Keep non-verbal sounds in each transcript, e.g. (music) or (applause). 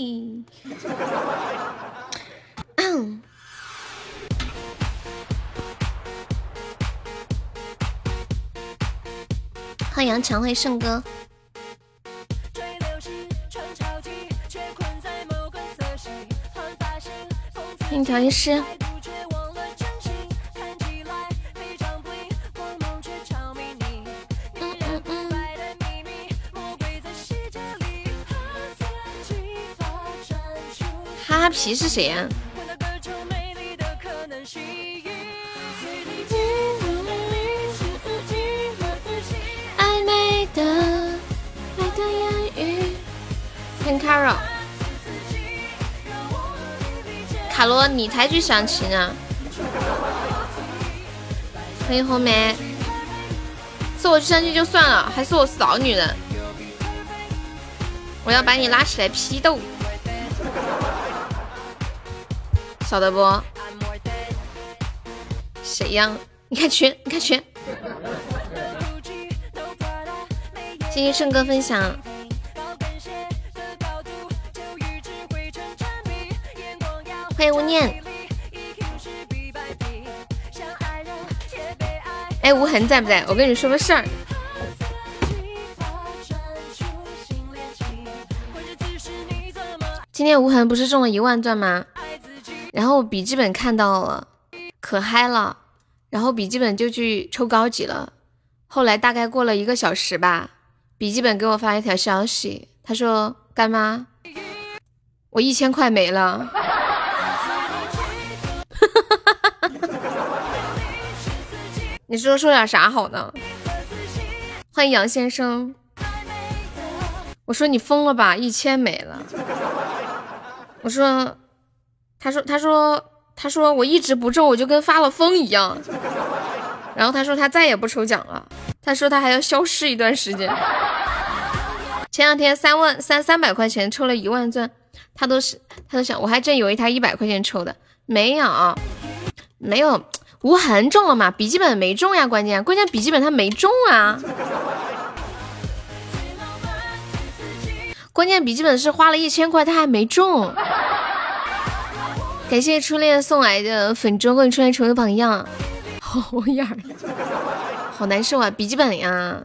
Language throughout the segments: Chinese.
嘿。(coughs) 欢迎杨常会胜哥。欢迎调音师。哈皮是谁呀？暧昧的爱的言语。欢迎 Carol。卡罗，你才去相亲呢？欢迎红梅。是我去相亲就算了，还是我扫女人？我要把你拉起来批斗。晓得不？谁呀？你看群，你看群。谢谢胜哥分享。欢迎无念。哎，无痕在不在？我跟你说个事儿。今天无痕不是中了一万钻吗？笔记本看到了，可嗨了，然后笔记本就去抽高级了。后来大概过了一个小时吧，笔记本给我发一条消息，他说：“干妈，我一千块没了。(laughs) ”你说说点啥好呢？欢迎杨先生。我说你疯了吧，一千没了。我说。他说：“他说，他说我一直不中，我就跟发了疯一样。然后他说他再也不抽奖了。他说他还要消失一段时间。前两天三万三三百块钱抽了一万钻，他都是他都想，我还真以为他一百块钱抽的，没有，没有，无痕中了嘛？笔记本没中呀，关键关键笔记本他没中啊，关键笔记本是花了一千块，他还没中。”感谢初恋送来的粉妆，恭喜初恋成为榜样。(laughs) 好眼儿，好难受啊！笔记本呀，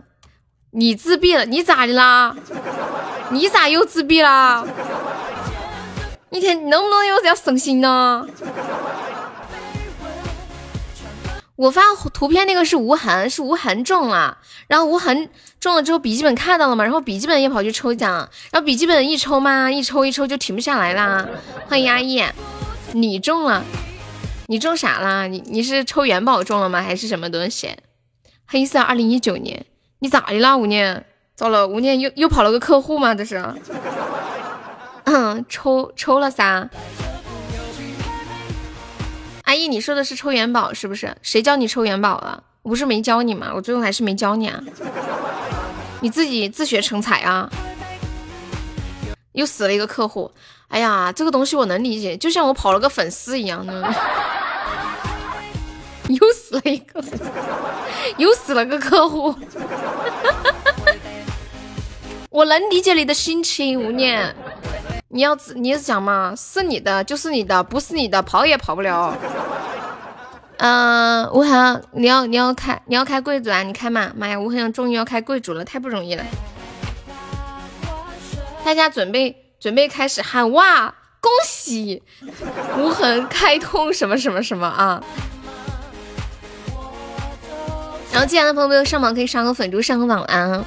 你自闭了？你咋的啦？你咋又自闭啦？一天你能不能有点省心呢？我发图片那个是无痕，是无痕中了，然后无痕中了之后，笔记本看到了嘛？然后笔记本也跑去抽奖，然后笔记本一抽嘛，一抽一抽就停不下来啦。欢迎压抑。你中了，你中啥啦？你你是抽元宝中了吗？还是什么东西？黑色二零一九年，你咋的啦？吴念，糟了，吴念又又跑了个客户吗？这是，嗯，抽抽了仨。阿姨，你说的是抽元宝是不是？谁教你抽元宝了？我不是没教你吗？我最后还是没教你啊，你自己自学成才啊。又死了一个客户。哎呀，这个东西我能理解，就像我跑了个粉丝一样的，(laughs) 又死了一个，又死了个客户，(laughs) 我能理解你的心情，无念，你要你要想嘛，是你的就是你的，不是你的跑也跑不了。嗯，吴恒，你要你要开你要开贵族啊，你开嘛，妈呀，吴恒终于要开贵族了，太不容易了，大家准备。准备开始喊哇！恭喜无痕开通什么什么什么啊！然后进来的朋友没有上榜可以上个粉猪上个榜啊！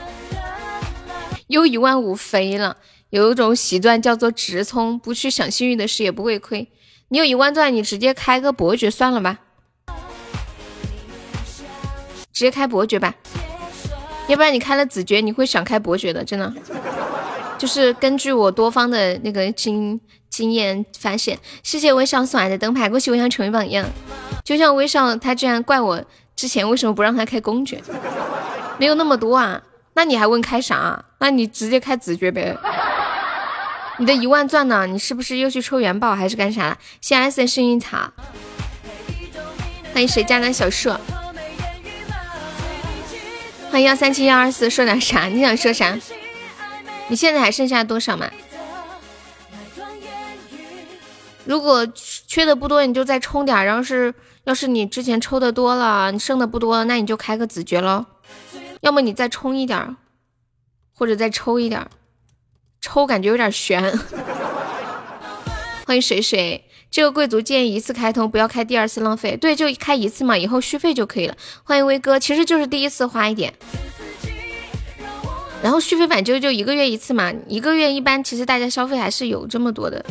又一万五飞了，有一种喜钻叫做直冲，不去想幸运的事也不会亏。你有一万钻，你直接开个伯爵算了吧，直接开伯爵吧，要不然你开了子爵，你会想开伯爵的，真的。就是根据我多方的那个经经验发现，谢谢微笑送来的灯牌，恭喜微笑成为榜样。就像微笑，他居然怪我之前为什么不让他开公爵，没有那么多啊？那你还问开啥？那你直接开子爵呗。你的一万钻呢？你是不是又去抽元宝还是干啥了？谢 S 的幸运草，欢迎谁家的小树，欢迎幺三七幺二四，说点啥？你想说啥？你现在还剩下多少吗？如果缺的不多，你就再充点。然后是，要是你之前抽的多了，你剩的不多，那你就开个子爵喽。要么你再充一点，或者再抽一点。抽感觉有点悬。(laughs) 欢迎水水，这个贵族建议一次开通，不要开第二次浪费。对，就开一次嘛，以后续费就可以了。欢迎威哥，其实就是第一次花一点，然后续费版就就一个月一次嘛，一个月一般其实大家消费还是有这么多的。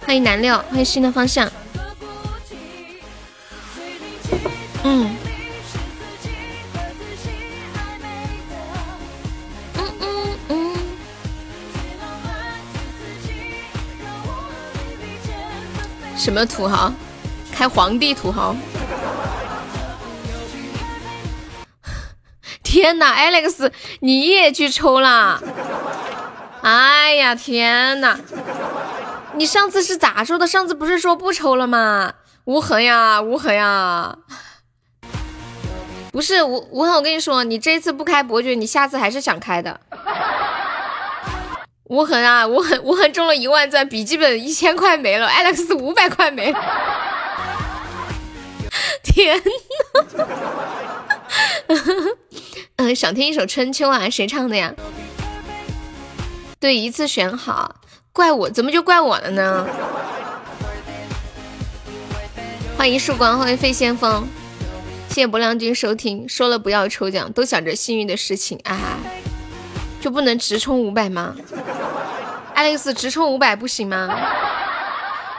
欢迎南六，欢迎新的方向。嗯。嗯嗯嗯。什么土豪？开皇帝土豪？天哪，Alex，你也去抽了？哎呀，天哪！你上次是咋说的？上次不是说不抽了吗？无痕呀，无痕呀！不是无无痕，我跟你说，你这次不开伯爵，你下次还是想开的。无痕啊，无痕，无痕中了一万钻，笔记本一千块没了，Alex 五百块没了。天呐！嗯，(laughs) 想听一首《春秋》啊？谁唱的呀？对，一次选好。怪我？怎么就怪我了呢？欢迎曙光，欢迎飞先锋，谢谢博良君收听。说了不要抽奖，都想着幸运的事情啊，就不能直充五百吗？爱丽丝直充五百不行吗？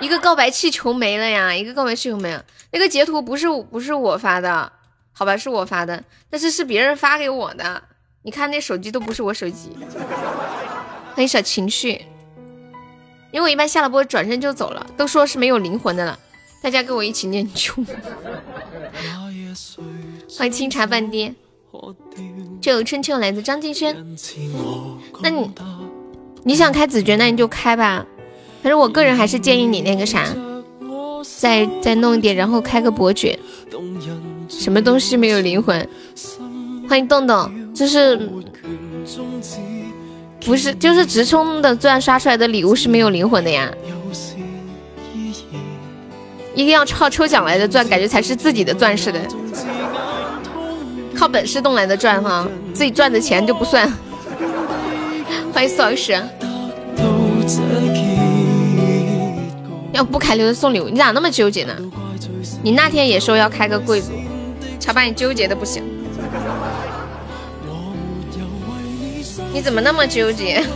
一个告白气球没了呀，一个告白气球没了。那个截图不是不是我发的，好吧，是我发的，但是是别人发给我的。你看那手机都不是我手机。欢迎小情绪。因为我一般下了播转身就走了，都说是没有灵魂的了。大家跟我一起念经。欢迎清茶半滴。这有春秋来自张敬轩。那你你想开子爵，那你就开吧。反正我个人还是建议你那个啥，再再弄一点，然后开个伯爵。什么东西没有灵魂？欢迎洞洞，就是。不是，就是直充的钻刷出来的礼物是没有灵魂的呀，一定要靠抽奖来的钻，感觉才是自己的钻似的，靠本事动来的钻哈，自己赚的钱就不算。欢迎四老师，要不开留着送礼物，你咋那么纠结呢？你那天也说要开个贵族，他把你纠结的不行。你怎么那么纠结？(laughs)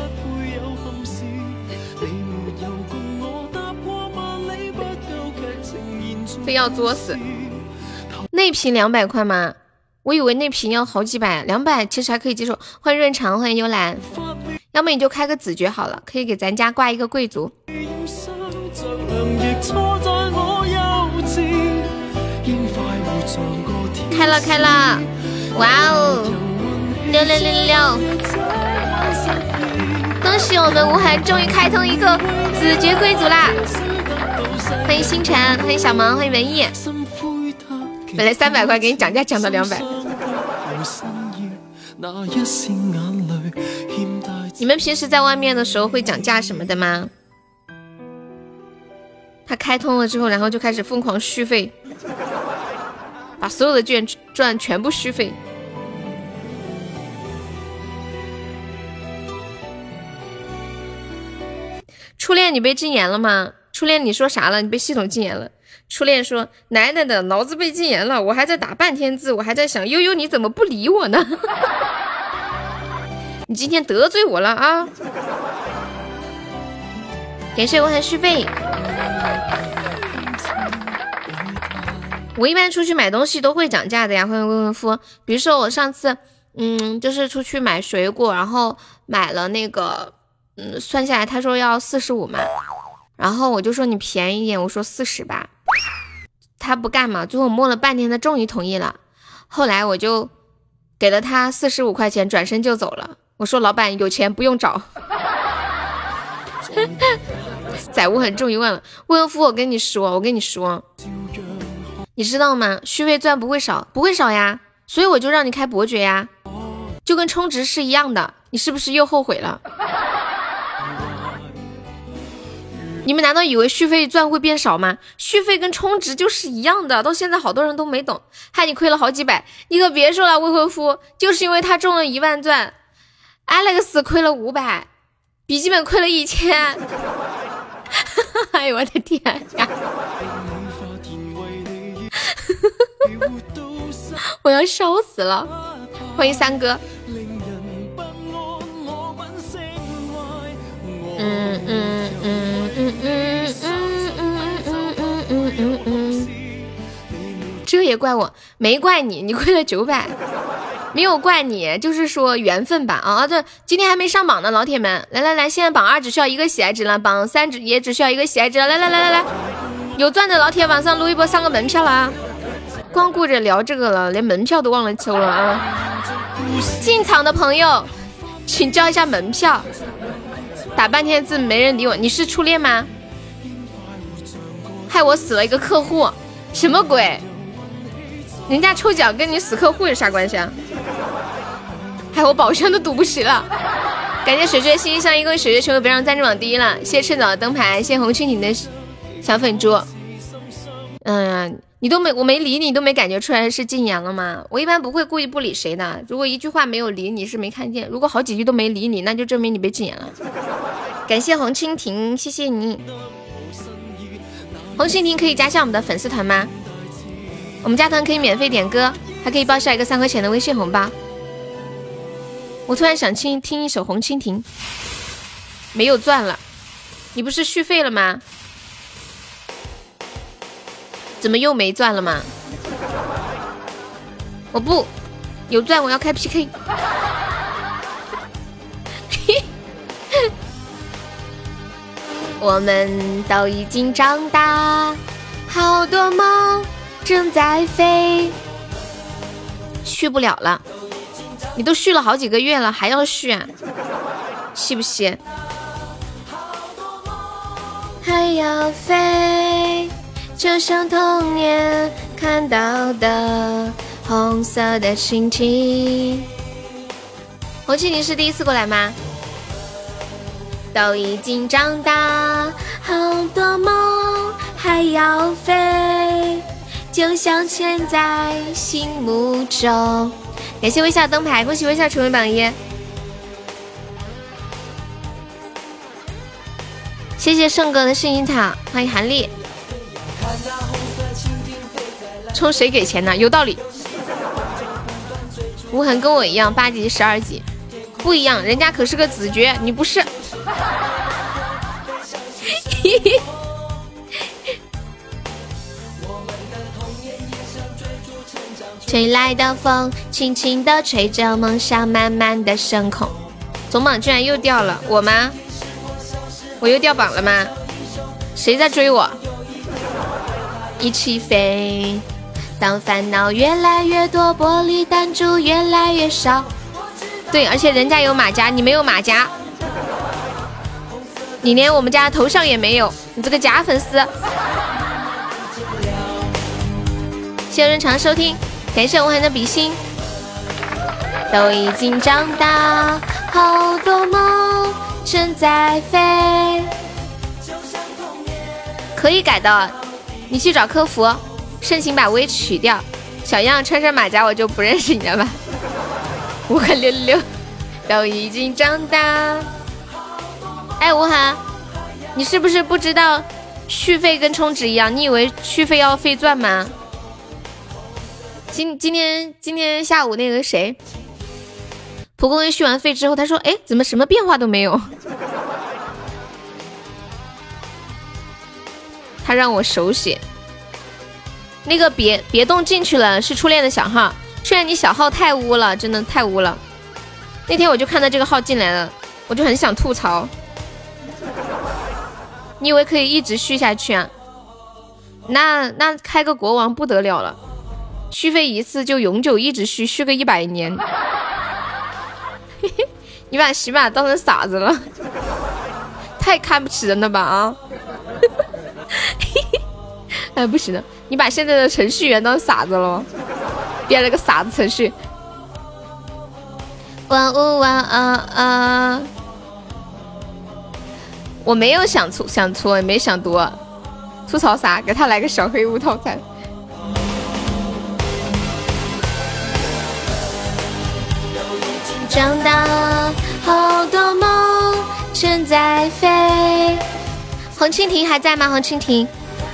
非要作死？内屏两百块吗？我以为内屏要好几百，两百其实还可以接受。欢迎润长，欢迎幽兰。要么你就开个子爵好了，可以给咱家挂一个贵族。开了开了，哇哦，六六六六六。恭喜我们吴涵终于开通一个子爵贵族啦！欢迎星辰，欢迎小萌，欢迎文艺。本来三百块，给你涨价涨到两百。你们平时在外面的时候会讲价什么的吗？他开通了之后，然后就开始疯狂续费，把所有的券赚全部续费。初恋，你被禁言了吗？初恋，你说啥了？你被系统禁言了。初恋说：“奶奶的，脑子被禁言了，我还在打半天字，我还在想悠悠你怎么不理我呢？(laughs) 你今天得罪我了啊！”感谢我还续费。我一般出去买东西都会讲价的呀，欢迎未婚夫。比如说我上次，嗯，就是出去买水果，然后买了那个。嗯，算下来他说要四十五嘛，然后我就说你便宜一点，我说四十吧，他不干嘛，最后摸了半天，他终于同意了。后来我就给了他四十五块钱，转身就走了。我说老板有钱不用找，(laughs) (laughs) 载物很重，一问了，未婚夫，我跟你说，我跟你说，你知道吗？续费钻不会少，不会少呀，所以我就让你开伯爵呀，就跟充值是一样的，你是不是又后悔了？你们难道以为续费钻会变少吗？续费跟充值就是一样的，到现在好多人都没懂，害你亏了好几百。你可别说了，未婚夫，就是因为他中了一万钻，Alex 亏了五百，笔记本亏了一千。(laughs) 哎呦我的天呀！(laughs) 我要烧死了！欢迎三哥。嗯嗯嗯嗯嗯嗯嗯嗯，这也怪我，没怪你，你亏了九百，没有怪你，就是说缘分吧啊！对，今天还没上榜呢，老铁们，来来来，现在榜二只需要一个喜爱值了，榜三只也只需要一个喜爱值了，来来来来来，有钻的老铁晚上撸一波上个门票了啊！光顾着聊这个了，连门票都忘了抽了啊！进场的朋友，请交一下门票。打半天字没人理我，你是初恋吗？害我死了一个客户，什么鬼？人家抽奖跟你死客户有啥关系啊？害我宝箱都赌不起了。感谢水水心心相印，恭喜水水成为别人赞助榜第一了。谢谢趁早的灯牌，谢谢红蜻蜓的小粉猪。嗯，你都没我没理你，都没感觉出来是禁言了吗？我一般不会故意不理谁的。如果一句话没有理你是没看见，如果好几句都没理你，那就证明你被禁言了。感谢红蜻蜓，谢谢你。红蜻蜓可以加下我们的粉丝团吗？我们加团可以免费点歌，还可以报销一个三块钱的微信红包。我突然想听听一首红蜻蜓，没有钻了，你不是续费了吗？怎么又没钻了吗？我不有钻，我要开 PK。(laughs) 我们都已经长大，好多梦正在飞。续不了了，你都续了好几个月了，还要续啊？吸不吸？还要飞，就像童年看到的红色的蜻蜓。红蜻蜓是第一次过来吗？都已经长大，好多梦还要飞，就像现在心目中。感谢微笑灯牌，恭喜微笑成为榜一。谢谢圣哥的幸运草，欢迎韩丽。充谁给钱呢？有道理。无痕跟我一样，八级十二级，不一样，人家可是个子爵，你不是。(laughs) 吹来的风，轻轻的吹着梦想，慢慢的升空。总榜居然又掉了，我吗？我又掉榜了吗？谁在追我？一起飞。当烦恼越来越多，玻璃弹珠越来越少。对，而且人家有马甲，你没有马甲。你连我们家头像也没有，你这个假粉丝！谢谢日常收听，感谢无痕的比心。都已经长大，好多梦正在飞。可以改的，你去找客服申请把微取掉。小样，穿上马甲我就不认识你了吧？(laughs) 五个六六，都已经长大。哎，吴涵，你是不是不知道续费跟充值一样？你以为续费要费钻吗？今今天今天下午那个谁，蒲公英续完费之后，他说：“哎，怎么什么变化都没有？”他让我手写。那个别别动进去了，是初恋的小号。初恋，你小号太污了，真的太污了。那天我就看到这个号进来了，我就很想吐槽。你以为可以一直续下去啊？那那开个国王不得了了，续费一次就永久一直续，续个一百年。(laughs) 你把喜马当成傻子了，太看不起人了吧啊！(laughs) 哎，不行了，你把现在的程序员当傻子了，编了个傻子程序。哇呜哇啊啊！我没有想出想出，也没想多，吐槽啥？给他来个小黑屋套餐。长大，好多梦正在飞。红蜻蜓还在吗？红蜻蜓，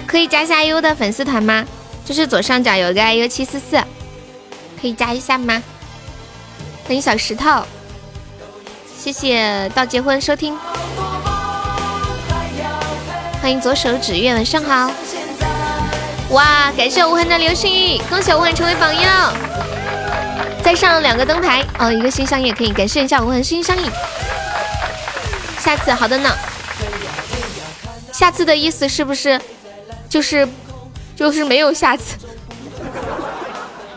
可以加下优的粉丝团吗？就是左上角有个 IU 七四四，可以加一下吗？欢迎小石头，谢谢到结婚收听。欢迎左手指月，晚上好。哇，感谢无痕的流星雨，恭喜无痕成为榜一了。再上两个灯牌，哦，一个心相印可以，感谢一下无痕心相印。下次好的呢。下次的意思是不是就是就是没有下次？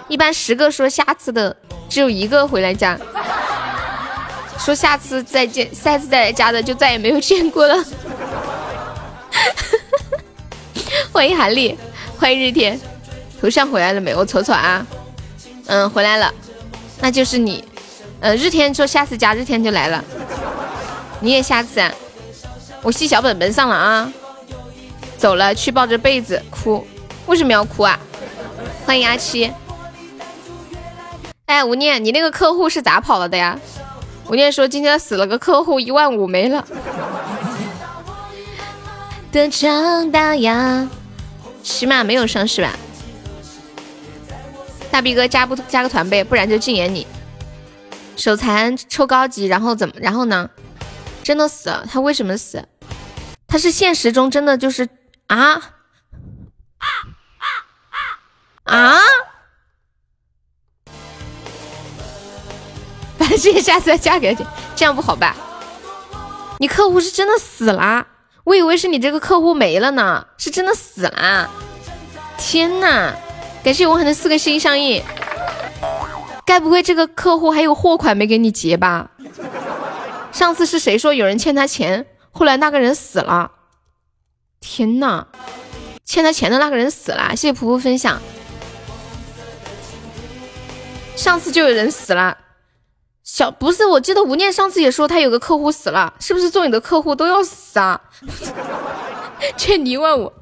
一般十个说下次的，只有一个回来加。说下次再见，下次再来加的就再也没有见过了。(laughs) 欢迎韩丽，欢迎日天，头像回来了没？我瞅瞅啊，嗯，回来了，那就是你。呃，日天说下次加，日天就来了。你也下次啊？我记小本本上了啊。走了，去抱着被子哭。为什么要哭啊？欢迎阿七。哎，吴念，你那个客户是咋跑了的呀？吴念说今天死了个客户，一万五没了。的长大呀，起码没有上是吧？大逼哥加不加个团呗，不然就禁言你。手残抽高级，然后怎么？然后呢？真的死了？他为什么死？他是现实中真的就是啊啊啊啊！反正下次再嫁给他，这样不好吧？你客户是真的死了？我以为是你这个客户没了呢，是真的死了！天呐，感谢我很的四个心上印，该不会这个客户还有货款没给你结吧？上次是谁说有人欠他钱，后来那个人死了？天呐，欠他钱的那个人死了！谢谢婆婆分享，上次就有人死了。小不是，我记得吴念上次也说他有个客户死了，是不是做你的客户都要死啊？(laughs) 欠你一万五，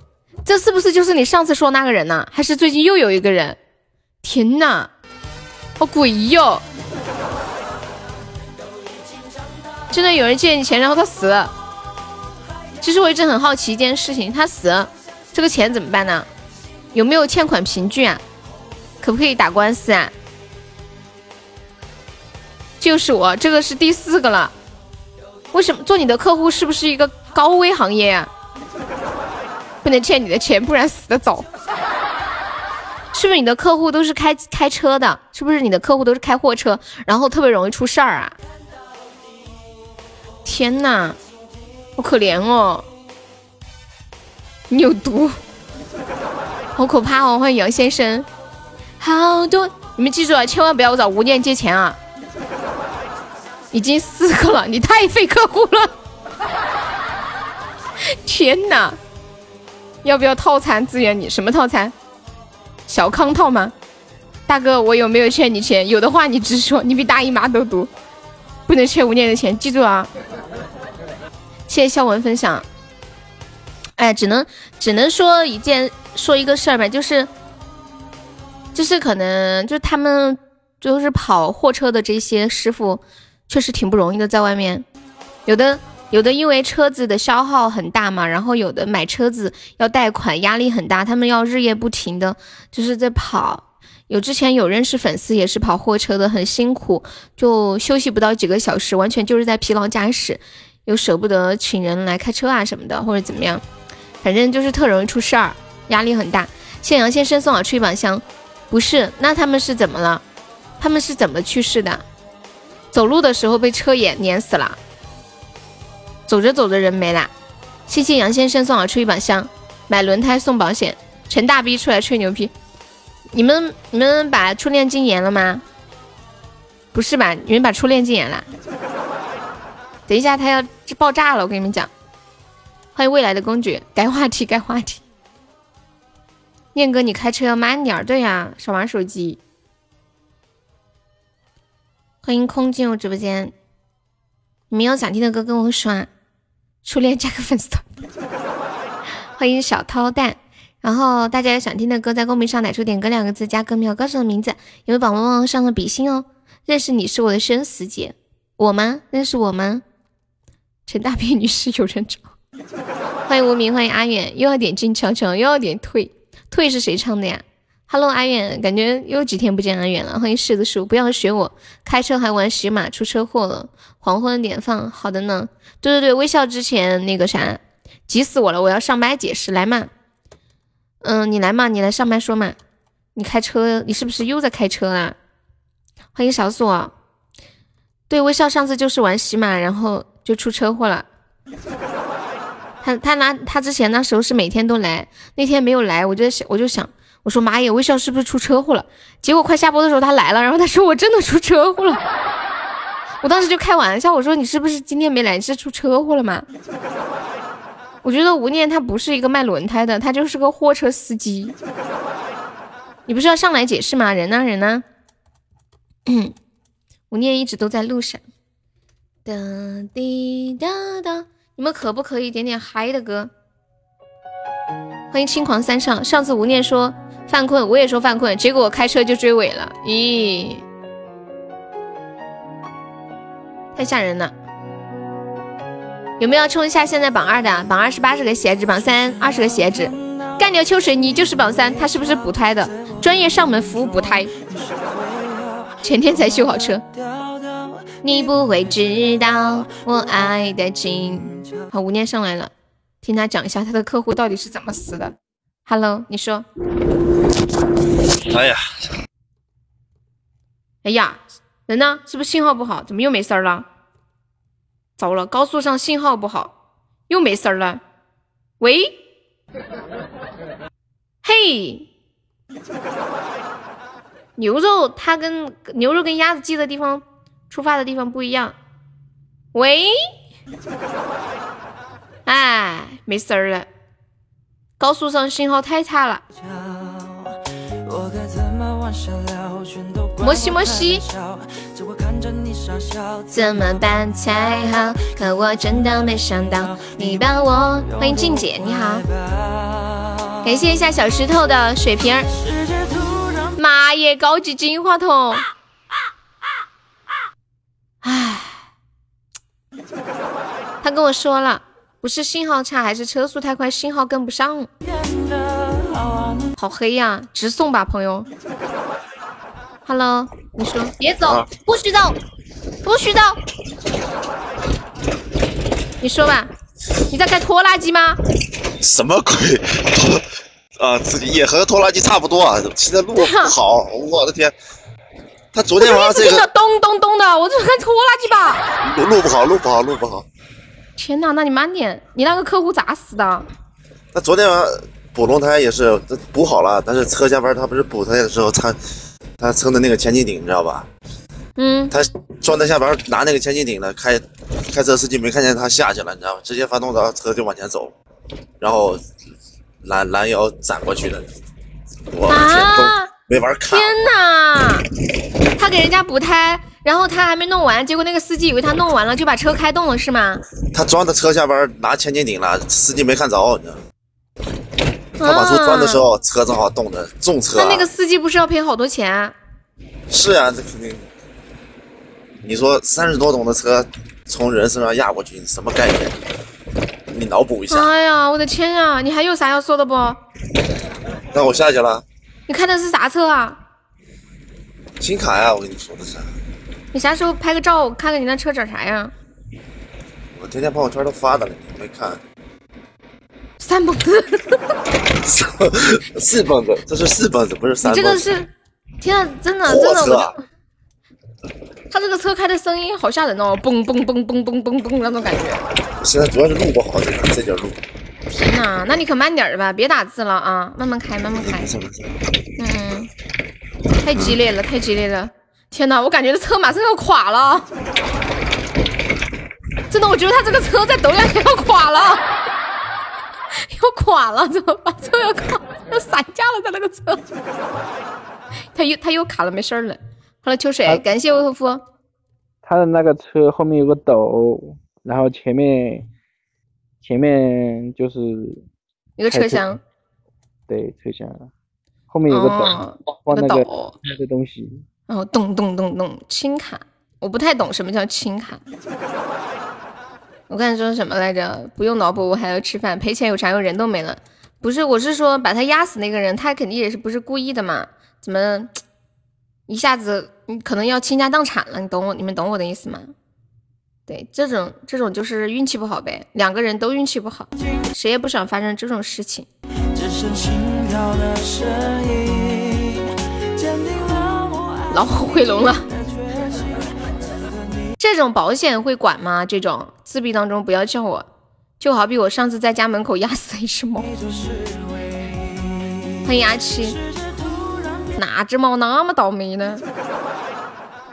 这是不是就是你上次说那个人呢？还是最近又有一个人？天哪，好诡异哟！真的有人借你钱，然后他死了。其实我一直很好奇一件事情，他死，这个钱怎么办呢？有没有欠款凭据啊？可不可以打官司啊？就是我，这个是第四个了。为什么做你的客户是不是一个高危行业呀？不能欠你的钱，不然死得早。是不是你的客户都是开开车的？是不是你的客户都是开货车，然后特别容易出事儿啊？天呐，好可怜哦！你有毒，好可怕哦！欢迎杨先生，好多你们记住了，千万不要找吴念借钱啊！已经四个了，你太费客户了！(laughs) 天哪，要不要套餐支援你？什么套餐？小康套吗？大哥，我有没有欠你钱？有的话你直说，你比大姨妈都毒，不能欠吴念的钱，记住啊！谢谢肖文分享。哎，只能只能说一件说一个事儿呗，就是就是可能就他们就是跑货车的这些师傅。确实挺不容易的，在外面，有的有的因为车子的消耗很大嘛，然后有的买车子要贷款，压力很大，他们要日夜不停的就是在跑。有之前有认识粉丝也是跑货车的，很辛苦，就休息不到几个小时，完全就是在疲劳驾驶，又舍不得请人来开车啊什么的，或者怎么样，反正就是特容易出事儿，压力很大。谢杨先生送我出一把香，不是，那他们是怎么了？他们是怎么去世的？走路的时候被车碾碾死了，走着走着人没了。谢谢杨先生送我出一把香，买轮胎送保险。陈大逼出来吹牛逼，你们你们把初恋禁言了吗？不是吧？你们把初恋禁言了？等一下他要爆炸了，我跟你们讲。欢迎未来的公爵，改话题改话题。念哥，你开车要慢点，对呀，少玩手机。欢迎空进入直播间，你们有想听的歌跟我说，初恋加个粉丝团。(laughs) 欢迎小涛蛋。然后大家有想听的歌，在公屏上打出“点歌”两个字，加歌名和歌手的名字。有没有宝宝们上个比心哦？认识你是我的生死劫，我吗？认识我吗？陈大斌女士有人找。欢迎无名，欢迎阿远，又要点进强强，又要点退退是谁唱的呀？Hello，阿远，感觉又几天不见阿远了。欢迎柿子树，不要学我开车还玩喜马，出车祸了。黄昏点放，好的呢。对对对，微笑之前那个啥，急死我了，我要上麦解释，来嘛。嗯，你来嘛，你来上麦说嘛。你开车，你是不是又在开车啊？欢迎小锁。对，微笑上次就是玩喜马，然后就出车祸了。他他拿他之前那时候是每天都来，那天没有来，我就想我就想我说妈耶，微笑是不是出车祸了？结果快下播的时候他来了，然后他说我真的出车祸了。(laughs) 我当时就开玩笑，我说你是不是今天没来？你是出车祸了吗？我觉得吴念他不是一个卖轮胎的，他就是个货车司机。(laughs) 你不是要上来解释吗？人呢？人呢？(clears throat) 吴念一直都在路上。哒滴哒哒。你们可不可以点点嗨的歌？欢迎轻狂三上。上次吴念说犯困，我也说犯困，结果我开车就追尾了。咦，太吓人了！有没有冲一下现在榜二的？榜二是八十个鞋子，榜三二十个鞋子。干掉秋水，你就是榜三。他是不是补胎的？专业上门服务补胎。前天才修好车。你不会知道我爱的紧。好，吴念上来了，听他讲一下他的客户到底是怎么死的。Hello，你说。哎呀，哎呀，人呢？是不是信号不好？怎么又没声了？糟了，高速上信号不好，又没声了。喂，(laughs) 嘿，牛肉它跟牛肉跟鸭子鸡的地方。出发的地方不一样。喂，(laughs) 哎，没事儿了，高速上信号太差了。摩西摩西，怎么办才好？可我真的没想到你把我。欢迎静姐，你好，感谢一下小石头的水瓶儿。妈耶，高级金话筒。唉，他跟我说了，不是信号差，还是车速太快，信号跟不上。好黑呀，直送吧，朋友。Hello，你说别走，不许走，不许走。你说吧，你在开拖拉机吗？什么鬼？啊，自己也和拖拉机差不多啊。现在路不好，我的天。他昨天晚上这个咚咚咚的，我这开拖拉机吧？路路不好，路不好，路不好。天哪，那你慢点。你那个客户咋死的？他昨天晚上补轮胎也是补好了，但是车下边他不是补胎的时候，他他撑的那个千斤顶，你知道吧？嗯。他装在下边拿那个千斤顶的，开开车司机没看见他下去了，你知道吗？直接发动着车就往前走，然后拦拦腰斩过去的。我天！没法看。天哪！他给人家补胎，然后他还没弄完，结果那个司机以为他弄完了，就把车开动了，是吗？他装在车下边拿千斤顶了，司机没看着，你知道吗？他往出钻的时候，车正好动的，重车。那那个司机不是要赔好多钱？是呀，这肯定。你说三十多吨的车从人身上压过去，你什么概念？你脑补一下。哎呀，我的天呀！你还有啥要说的不？那我下去了。你开的是啥车啊？新卡呀，我跟你说的是。你啥时候拍个照，看看你那车长啥样？我天天朋友圈都发的了，你没看？三蹦子。(laughs) 四蹦子，这是四蹦子，不是三。你这个是，天啊，真的真的，我他这个车开的声音好吓人哦，嘣嘣嘣嘣嘣嘣嘣那种感觉。现在主要是路不好，这点路。天哪，那你可慢点吧，别打字了啊，慢慢开，慢慢开。嗯，太激烈了，太激烈了！天哪，我感觉这车马上要垮了，真的，我觉得他这个车在抖两下要垮了，(laughs) 要垮了，怎么办？车要垮，要散架了，他那个车，他又他又卡了，没事了。好了，秋水，感谢魏夫。他的那个车后面有个斗，然后前面。前面就是一个车厢，对车厢，后面有个斗，放那个那个东西。哦，咚咚咚咚，轻卡，我不太懂什么叫轻卡。我刚才说什么来着？不用脑补，我还要吃饭，赔钱有啥用？人都没了。不是，我是说把他压死那个人，他肯定也是不是故意的嘛？怎么一下子你可能要倾家荡产了？你懂我？你们懂我的意思吗？对，这种这种就是运气不好呗，两个人都运气不好，谁也不想发生这种事情。老虎回笼了，这种保险会管吗？这种自闭当中不要叫我，就好比我上次在家门口压死了一只猫。欢迎阿七，哪只猫那么倒霉呢？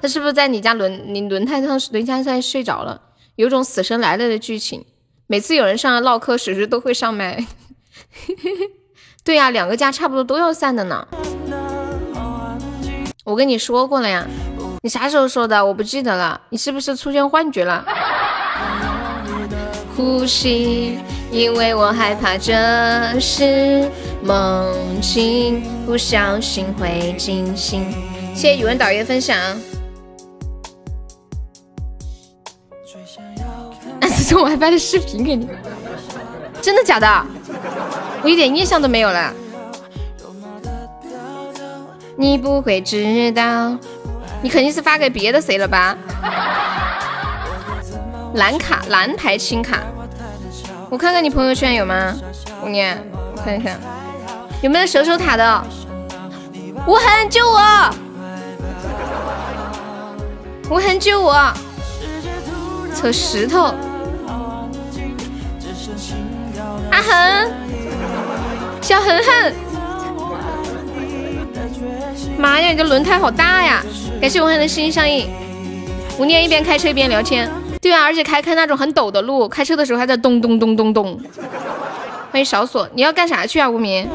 他是不是在你家轮你轮胎上轮胎上睡着了？有种死神来了的剧情。每次有人上来唠嗑，时时都会上麦。(laughs) 对呀，两个家差不多都要散的呢。我跟你说过了呀，你啥时候说的？我不记得了。你是不是出现幻觉了？呼吸，因为我害怕这是梦境，不小心会惊醒。谢谢语文导员分享。送我还拍的视频给你，真的假的？我一点印象都没有了。你不会知道，你肯定是发给别的谁了吧？蓝卡，蓝牌青卡，我看看你朋友圈有吗？五年，我看一下，有没有守守塔的？无痕救我！无痕救我！扯石头。阿恒，小恒恒，妈呀，你这轮胎好大呀！感谢我恒的心相印。吴念一边开车一边聊天，对啊，而且开开那种很陡的路，开车的时候还在咚咚咚咚咚。欢迎小锁，你要干啥去啊？无名，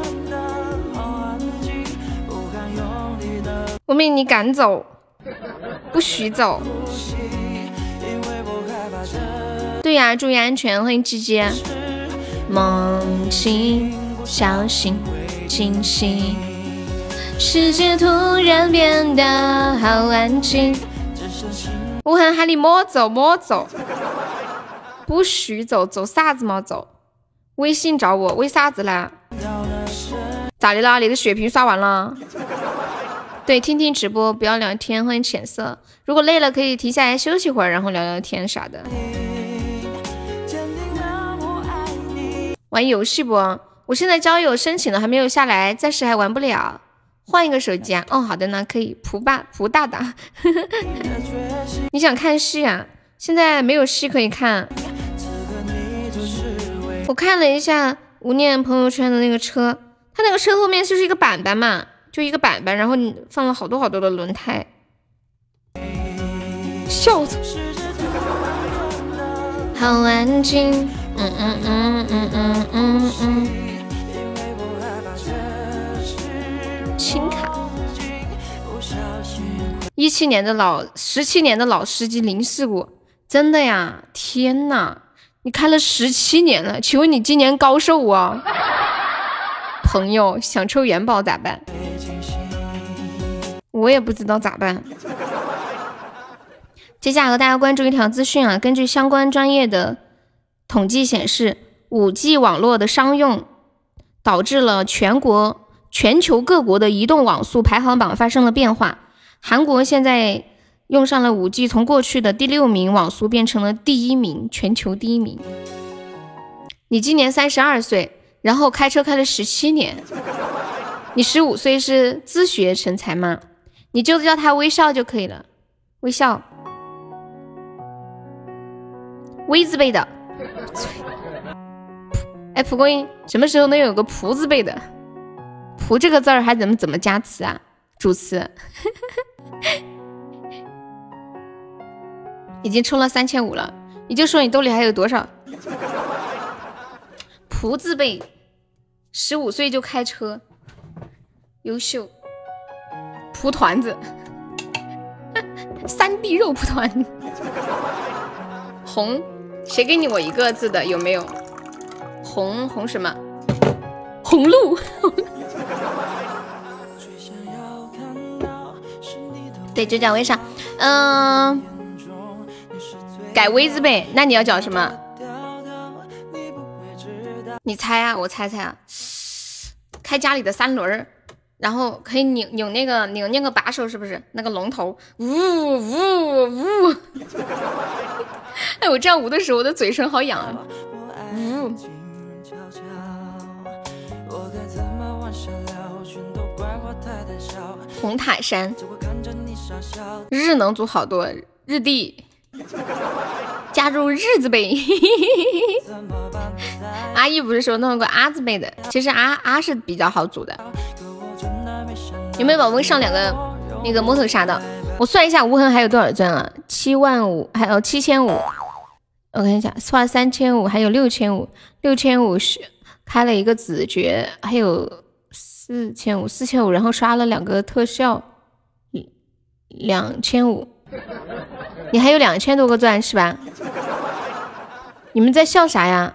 无名，你敢走，不许走。对呀，注意安全。欢迎姐姐。梦境，小心惊醒。世界突然变得好安静。我喊喊你莫走莫走，不许走，走啥子嘛走？微信找我，为啥子呢？咋的啦？你的血瓶刷完了？对，听听直播，不要聊天。欢迎浅色。如果累了，可以停下来休息会儿，然后聊聊天啥的。玩游戏不？我现在交友申请了，还没有下来，暂时还玩不了。换一个手机啊？哦，好的呢，可以。蒲爸蒲大大，(laughs) 你想看戏啊？现在没有戏可以看。我看了一下吴念朋友圈的那个车，他那个车后面就是一个板板嘛，就一个板板，然后你放了好多好多的轮胎。笑死！好安静。嗯嗯嗯嗯嗯嗯嗯。轻卡。一七年的老，十七年的老司机零事故，真的呀？天呐，你开了十七年了，请问你今年高寿啊？(laughs) 朋友想抽元宝咋办？我也不知道咋办。接下来和大家关注一条资讯啊，根据相关专业的。统计显示，五 G 网络的商用导致了全国、全球各国的移动网速排行榜发生了变化。韩国现在用上了五 G，从过去的第六名网速变成了第一名，全球第一名。你今年三十二岁，然后开车开了十七年。你十五岁是自学成才吗？你就叫他微笑就可以了，微笑，V 字辈的。哎，蒲公英什么时候能有个“蒲”字辈的？“蒲”这个字儿还怎么怎么加词啊？主词。已经充了三千五了，你就说你兜里还有多少？蒲字辈，十五岁就开车，优秀。蒲团子，三 D 肉蒲团，红。谁给你我一个字的？有没有？红红什么？红鹿。对，就叫微笑。嗯，改微字呗。那你要叫什么？你猜啊，我猜猜啊。开家里的三轮儿，然后可以拧拧那个拧那个把手，是不是？那个龙头，呜呜呜。(laughs) 哎，我这样捂的时候，我的嘴唇好痒啊。呜。红塔山。日能组好多日历，加入日字辈。阿姨不是说弄了个阿字辈的，其实阿阿是比较好组的。有没有宝宝上两个那个摩托杀的？我算一下无痕还有多少钻啊？七万五，还有七千五。我看一下，刷三千五，还有六千五，六千五是开了一个子爵，还有四千五，四千五，然后刷了两个特效。两千五，你还有两千多个钻是吧？你们在笑啥呀？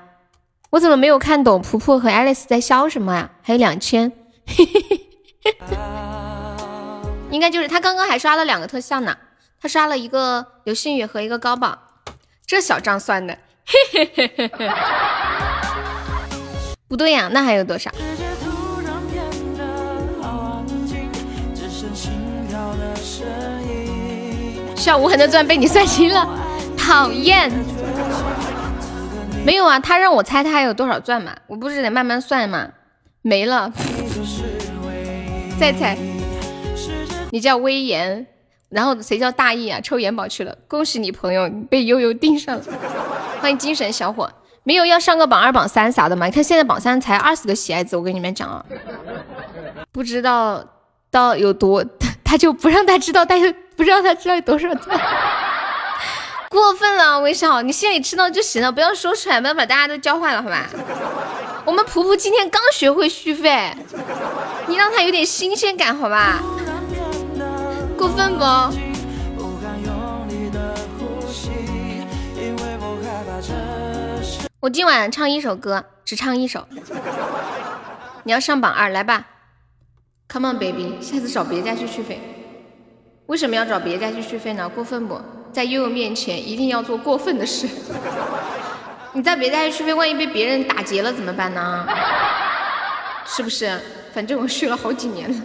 我怎么没有看懂？婆婆和爱丽丝在笑什么呀？还有两千，(laughs) 应该就是他刚刚还刷了两个特效呢。他刷了一个流星雨和一个高宝，这小账算的。(laughs) 不对呀，那还有多少？笑无痕的钻被你算清了，讨厌！没有啊，他让我猜他还有多少钻嘛，我不是得慢慢算吗？没了，再猜。你叫威严，然后谁叫大义啊？抽元宝去了，恭喜你朋友被悠悠盯上了。欢迎精神小伙，没有要上个榜二榜三啥的吗？你看现在榜三才二十个喜爱值，我跟你们讲啊，不知道到有多，他就不让他知道，但是。不知道他知道有多少钻，(laughs) 过分了，微笑，你心里知道就行了，不要说出来，不要把大家都教坏了，好吧？我们普普今天刚学会续费，你让他有点新鲜感，好吧？过分不？我今晚唱一首歌，只唱一首。你要上榜二，来吧，Come on baby，下次找别家去续费。为什么要找别家去续费呢？过分不？在悠悠面前一定要做过分的事。(laughs) 你在别家去续费，万一被别人打劫了怎么办呢？是不是？反正我续了好几年了。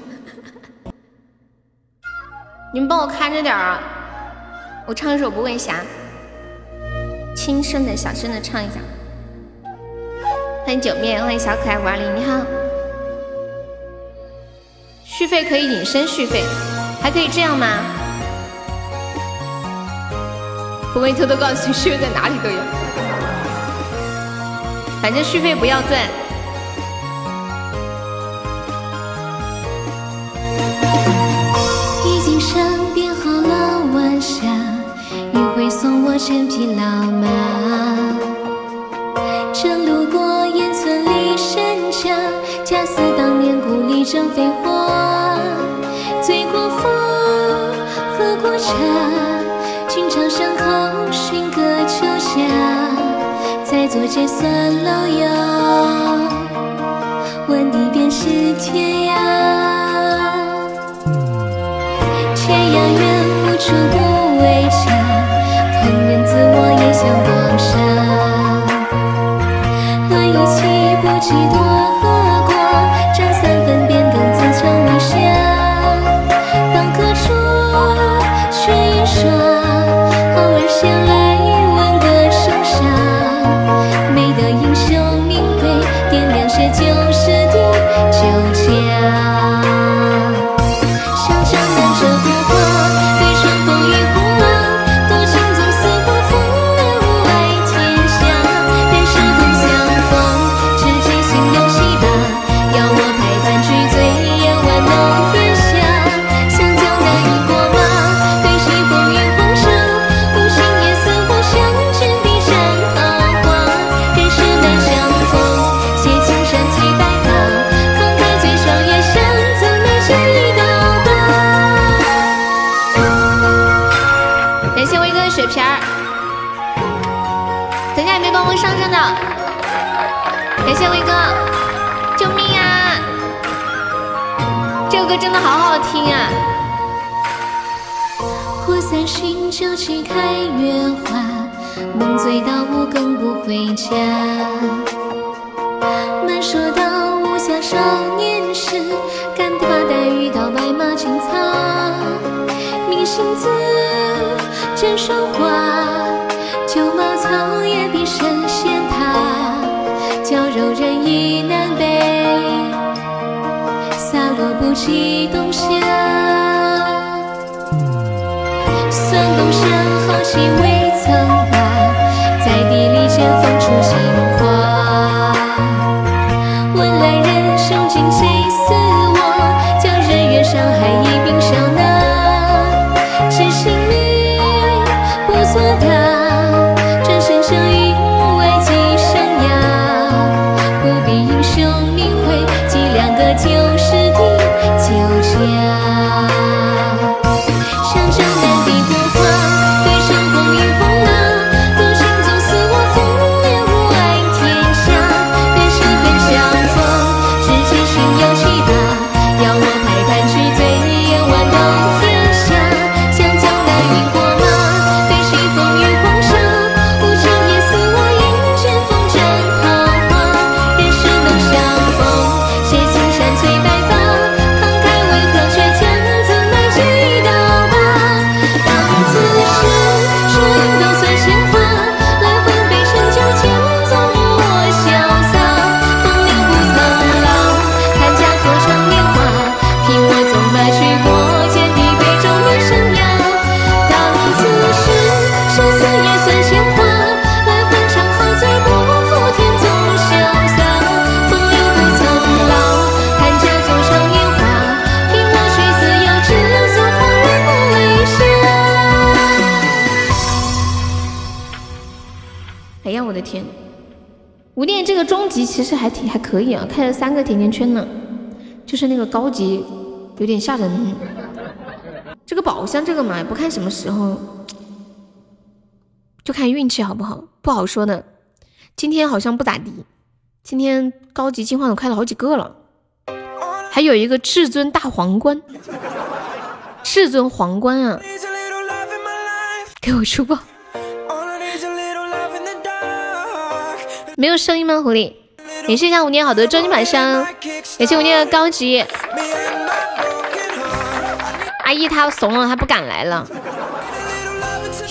你们帮我看着点啊！我唱一首《不问侠》，轻声的小声的唱一下。欢迎九面，欢迎小可爱五二零，你好。续费可以隐身续费。还可以这样吗？我会偷偷告诉你，续费在哪里都有，反正续费不要钻。已经身边好了晚霞，你会送我千匹老马。正路过烟村里山家，恰似当年故里正飞花。坐这算老友，问你便是天涯。天涯远，无处不为家，团圆自我也向光沙。醉到五更不回家。慢说到无暇少年时，赶地把带遇到白马青草。明星子，枕霜花，旧茅草也比神仙塔。娇柔人意难背，洒落不及冬夏。算冬山好戏未曾可以啊，开了三个甜甜圈呢，就是那个高级有点吓人。这个宝箱这个嘛，也不看什么时候，就看运气好不好，不好说的。今天好像不咋地，今天高级进化筒开了好几个了，还有一个至尊大皇冠，至尊皇冠啊，给我出吧。没有声音吗？狐狸，感谢一下五年好的终极宝箱，感谢五年的高级。阿姨她怂了，她不敢来了。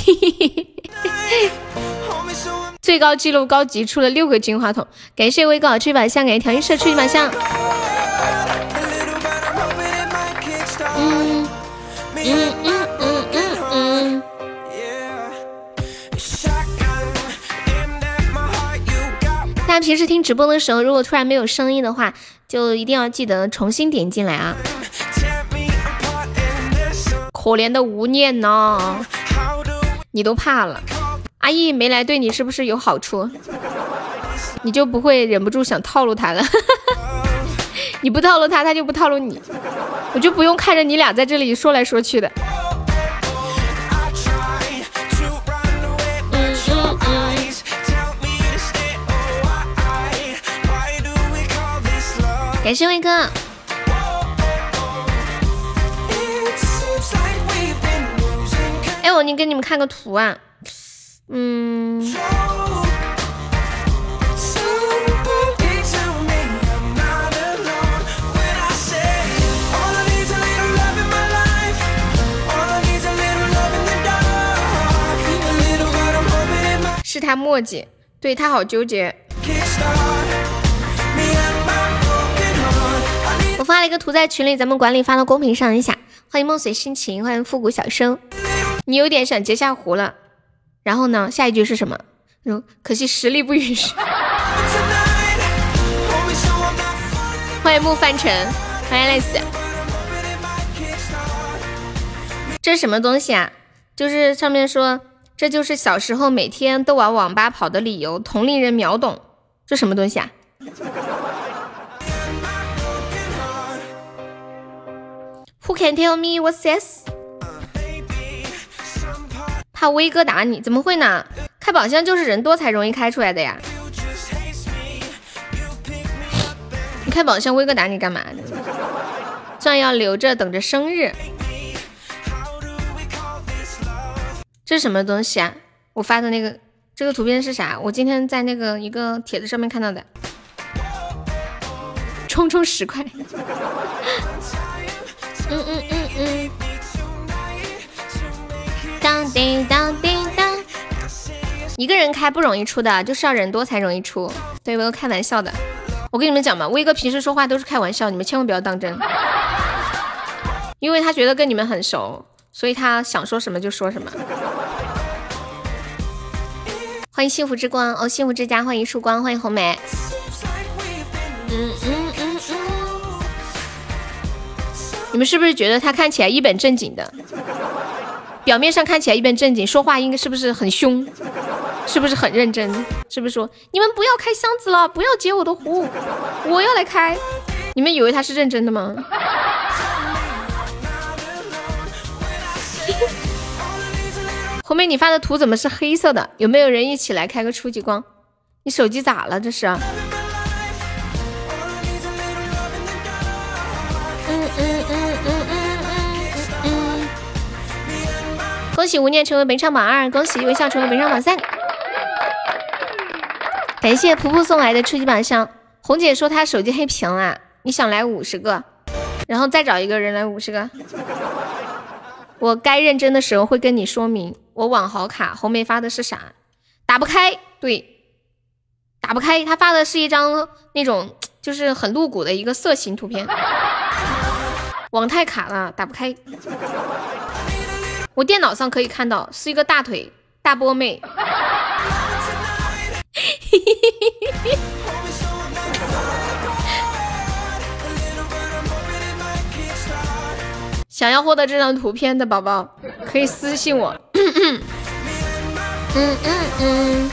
(laughs) 最高记录高级出了六个金话筒，感谢微高出宝箱，感谢调音社出宝箱。嗯嗯嗯嗯家平时听直播的时候，如果突然没有声音的话，就一定要记得重新点进来啊！可怜的无念呢，你都怕了。阿义没来对你是不是有好处？你就不会忍不住想套路他了？(laughs) 你不套路他，他就不套路你，我就不用看着你俩在这里说来说去的。感谢威哥。哎，我你给你们看个图啊，嗯，是他墨迹，对他好纠结。一个图在群里，咱们管理发到公屏上一下。欢迎梦随心情，欢迎复古小生。你有点想截下湖了，然后呢？下一句是什么？嗯，可惜实力不允许。欢迎木范尘，欢迎 Alice。这什么东西啊？就是上面说，这就是小时候每天都往网吧跑的理由。同龄人秒懂，这什么东西啊？Who can tell me what's this？怕威哥打你？怎么会呢？开宝箱就是人多才容易开出来的呀。你开宝箱，威哥打你干嘛呢？钻要留着等着生日。这是什么东西啊？我发的那个这个图片是啥？我今天在那个一个帖子上面看到的。充充十块。嗯嗯嗯嗯。当叮当叮当。一个人开不容易出的，就是要人多才容易出。对，我都开玩笑的。我跟你们讲嘛，威哥平时说话都是开玩笑，你们千万不要当真。因为他觉得跟你们很熟，所以他想说什么就说什么。欢迎幸福之光哦，幸福之家，欢迎曙光，欢迎红梅。嗯嗯。你们是不是觉得他看起来一本正经的？表面上看起来一本正经，说话应该是不是很凶？是不是很认真？是不是说你们不要开箱子了，不要截我的壶，我要来开？你们以为他是认真的吗？红梅，你发的图怎么是黑色的？有没有人一起来开个初级光？你手机咋了？这是？恭喜无念成为本场榜二，恭喜微笑成为本场榜三。感谢噗噗送来的初级宝箱。红姐说她手机黑屏了，你想来五十个，然后再找一个人来五十个。我该认真的时候会跟你说明。我网好卡，红梅发的是啥？打不开，对，打不开。他发的是一张那种就是很露骨的一个色情图片。网太卡了，打不开。我电脑上可以看到，是一个大腿大波妹。(laughs) 想要获得这张图片的宝宝，可以私信我。嗯 (laughs) 嗯嗯。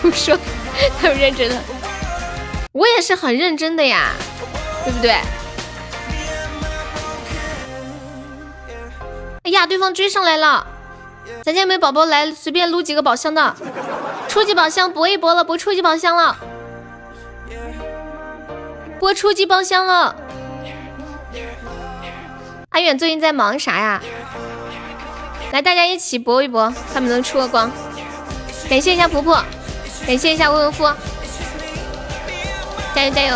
(laughs) 我说太认真了，我也是很认真的呀，对不对？哎呀，对方追上来了，咱家有没有宝宝来随便撸几个宝箱的？初级宝箱搏一搏了，搏初级宝箱了。播初级宝箱了，阿远最近在忙啥呀？来，大家一起搏一搏，看能不能出个光。感谢一下婆婆，感谢一下未婚夫，加油加油！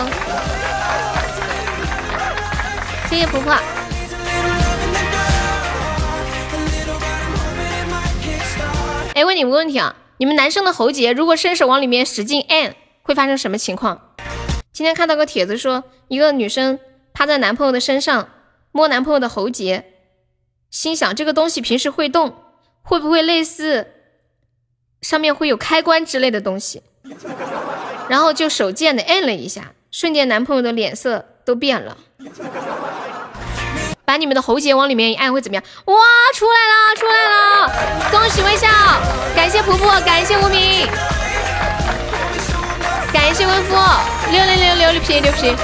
谢谢婆婆。哎，问你们个问题啊，你们男生的喉结如果伸手往里面使劲按，会发生什么情况？今天看到个帖子说，一个女生趴在男朋友的身上摸男朋友的喉结，心想这个东西平时会动，会不会类似上面会有开关之类的东西？然后就手贱的按了一下，瞬间男朋友的脸色都变了。把你们的喉结往里面一按会怎么样？哇，出来了，出来了！恭喜微笑，感谢婆婆，感谢无名。感谢温夫，六六六六六皮六皮。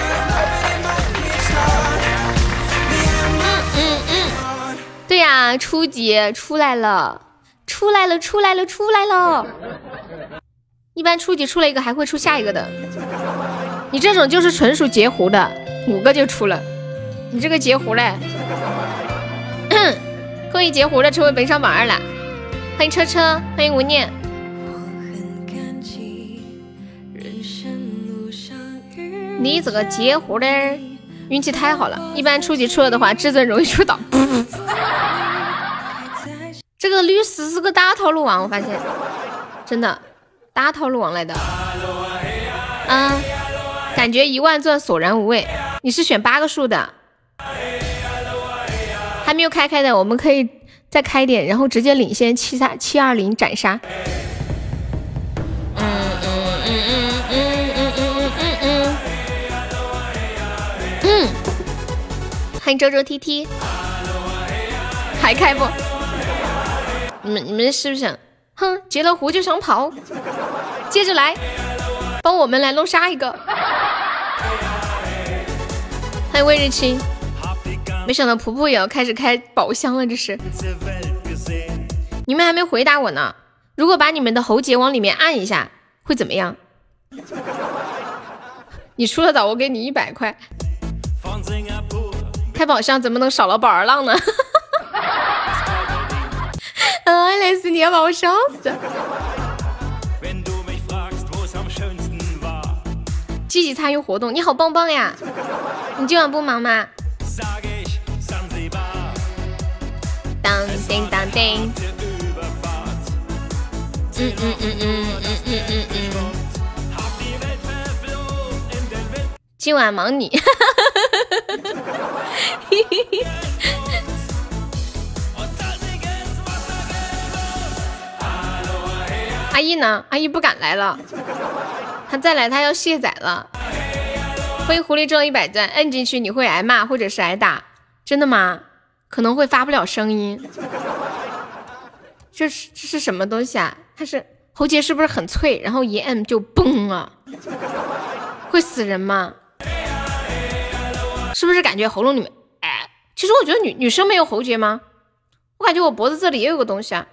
嗯嗯嗯，对呀，初级出来了，出来了，出来了，出来了。一般初级出了一个，还会出下一个的。你这种就是纯属截胡的，五个就出了。你这个截胡嘞，(coughs) 恭喜截胡的成为本场榜二了。欢迎车车，欢迎无念。你这个截胡的运气太好了，一般初级出了的话，至尊容易出道。(laughs) 这个律师是个大套路王，我发现，真的大套路王来的。嗯，感觉一万钻索然无味。你是选八个数的，还没有开开的，我们可以再开点，然后直接领先七三七二零斩杀。嗯嗯嗯嗯嗯嗯嗯嗯嗯欢迎周周 T T，还开不？你们你们是不是想？哼，截了胡就想跑？接着来，帮我们来弄杀一个。欢迎魏日清，没想到婆婆也要开始开宝箱了，这是？你们还没回答我呢。如果把你们的喉结往里面按一下，会怎么样？(laughs) 你出了岛，我给你一百块。开宝箱怎么能少了宝儿浪呢？哎，(laughs) 累死你要把我烧死！积极参与活动，你好棒棒呀！你今晚不忙吗？当叮当叮。嗯嗯嗯嗯嗯嗯嗯嗯。今晚忙你。哈哈哈哈哈哈阿姨呢？阿姨不敢来了。他再来，他要卸载了。欢迎狐狸中一百钻，摁进去你会挨骂或者是挨打，真的吗？可能会发不了声音。这是这是什么东西啊？它是喉结是不是很脆？然后一摁就崩了，会死人吗？是不是感觉喉咙里面？哎，其实我觉得女女生没有喉结吗？我感觉我脖子这里也有个东西啊，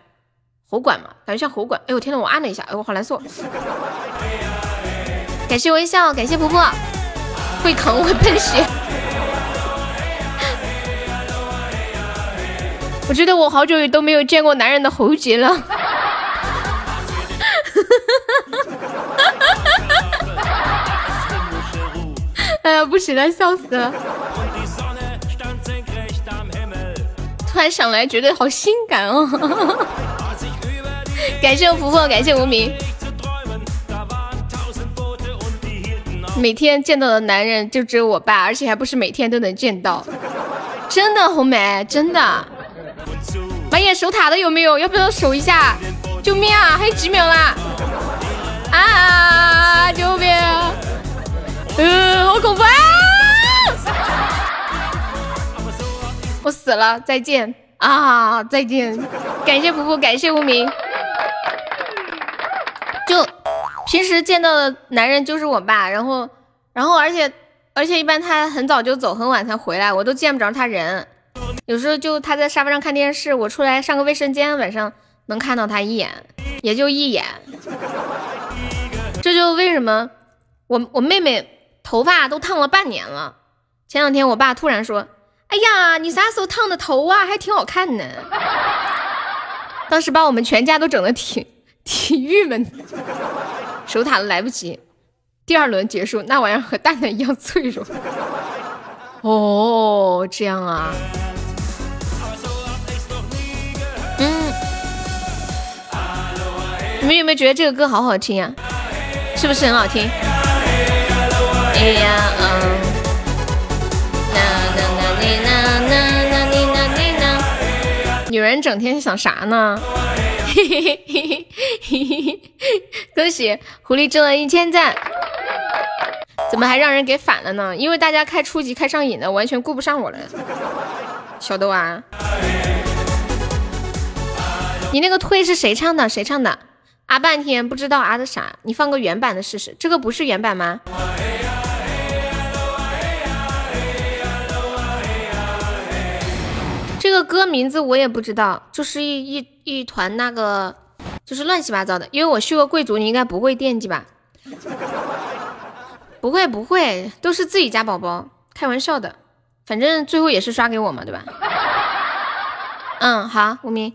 喉管嘛，感觉像喉管。哎呦天呐，我按了一下，哎我好难受。感谢微笑，感谢婆婆，会疼会喷血。我觉得我好久也都没有见过男人的喉结了。(laughs) 哎呀，不行了，笑死了！突然想来，觉得好性感哦。(laughs) 感谢我婆婆，感谢无名。每天见到的男人就只有我爸，而且还不是每天都能见到。真的，红梅，真的。妈呀，守塔的有没有？要不要守一下？救命啊！还有几秒啦！啊！救命！嗯，好恐怖啊！我死了，再见啊！再见，感谢婆婆，感谢无名。就。平时见到的男人就是我爸，然后，然后，而且，而且一般他很早就走，很晚才回来，我都见不着他人。有时候就他在沙发上看电视，我出来上个卫生间，晚上能看到他一眼，也就一眼。这就为什么我我妹妹头发都烫了半年了。前两天我爸突然说：“哎呀，你啥时候烫的头啊？还挺好看呢。”当时把我们全家都整的挺挺郁闷。守塔都来不及，第二轮结束，那玩意儿和蛋蛋一样脆弱。哦，这样啊。你们有没有觉得这个歌好好听啊？是不是很好听？哎呀，嗯。女人整天想啥呢？嘿嘿嘿嘿嘿嘿恭喜狐狸挣了一千赞，怎么还让人给反了呢？因为大家开初级开上瘾了，完全顾不上我了。小豆啊，你那个退是谁唱的？谁唱的？啊半天不知道啊的啥？你放个原版的试试，这个不是原版吗？这个歌名字我也不知道，就是一一一团那个，就是乱七八糟的。因为我去过贵族，你应该不会惦记吧？(laughs) 不会不会，都是自己家宝宝，开玩笑的。反正最后也是刷给我嘛，对吧？嗯，好，无名，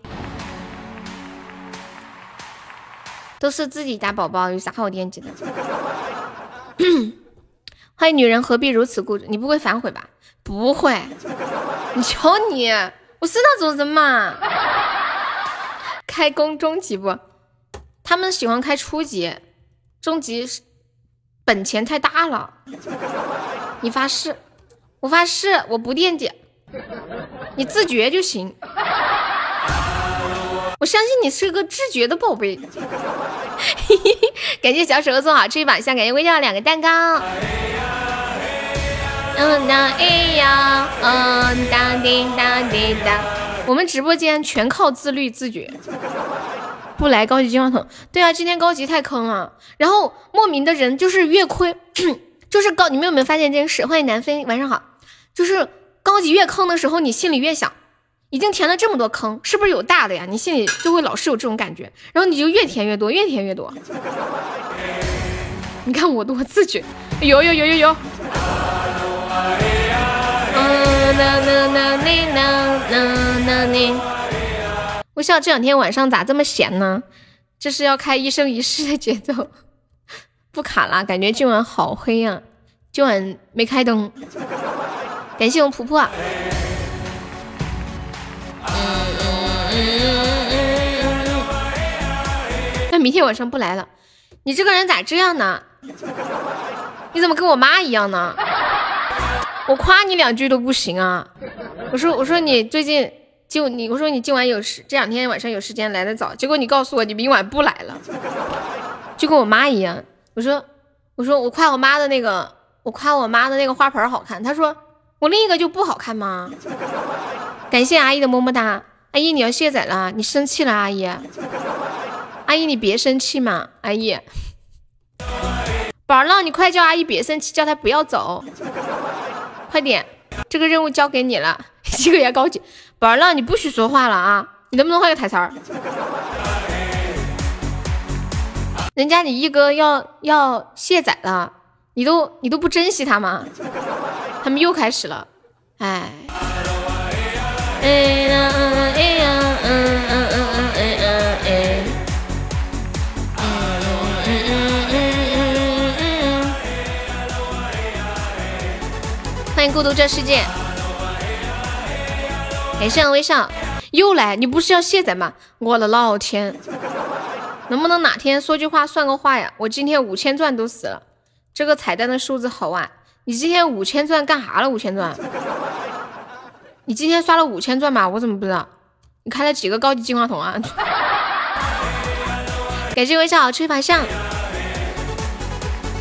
都是自己家宝宝，有啥好惦记的？(coughs) 欢迎女人何必如此固执？你不会反悔吧？不会，你瞧你。我是那种人吗，开工中级不？他们喜欢开初级，中级本钱太大了。你发誓，我发誓，我不惦记，你自觉就行。我相信你是个自觉的宝贝。(laughs) 感谢小手送好吃一把香，感谢微笑两个蛋糕。嗯当哎呀，嗯当叮当叮当，我们直播间全靠自律自觉，不来高级金话筒。对啊，今天高级太坑了，然后莫名的人就是越亏，就是高。你们有没有发现这件事？欢迎南飞，晚上好。就是高级越坑的时候，你心里越想，已经填了这么多坑，是不是有大的呀？你心里就会老是有这种感觉，然后你就越填越多，越填越多。你看我多自觉，有有有有有。微笑这两天晚上咋这么闲呢？这是要开一生一世的节奏，不卡啦，感觉今晚好黑呀，今晚没开灯。感谢我婆婆。那明天晚上不来了，你这个人咋这样呢？你怎么跟我妈一样呢？我夸你两句都不行啊！我说我说你最近就你我说你今晚有时这两天晚上有时间来的早，结果你告诉我你明晚不来了，就跟我妈一样。我说我说我夸我妈的那个我夸我妈的那个花盆好看，她说我另一个就不好看吗？感谢阿姨的么么哒，阿姨你要卸载了，你生气了阿姨？阿姨你别生气嘛，阿姨，宝儿浪你快叫阿姨别生气，叫她不要走。快点，这个任务交给你了，一个月高级。宝儿浪，你不许说话了啊！你能不能换个台词儿？人家你一哥要要卸载了，你都你都不珍惜他吗？他们又开始了，哎。欢迎孤独这世界，感谢微笑又来，你不是要卸载吗？我的老天，能不能哪天说句话算个话呀？我今天五千钻都死了，这个彩蛋的数字好啊！你今天五千钻干啥了？五千钻？你今天刷了五千钻吧？我怎么不知道？你开了几个高级金话筒啊？感谢微笑吹法像，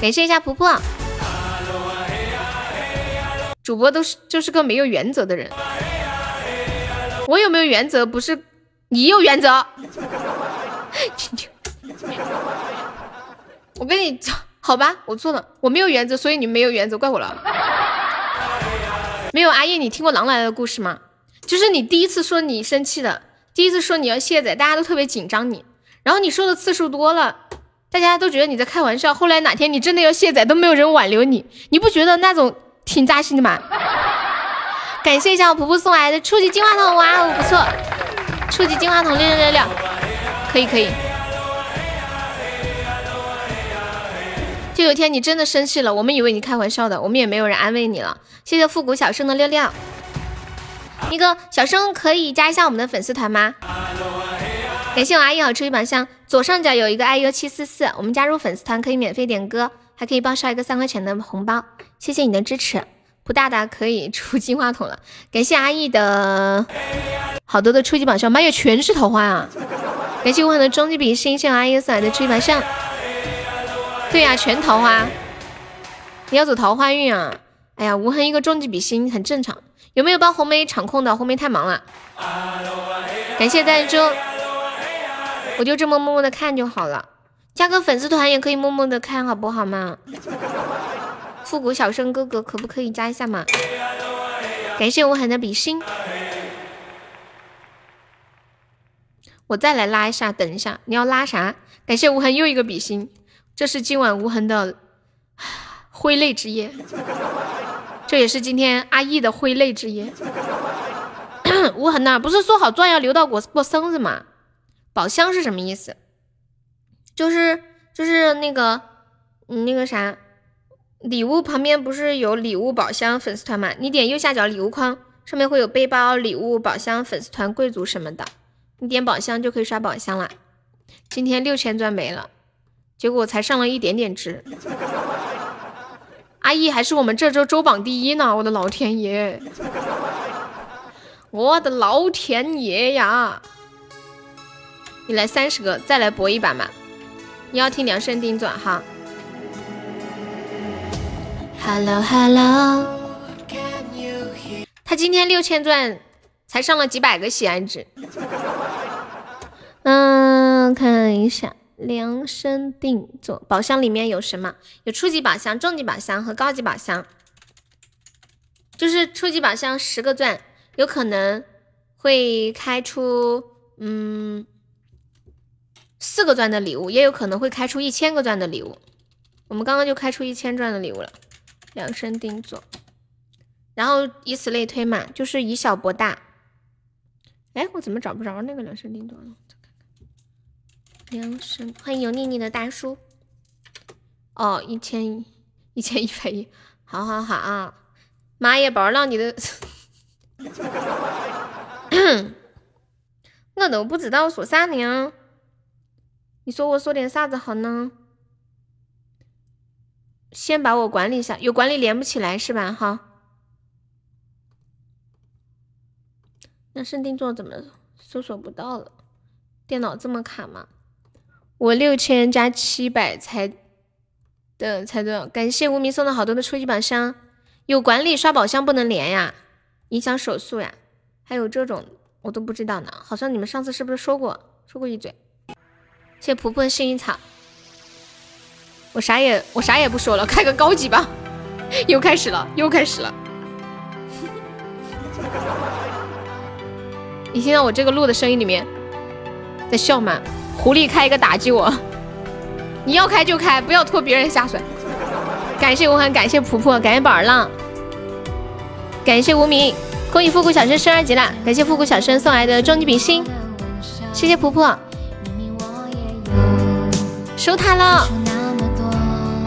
感谢一下婆婆。主播都是就是个没有原则的人，我有没有原则？不是你有原则。(laughs) 我跟你讲好吧，我错了，我没有原则，所以你没有原则，怪我了。没有阿叶，你听过狼来了的故事吗？就是你第一次说你生气的，第一次说你要卸载，大家都特别紧张你，然后你说的次数多了，大家都觉得你在开玩笑。后来哪天你真的要卸载，都没有人挽留你，你不觉得那种？挺扎心的吗，感谢一下我婆婆送来的初级金话筒，哇哦不错，初级金话筒六六六六，可以可以。就有天你真的生气了，我们以为你开玩笑的，我们也没有人安慰你了。谢谢复古小生的六六，那个小生可以加一下我们的粉丝团吗？感谢我阿姨好初级宝箱，左上角有一个 iu 七四四，我们加入粉丝团可以免费点歌。还可以报销一个三块钱的红包，谢谢你的支持。蒲大大可以出金话筒了，感谢阿义的好多的初级宝箱，妈呀，全是桃花啊！感谢无痕的终极比心，谢阿义送来的初级宝箱。对呀，全桃花，你要走桃花运啊！哎呀，无痕一个终极比心很正常。有没有帮红梅场控的？红梅太忙了。感谢弹珠，我就这么默默的看就好了。加个粉丝团也可以默默的看好不好嘛？复古小生哥哥可不可以加一下嘛？感谢无痕的比心，我再来拉一下，等一下你要拉啥？感谢无痕又一个比心，这是今晚无痕的挥泪之夜，这也是今天阿义的挥泪之夜。(clears throat) 无痕呐，不是说好钻要留到过过生日吗？宝箱是什么意思？就是就是那个，那个啥，礼物旁边不是有礼物宝箱粉丝团吗？你点右下角礼物框，上面会有背包、礼物、宝箱、粉丝团、贵族什么的，你点宝箱就可以刷宝箱了。今天六千钻没了，结果才上了一点点值。阿姨还是我们这周周榜第一呢！我的老天爷，我的老天爷呀！你来三十个，再来搏一把嘛！你要听量身定做哈。Hello Hello，他今天六千钻才上了几百个喜爱值。嗯，看一下量身定做宝箱里面有什么？有初级宝箱、中级宝箱和高级宝箱。就是初级宝箱十个钻，有可能会开出嗯。四个钻的礼物也有可能会开出一千个钻的礼物，我们刚刚就开出一千钻的礼物了，量身定做，然后以此类推嘛，就是以小博大。哎，我怎么找不着那个量身定做了？量身，欢迎油腻腻的大叔。哦，一千一 (laughs) 千一百一，好好好啊！妈耶，宝儿浪你的，(coughs) 我都不知道说啥呢。你说我说点啥子好呢？先把我管理一下，有管理连不起来是吧？哈。那圣定做怎么搜索不到了？电脑这么卡吗？我六千加七百才的才多少？感谢无名送的好多的初级宝箱，有管理刷宝箱不能连呀，影响手速呀。还有这种我都不知道呢，好像你们上次是不是说过说过一嘴？谢婆婆的幸运草，我啥也我啥也不说了，开个高级吧。(laughs) 又开始了，又开始了。(laughs) 你听到我这个录的声音里面在笑吗？狐狸开一个打击我，你要开就开，不要拖别人下水。感谢无痕，感谢婆婆，感谢宝儿浪，感谢无名，恭喜复古小生升二级了，感谢复古小生送来的终极比心，谢谢婆婆。守塔了，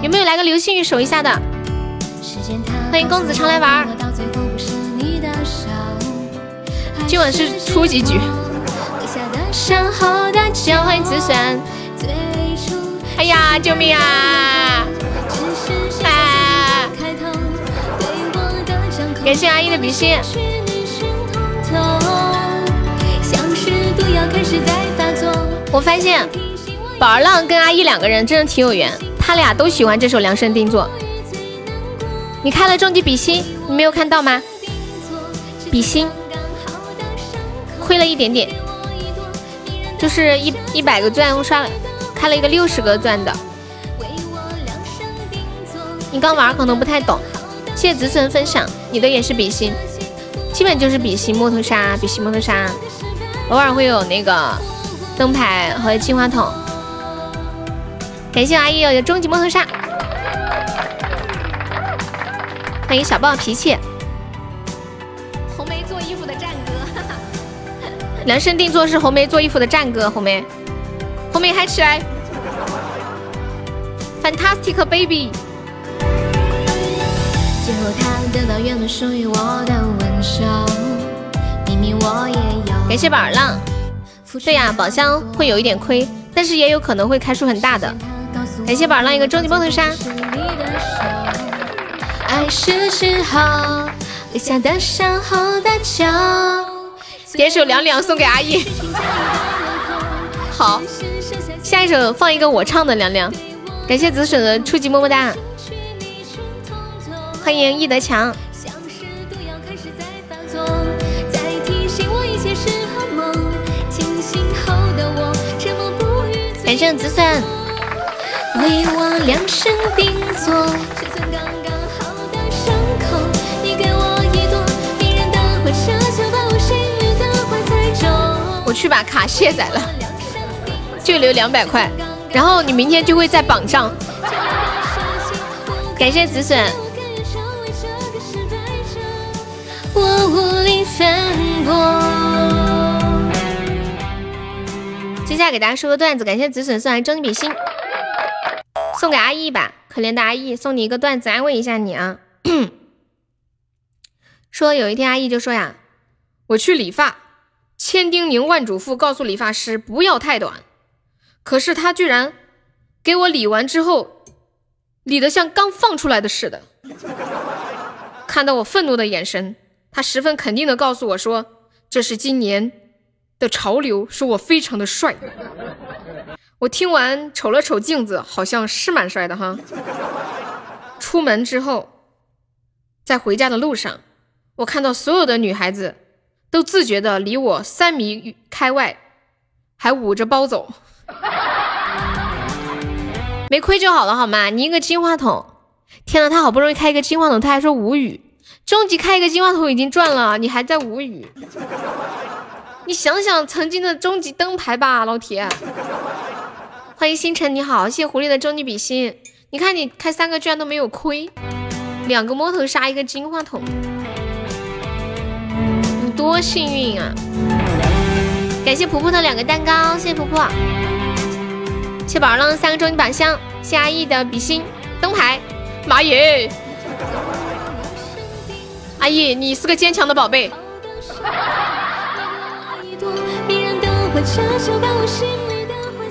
有没有来个流星雨守一下的？欢迎公子常来玩。今晚是初级局。欢迎子孙。哎呀，救命啊！啊！感谢阿姨的比心。我发现。宝儿浪跟阿姨两个人真的挺有缘，他俩都喜欢这首量身定做。你开了终极比心，你没有看到吗？比心亏了一点点，就是一一百个钻我刷了，开了一个六十个钻的。你刚玩可能不太懂，谢谢子孙分享，你的也是比心，基本就是比心木头沙，比心木头沙，偶尔会有那个灯牌和金话筒。感谢阿姨的终极摩托沙，欢迎小暴脾气，红梅做衣服的战，量身定做是红梅做衣服的战歌，红梅，红梅嗨起来，Fantastic Baby。最后他得到原本属于我的温柔，明明我也有。感谢宝儿浪，对呀，宝箱会有一点亏，但是也有可能会开出很大的。感谢宝儿浪一个终极梦头杀。点首凉凉送给阿姨。好，下一首放一个我唱的凉凉。感谢紫笋的初级么么哒。欢迎易德强。感谢紫笋。为我量身定做，去把卡卸载了，就留两百块，然后你明天就会在榜上。感谢紫笋。我无力反驳。接下来给大家说个段子，感谢紫笋送来终极比心。送给阿姨吧，可怜的阿姨，送你一个段子安慰一下你啊。(clears throat) 说有一天阿姨就说呀，我去理发，千叮咛万嘱咐，告诉理发师不要太短，可是他居然给我理完之后，理得像刚放出来的似的。看到我愤怒的眼神，他十分肯定的告诉我说，这是今年的潮流，说我非常的帅。我听完瞅了瞅镜子，好像是蛮帅的哈。出门之后，在回家的路上，我看到所有的女孩子都自觉的离我三米开外，还捂着包走。没亏就好了好吗？你一个金话筒，天呐，他好不容易开一个金话筒，他还说无语。终极开一个金话筒已经赚了，你还在无语？你想想曾经的终极灯牌吧，老铁。欢迎星辰，你好，谢谢狐狸的终极比心。你看你开三个居然都没有亏，两个摸头杀，一个金话筒，多幸运啊！感谢婆婆的两个蛋糕，谢谢婆婆。谢宝儿浪三个终极宝箱，谢阿义的比心灯牌。妈耶！阿义，你是个坚强的宝贝。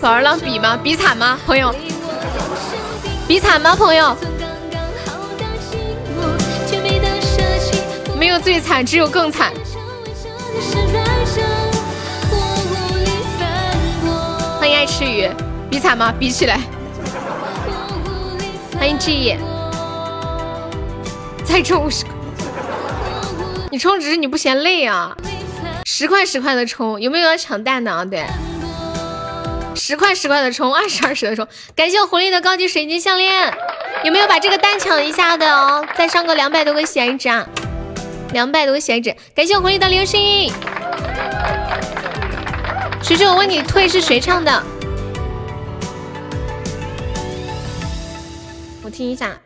宝儿浪比吗？比惨吗，朋友？比惨吗，朋友？没有最惨，只有更惨。欢迎爱吃鱼，比惨吗？比起来。(laughs) 欢迎 G，再充五十块。你充值你不嫌累啊？十块十块的充，有没有要抢蛋的啊？对。十块十块的充，二十二十的充，感谢我狐狸的高级水晶项链，有没有把这个蛋抢一下的哦？再上个两百多个喜爱值啊，两百多个喜爱值，感谢我狐狸的流星。徐徐，我问你，退是谁唱的？我听一下，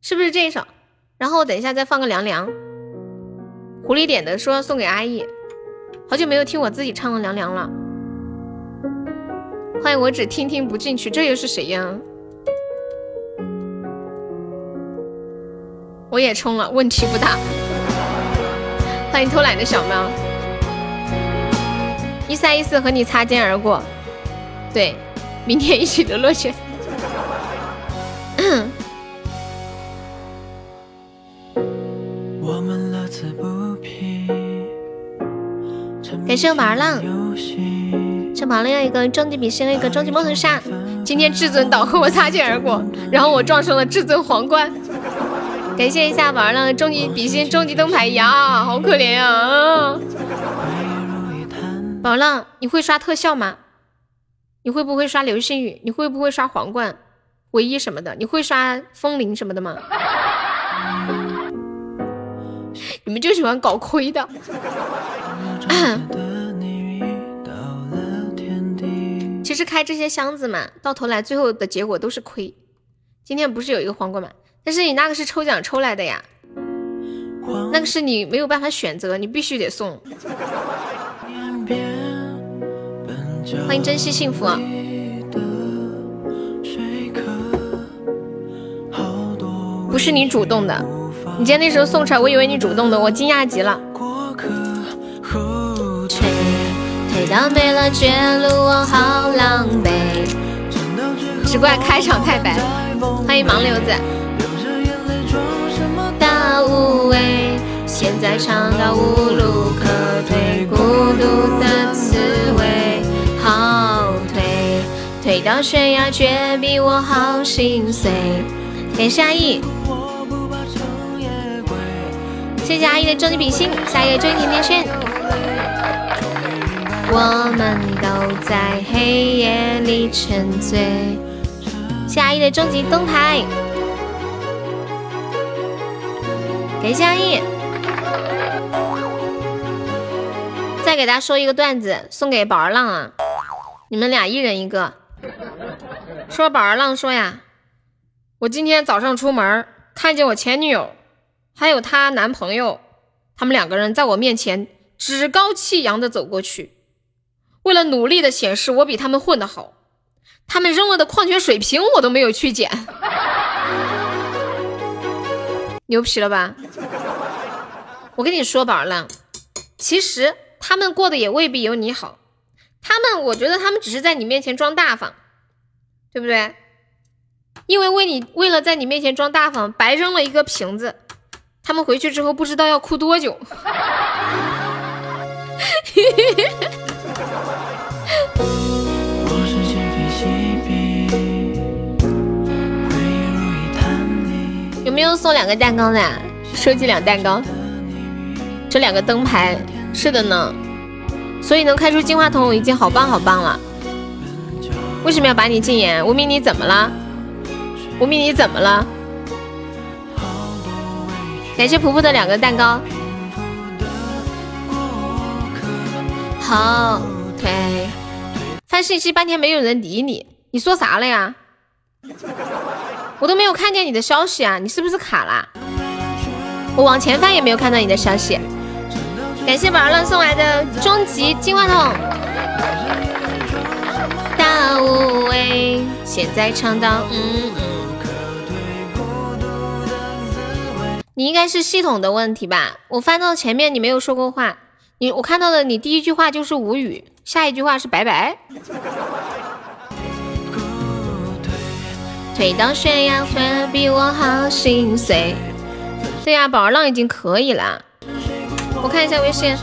是不是这一首？然后我等一下再放个凉凉。狐狸点的，说送给阿姨。好久没有听我自己唱的《凉凉》了，欢迎我只听听不进去，这又是谁呀？我也充了，问题不大。欢迎偷懒的小猫，一三一四和你擦肩而过，对，明天一起的落去。感谢我宝儿浪，这宝儿浪要一个终极比心，一个终极梦头杀。今天至尊岛和我擦肩而过，然后我撞上了至尊皇冠。感谢一下宝儿浪的终极比心、终极灯牌呀，好可怜呀！宝浪，你会刷特效吗？你会不会刷流星雨？你会不会刷皇冠、唯一什么的？你会刷风铃什么的吗？你们就喜欢搞亏的。其实开这些箱子嘛，到头来最后的结果都是亏。今天不是有一个皇冠吗？但是你那个是抽奖抽来的呀，那个是你没有办法选择，你必须得送。欢迎珍惜幸福。不是你主动的，你今天那时候送出来，我以为你主动的，我惊讶极了。到没了绝路，我好狼狈。只怪开场太白。欢迎盲流子。无畏，现在尝到无路可退，孤独的滋味，后退，退到悬崖绝壁，我好心碎。感谢阿义，谢谢阿姨的终极比心，下一个终极甜甜圈。我们都在黑夜里沉醉。谢阿姨的终极灯牌，感谢阿姨。再给大家说一个段子，送给宝儿浪啊！你们俩一人一个。说宝儿浪说呀，我今天早上出门，看见我前女友还有她男朋友，他们两个人在我面前趾高气扬的走过去。为了努力的显示我比他们混得好，他们扔了的矿泉水瓶我都没有去捡，牛皮了吧？我跟你说，宝儿浪，其实他们过得也未必有你好，他们我觉得他们只是在你面前装大方，对不对？因为为你为了在你面前装大方，白扔了一个瓶子，他们回去之后不知道要哭多久。有没有送两个蛋糕的？收集两蛋糕，这两个灯牌是的呢。所以能开出金话筒已经好棒好棒了。为什么要把你禁言？无名你怎么了？无名你怎么了？感谢婆婆的两个蛋糕。好。发信息半天没有人理你，你说啥了呀？我都没有看见你的消息啊，你是不是卡啦？我往前翻也没有看到你的消息。感谢宝儿浪送来的终极金话筒。大无畏，现在唱到嗯。你应该是系统的问题吧？我翻到前面你没有说过话，你我看到的你第一句话就是无语，下一句话是拜拜。推到悬崖会比我好心碎。对呀，宝儿浪已经可以了。我看一下微信，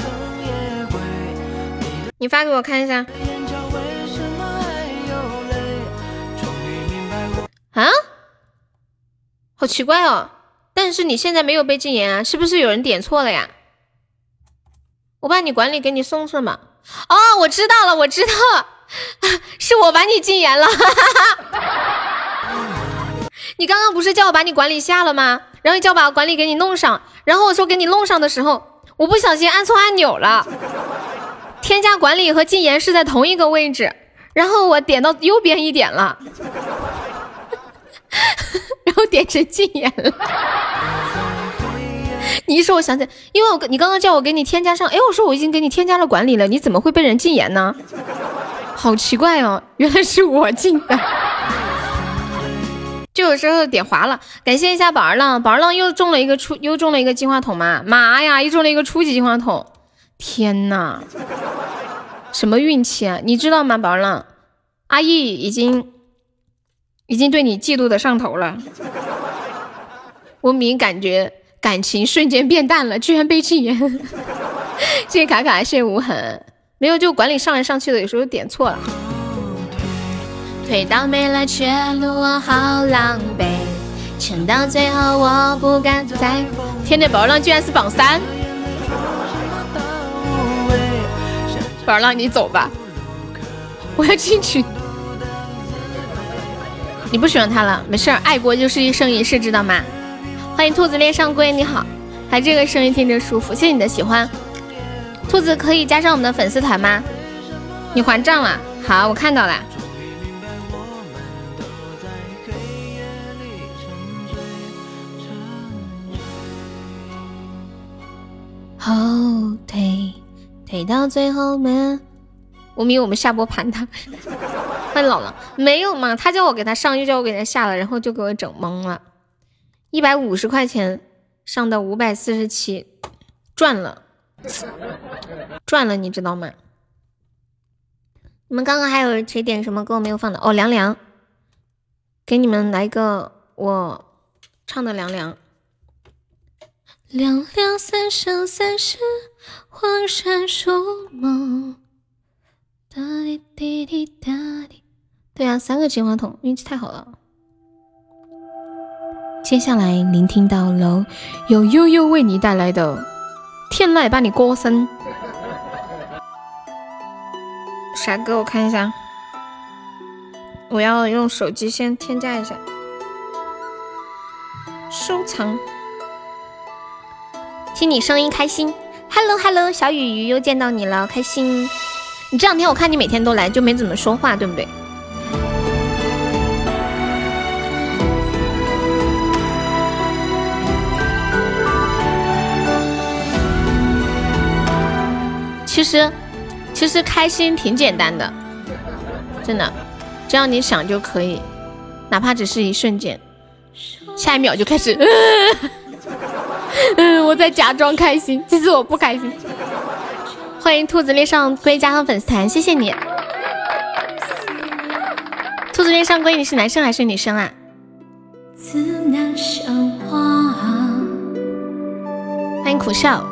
你发给我看一下。啊？好奇怪哦！但是你现在没有被禁言啊？是不是有人点错了呀？我把你管理给你送送嘛。哦，我知道了，我知道，(laughs) 是我把你禁言了。你刚刚不是叫我把你管理下了吗？然后叫我把管理给你弄上，然后我说给你弄上的时候，我不小心按错按钮了。添加管理和禁言是在同一个位置，然后我点到右边一点了，(laughs) 然后点成禁言了。你一说，我想起来，因为我你刚刚叫我给你添加上，哎，我说我已经给你添加了管理了，你怎么会被人禁言呢？好奇怪哦，原来是我禁的。就有时候点滑了，感谢一下宝儿浪，宝儿浪又中了一个初，又中了一个金话筒嘛，妈呀，又中了一个初级金话筒，天呐，什么运气啊？你知道吗，宝儿浪，阿易已经已经对你嫉妒的上头了，我明感觉感情瞬间变淡了，居然被禁言，谢谢卡卡，谢谢无痕，没有就管理上来上去的，有时候点错了。推到没了绝路，我好狼狈。撑到最后，我不敢再。(laughs) 天天宝儿浪居然是榜三。宝儿浪，你走吧，我要进去。你不喜欢他了，没事儿，爱国就是一生一世，知道吗？欢迎兔子恋上龟，你好，还这个声音听着舒服，谢谢你的喜欢。兔子可以加上我们的粉丝团吗？你还账了？好，我看到了。后退，退到最后面。我以为我们下播盘他，(laughs) 太老了。没有嘛，他叫我给他上，又叫我给他下了，然后就给我整懵了。一百五十块钱上到五百四十七，赚了，赚了，你知道吗？你们刚刚还有谁点什么歌没有放的？哦，凉凉，给你们来一个我唱的凉凉。两两三生三世，黄山树梦。哒滴滴滴哒滴。对啊，三个金话筒，运气太好了。接下来聆听到了由悠悠为你带来的《天籁把你歌声》。啥歌？我看一下。我要用手机先添加一下，收藏。听你声音开心，Hello Hello，小雨雨又见到你了，开心。你这两天我看你每天都来，就没怎么说话，对不对？其实，其实开心挺简单的，真的，只要你想就可以，哪怕只是一瞬间，下一秒就开始。嗯，(laughs) 我在假装开心，其实我不开心。欢迎兔子恋上龟加上粉丝团，谢谢你。兔子恋上龟，你是男生还是女生啊？欢迎苦笑。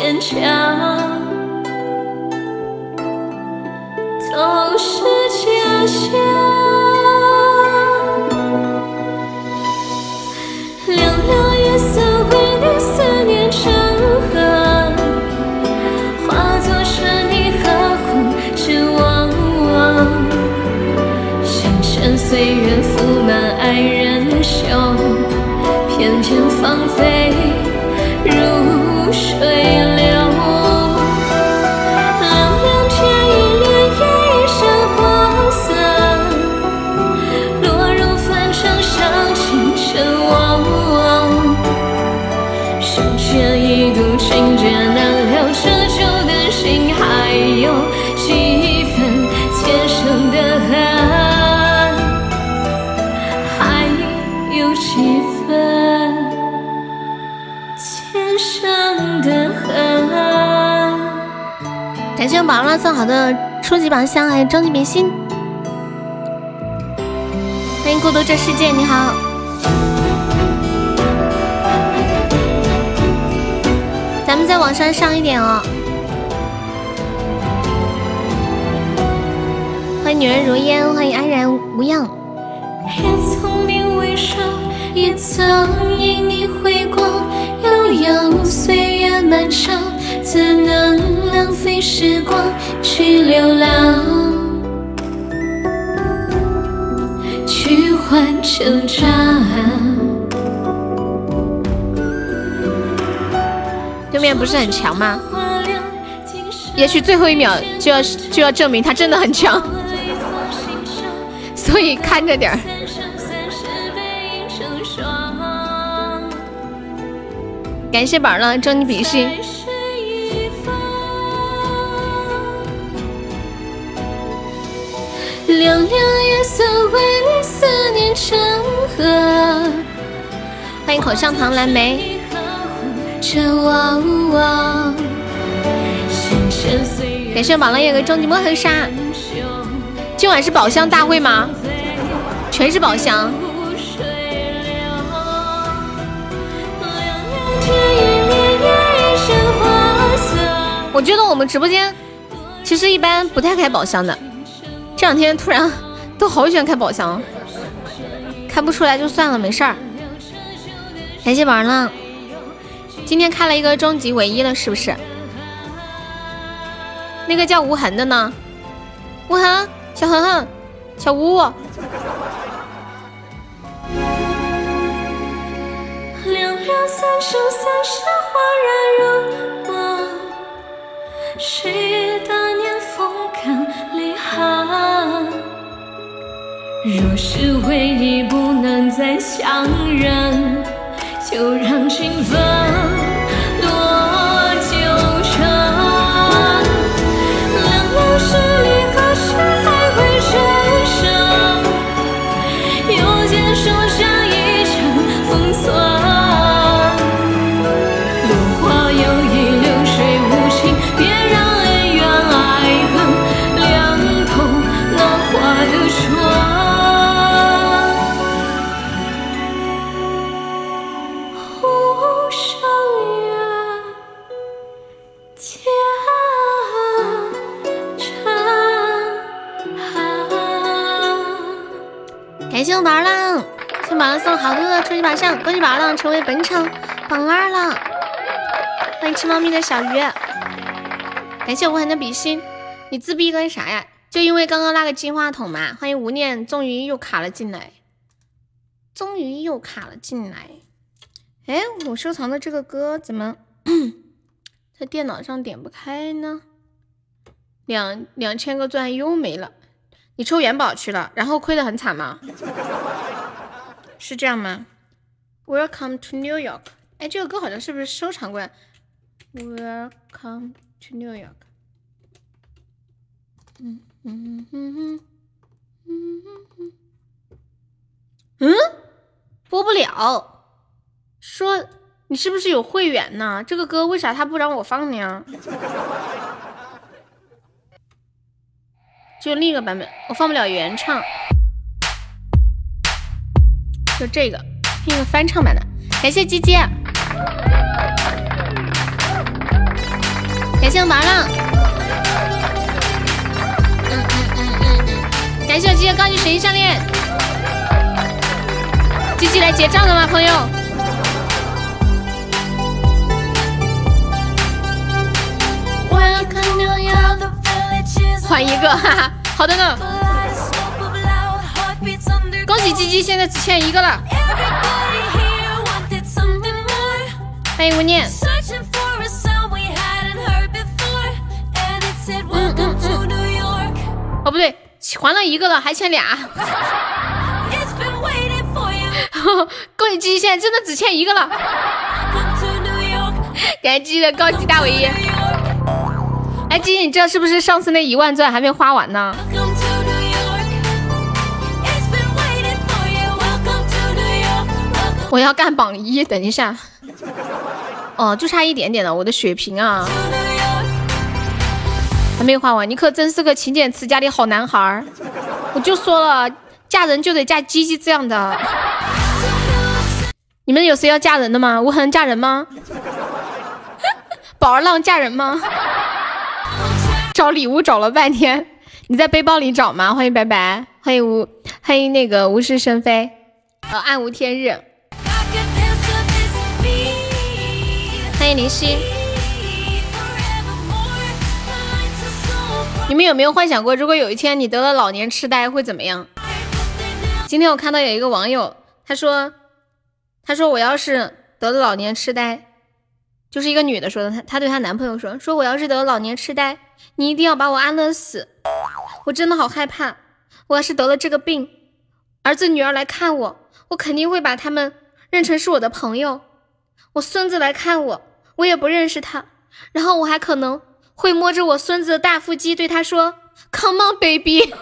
坚强，都是假象。感谢我宝浪送好的初级宝箱，还有终极明星。欢迎孤独这世界，你好。咱们再往上上一点哦。欢迎女人如烟，欢迎安然无恙。也曾名为少，也曾因你回光，悠悠岁月漫长，怎能浪费时光去流浪，去换成长。对面不是很强吗？也许最后一秒就要就要证明他真的很强，(laughs) 所以看着点儿。感谢宝浪终极比心。凉凉夜色为你思念成河，欢迎口香糖蓝莓。感谢宝浪夜个终极墨痕沙。今晚是宝箱大会吗？全是宝箱。我觉得我们直播间其实一般不太开宝箱的，这两天突然都好喜欢开宝箱，开不出来就算了，没事儿。感谢宝浪，今天开了一个终极唯一了，是不是？那个叫无痕的呢？无痕，小恒恒，小吴。凉凉三生三世恍然如梦，岁若是回忆不能再相认，就让情分好多的初级宝箱，恭喜宝浪成为本场榜二了。欢迎吃猫咪的小鱼，感谢无痕的比心。你自闭干啥呀？就因为刚刚那个金话筒嘛。欢迎无念，终于又卡了进来，终于又卡了进来。哎，我收藏的这个歌怎么 (coughs) 在电脑上点不开呢？两两千个钻又没了。你抽元宝去了，然后亏得很惨吗？是这样吗？Welcome to New York。哎，这个歌好像是不是收藏过？Welcome to New York。嗯嗯嗯嗯嗯嗯嗯嗯，播不了。说你是不是有会员呢？这个歌为啥他不让我放呢？就另一个版本，我放不了原唱，就这个，听个翻唱版的。感谢鸡鸡，感谢麻浪，嗯嗯嗯嗯嗯，感谢我鸡鸡高级神医项链，鸡鸡来结账了吗，朋友？还一个，哈哈，好的呢。恭喜鸡鸡，现在只欠一个了。欢迎无念。哦不对，还了一个了，还欠俩。(laughs) (laughs) 恭喜鸡鸡，现在真的只欠一个了。感谢鸡鸡的高级大尾翼。哎，鸡鸡，你知道是不是上次那一万钻还没花完呢？我要干榜一，等一下。哦，就差一点点了，我的血瓶啊，还没有花完。你可真是个勤俭持家的好男孩儿。我就说了，嫁人就得嫁鸡鸡这样的。你们有谁要嫁人的吗？无痕嫁人吗？(laughs) 宝儿浪嫁人吗？找礼物找了半天，你在背包里找吗？欢迎白白，欢迎无，欢迎那个无事生非，呃，暗无天日。欢迎林夕，你们有没有幻想过，如果有一天你得了老年痴呆会怎么样？今天我看到有一个网友，他说，他说我要是得了老年痴呆，就是一个女的说的，她她对她男朋友说，说我要是得了老年痴呆，你一定要把我安乐死，我真的好害怕，我要是得了这个病，儿子女儿来看我，我肯定会把他们认成是我的朋友，我孙子来看我。我也不认识他，然后我还可能会摸着我孙子的大腹肌对他说：“Come on, baby。(laughs) ”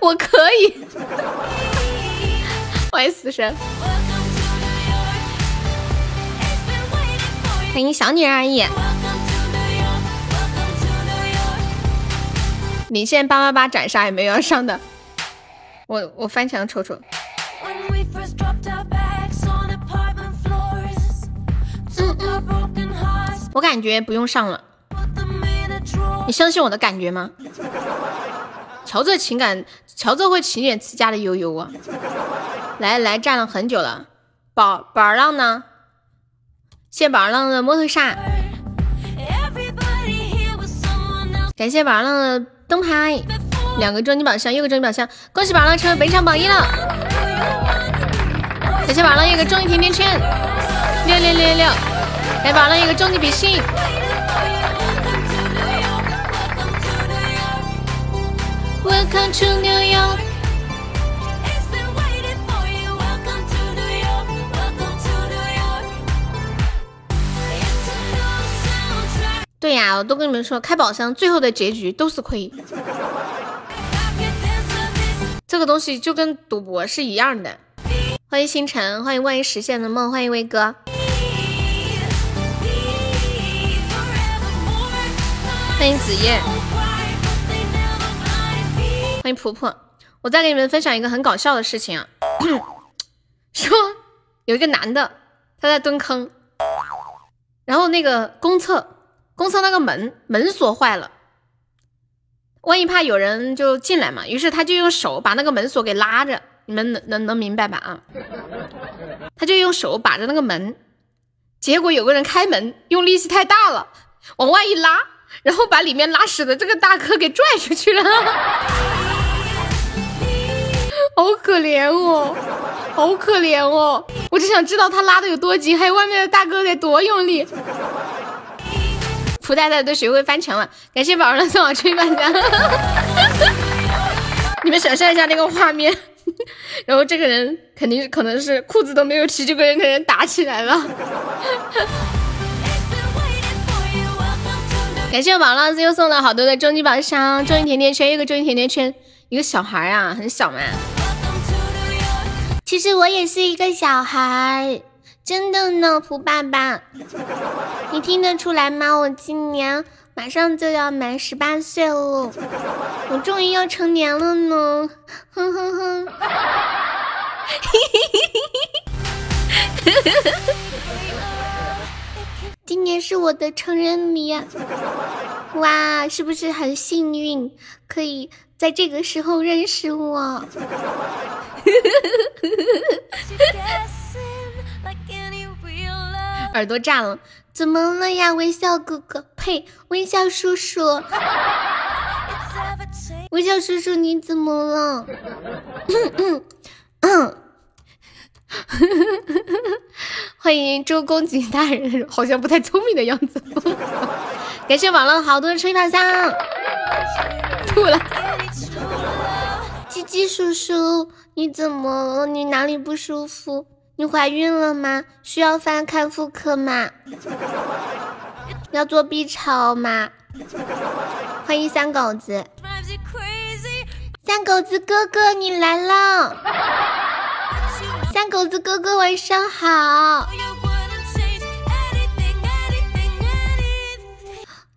我可以。欢迎死神，欢迎小女人而已。你现在八八八斩杀也没有要上的，我我翻墙瞅瞅。我感觉不用上了，你相信我的感觉吗？瞧这情感，瞧这会勤俭持家的悠悠啊！来来，站了很久了，宝宝儿浪呢？谢宝儿浪的摩托刹，感谢宝儿浪的灯牌，两个终极宝箱，又个终极宝箱，恭喜宝儿浪成为本场榜一了！感谢宝儿浪一个终极甜甜圈，六六六六六。来宝了一个终极比心。Welcome to New York。对呀，我都跟你们说，开宝箱最后的结局都是亏。这个东西就跟赌博是一样的。欢迎星辰，欢迎万一实现的梦，欢迎威哥。欢迎子夜，欢迎婆婆。我再给你们分享一个很搞笑的事情啊，(clears throat) 说有一个男的他在蹲坑，然后那个公厕公厕那个门门锁坏了，万一怕有人就进来嘛，于是他就用手把那个门锁给拉着，你们能能能明白吧啊？他就用手把着那个门，结果有个人开门用力气太大了，往外一拉。然后把里面拉屎的这个大哥给拽出去了，好可怜哦，好可怜哦！我只想知道他拉的有多急，还有外面的大哥得多用力。蒲太太都学会翻墙了，感谢宝儿的送我吹板家。(laughs) 你们想象一下那个画面，然后这个人肯定是可能是裤子都没有提就跟人跟人打起来了。感谢王浪子又送了好多的终极宝箱，终极甜甜圈，一个终极甜甜圈，一个小孩啊，很小嘛。其实我也是一个小孩，真的呢，蒲爸爸，你听得出来吗？我今年马上就要满十八岁了，我终于要成年了呢，哼哼哼，嘿嘿嘿嘿嘿嘿嘿。今年是我的成人礼，(laughs) 哇，是不是很幸运，可以在这个时候认识我？(laughs) 耳朵炸了，怎么了呀？微笑哥哥，呸，微笑叔叔，(laughs) 微笑叔叔，你怎么了？嗯 (coughs) 嗯嗯。(laughs) 欢迎周公瑾大人，好像不太聪明的样子。(laughs) 感谢网络好多吹宝箱，吐了。鸡鸡叔叔，你怎么了？你哪里不舒服？你怀孕了吗？需要翻看妇科吗？要做 B 超吗？欢迎三狗子，三狗子哥哥你来了，三狗子哥哥晚上好，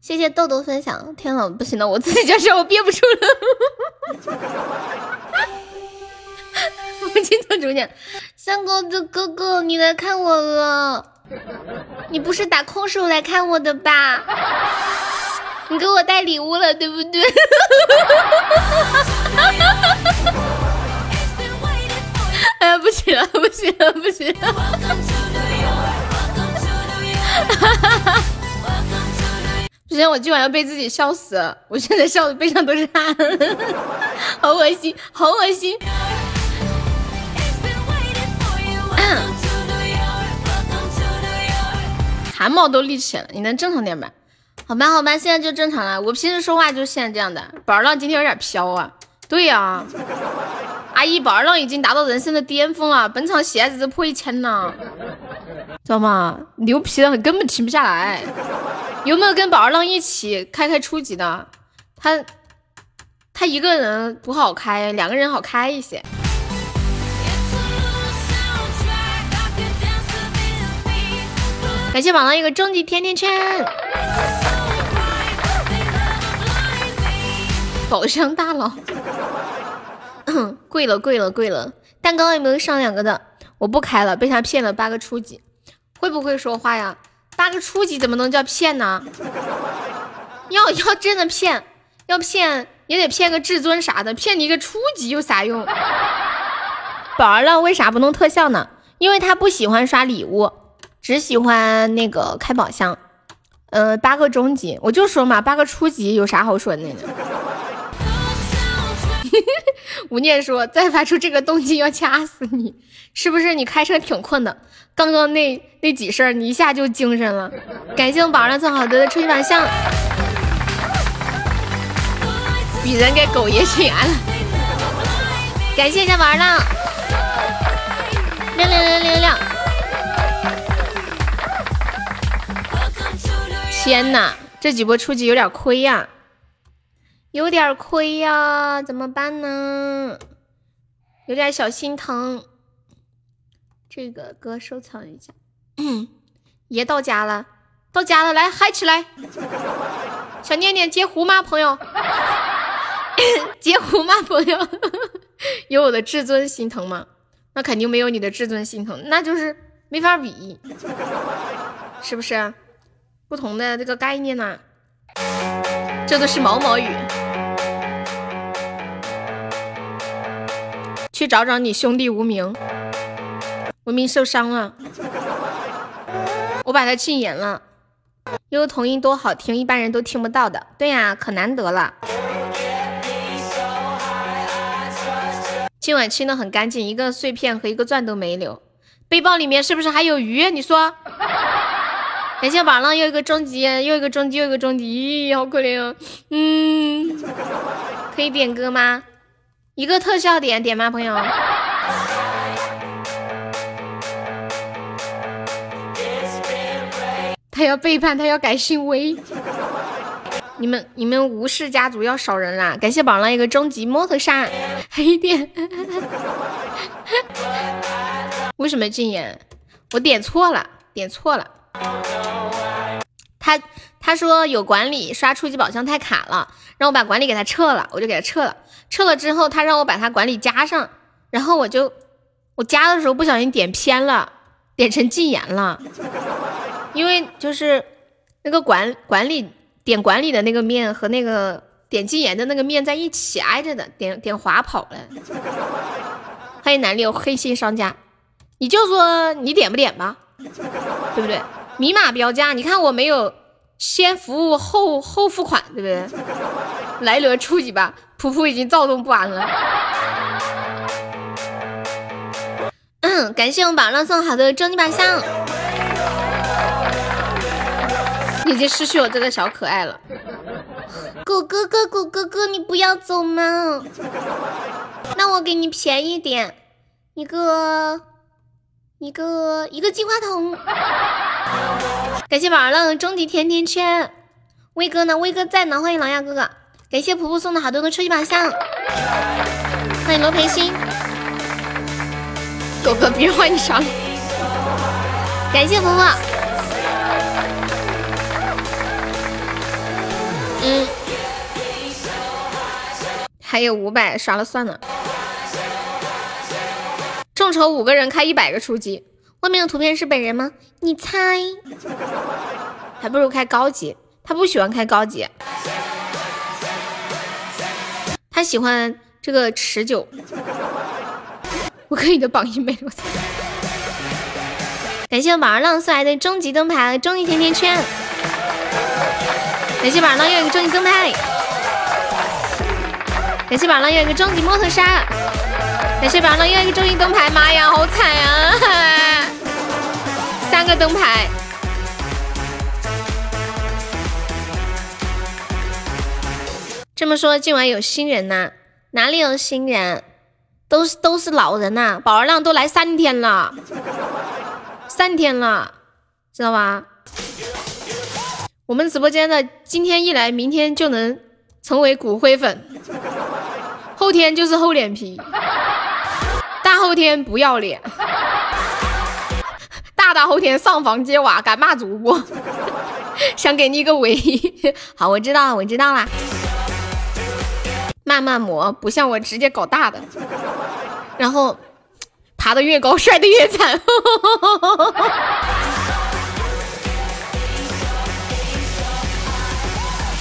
谢谢豆豆分享。天呐，不行了，我自己讲事我憋不住了。(laughs) 我经常主讲，三狗子哥哥你来看我了，你不是打空手来看我的吧？你给我带礼物了，对不对？(laughs) 哎呀，不行了，不行了，不行了！(laughs) 不行，我今晚要被自己笑死！我现在笑的背上都是汗，好恶心，好恶心！(coughs) 汗毛都立起来了，你能正常点吧？好吧，好吧，现在就正常了。我平时说话就是现在这样的。宝儿浪今天有点飘啊。对呀，阿姨，宝儿浪已经达到人生的巅峰了，本场喜爱值破一千了，知道吗？牛皮的很，根本停不下来。有没有跟宝儿浪一起开开初级的？他他一个人不好开，两个人好开一些。感谢宝浪一个终极甜甜圈。宝箱大佬，(clears throat) 贵了贵了贵了！蛋糕有没有上两个的？我不开了，被他骗了八个初级，会不会说话呀？八个初级怎么能叫骗呢？要要真的骗，要骗也得骗个至尊啥的，骗你一个初级有啥用？宝儿浪为啥不弄特效呢？因为他不喜欢刷礼物，只喜欢那个开宝箱。呃，八个中级，我就说嘛，八个初级有啥好说的呢？(laughs) 吴念说：“再发出这个动静要掐死你，是不是？你开车挺困的，刚刚那那几声，你一下就精神了。”感谢我宝儿送好的出一把像，比人给狗爷请安了。感谢一下宝儿浪，六六六六六！天哪，这几波初级有点亏呀。有点亏呀，怎么办呢？有点小心疼。这个歌收藏一下。(clears throat) 爷到家了，到家了，来嗨起来！小念念截胡吗，朋友？截胡吗，朋友？(laughs) (laughs) 有我的至尊心疼吗？那肯定没有你的至尊心疼，那就是没法比，是不是？不同的这个概念呢？这都是毛毛雨。去找找你兄弟无名，无名受伤了，我把他禁言了。悠悠童音多好听，一般人都听不到的。对呀，可难得了。今晚清的很干净，一个碎片和一个钻都没留。背包里面是不是还有鱼？你说。感谢宝浪又一个终极，又一个终极，又一个终极，咦好可怜啊。嗯，可以点歌吗？一个特效点点吗，朋友？(laughs) 他要背叛，他要改姓威。你们你们吴氏家族要少人啦！感谢宝浪一个终极摩托杀黑店。(laughs) 为什么禁言？我点错了，点错了。他他说有管理刷初级宝箱太卡了，让我把管理给他撤了，我就给他撤了。撤了之后，他让我把他管理加上，然后我就我加的时候不小心点偏了，点成禁言了。因为就是那个管管理点管理的那个面和那个点禁言的那个面在一起挨着的，点点滑跑了。欢迎南六黑心商家，你就说你点不点吧，对不对？明码标价，你看我没有先服务后后付款，对不对？来一轮初级吧，普普已经躁动不安了。嗯感谢我们宝浪送好的终极宝箱。已经失去我这个小可爱了，狗哥哥，狗哥哥，你不要走嘛！那我给你便宜点，一个，一个，一个金话筒。感谢宝儿浪的终极甜甜圈，威哥呢？威哥在呢，欢迎狼牙哥哥。感谢普普送的好多个超级宝箱，欢迎罗培新。狗哥，别换衣裳。感谢婆婆。嗯，还有五百，刷了算了。众筹五个人开一百个初级，外面的图片是本人吗？你猜？还不如开高级，他不喜欢开高级，他喜欢这个持久。我可以的榜一没了，感谢宝儿浪送来的终极灯牌、终极甜甜圈。感谢宝儿浪又一个终极灯牌，感谢宝儿浪又一个终极摩托沙，感谢宝儿浪又一个终极灯牌。妈呀，好惨啊！三个灯牌。这么说，今晚有新人呐？哪里有新人？都是都是老人呐！宝儿浪都来三天了，三天了，知道吧？我们直播间的今天一来，明天就能成为骨灰粉，后天就是厚脸皮，大后天不要脸，大大后天上房揭瓦，敢骂主播，(laughs) 想给你一个唯一。(laughs) 好，我知道了，我知道了。慢慢磨，不像我直接搞大的，然后爬得越高，摔得越惨。(laughs)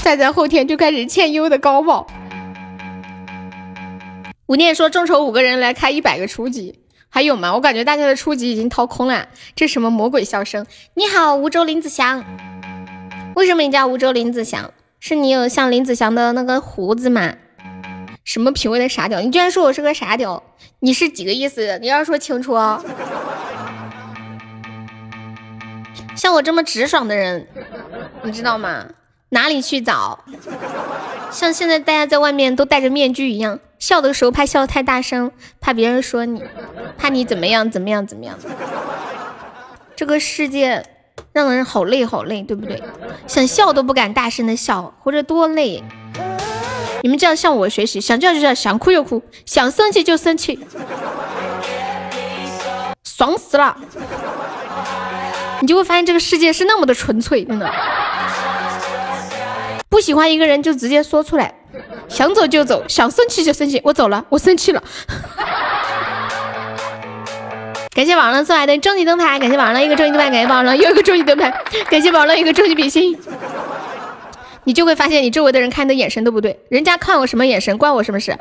再在后天就开始欠优的高保。吴念说众筹五个人来开一百个初级，还有吗？我感觉大家的初级已经掏空了。这什么魔鬼笑声？你好，梧州林子祥。为什么你叫梧州林子祥？是你有像林子祥的那个胡子吗？什么品味的傻屌？你居然说我是个傻屌？你是几个意思？你要说清楚哦。像我这么直爽的人，你知道吗？哪里去找？像现在大家在外面都戴着面具一样，笑的时候怕笑太大声，怕别人说你，怕你怎么样怎么样怎么样。这个世界让人好累好累，对不对？想笑都不敢大声的笑，活着多累。你们这样向我学习，想叫就叫，想哭就哭，想生气就生气，爽死了！你就会发现这个世界是那么的纯粹，真的。不喜欢一个人就直接说出来，想走就走，想生气就生气。我走了，我生气了。(laughs) 感谢网上送来的终极灯牌，感谢网上一个终极灯牌，感谢网上又一个终极灯牌，感谢网上一个终极比心。你就会发现你周围的人看你的眼神都不对，人家看我什么眼神，关我什么事？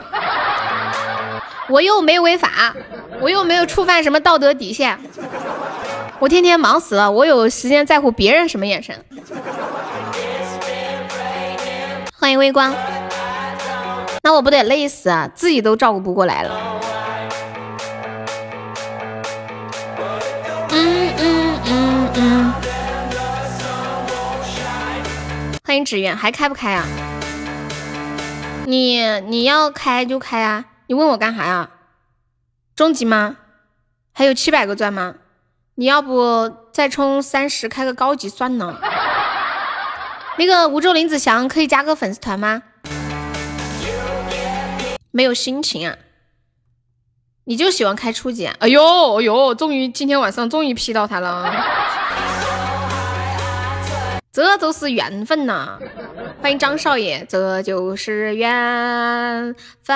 我又没违法，我又没有触犯什么道德底线，我天天忙死了，我有时间在乎别人什么眼神？欢迎微光，那我不得累死啊！自己都照顾不过来了。嗯嗯嗯嗯。欢迎纸鸢，还开不开啊？你你要开就开啊！你问我干啥呀？终极吗？还有七百个钻吗？你要不再充三十开个高级算了。那个梧州林子祥可以加个粉丝团吗？没有心情啊？你就喜欢开初级？哎呦哎呦，终于今天晚上终于 P 到他了，(laughs) 这就是缘分呐！欢迎张少爷，这就是缘分。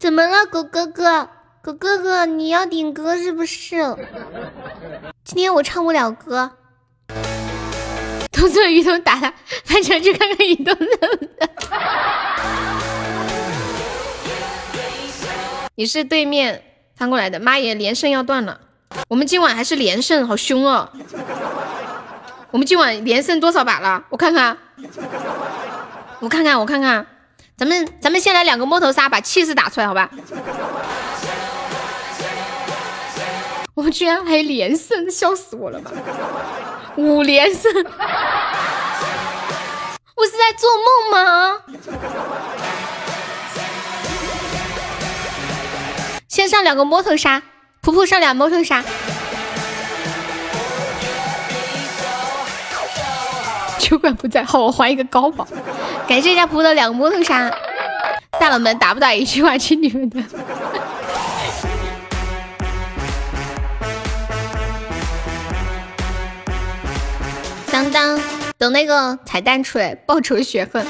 怎么了，狗哥哥？狗哥哥，你要点歌是不是？今天我唱不了歌。动作雨桐打他，翻墙去看看雨桐 (laughs) 你是对面翻过来的，妈耶，连胜要断了。我们今晚还是连胜，好凶哦！我们今晚连胜多少把了？我看看。我看看，我看看，咱们咱们先来两个摸头杀，把气势打出来，好吧？(laughs) 我居然还连胜，笑死我了吧！五连胜，(laughs) 我是在做梦吗？(laughs) 先上两个摸头杀，普普上俩摸头杀。酒馆不在，好，我还一个高保。感谢一下普普的两个摸头杀，大佬们打不打一句话听你们的。当当，等那个彩蛋出来，报仇雪恨，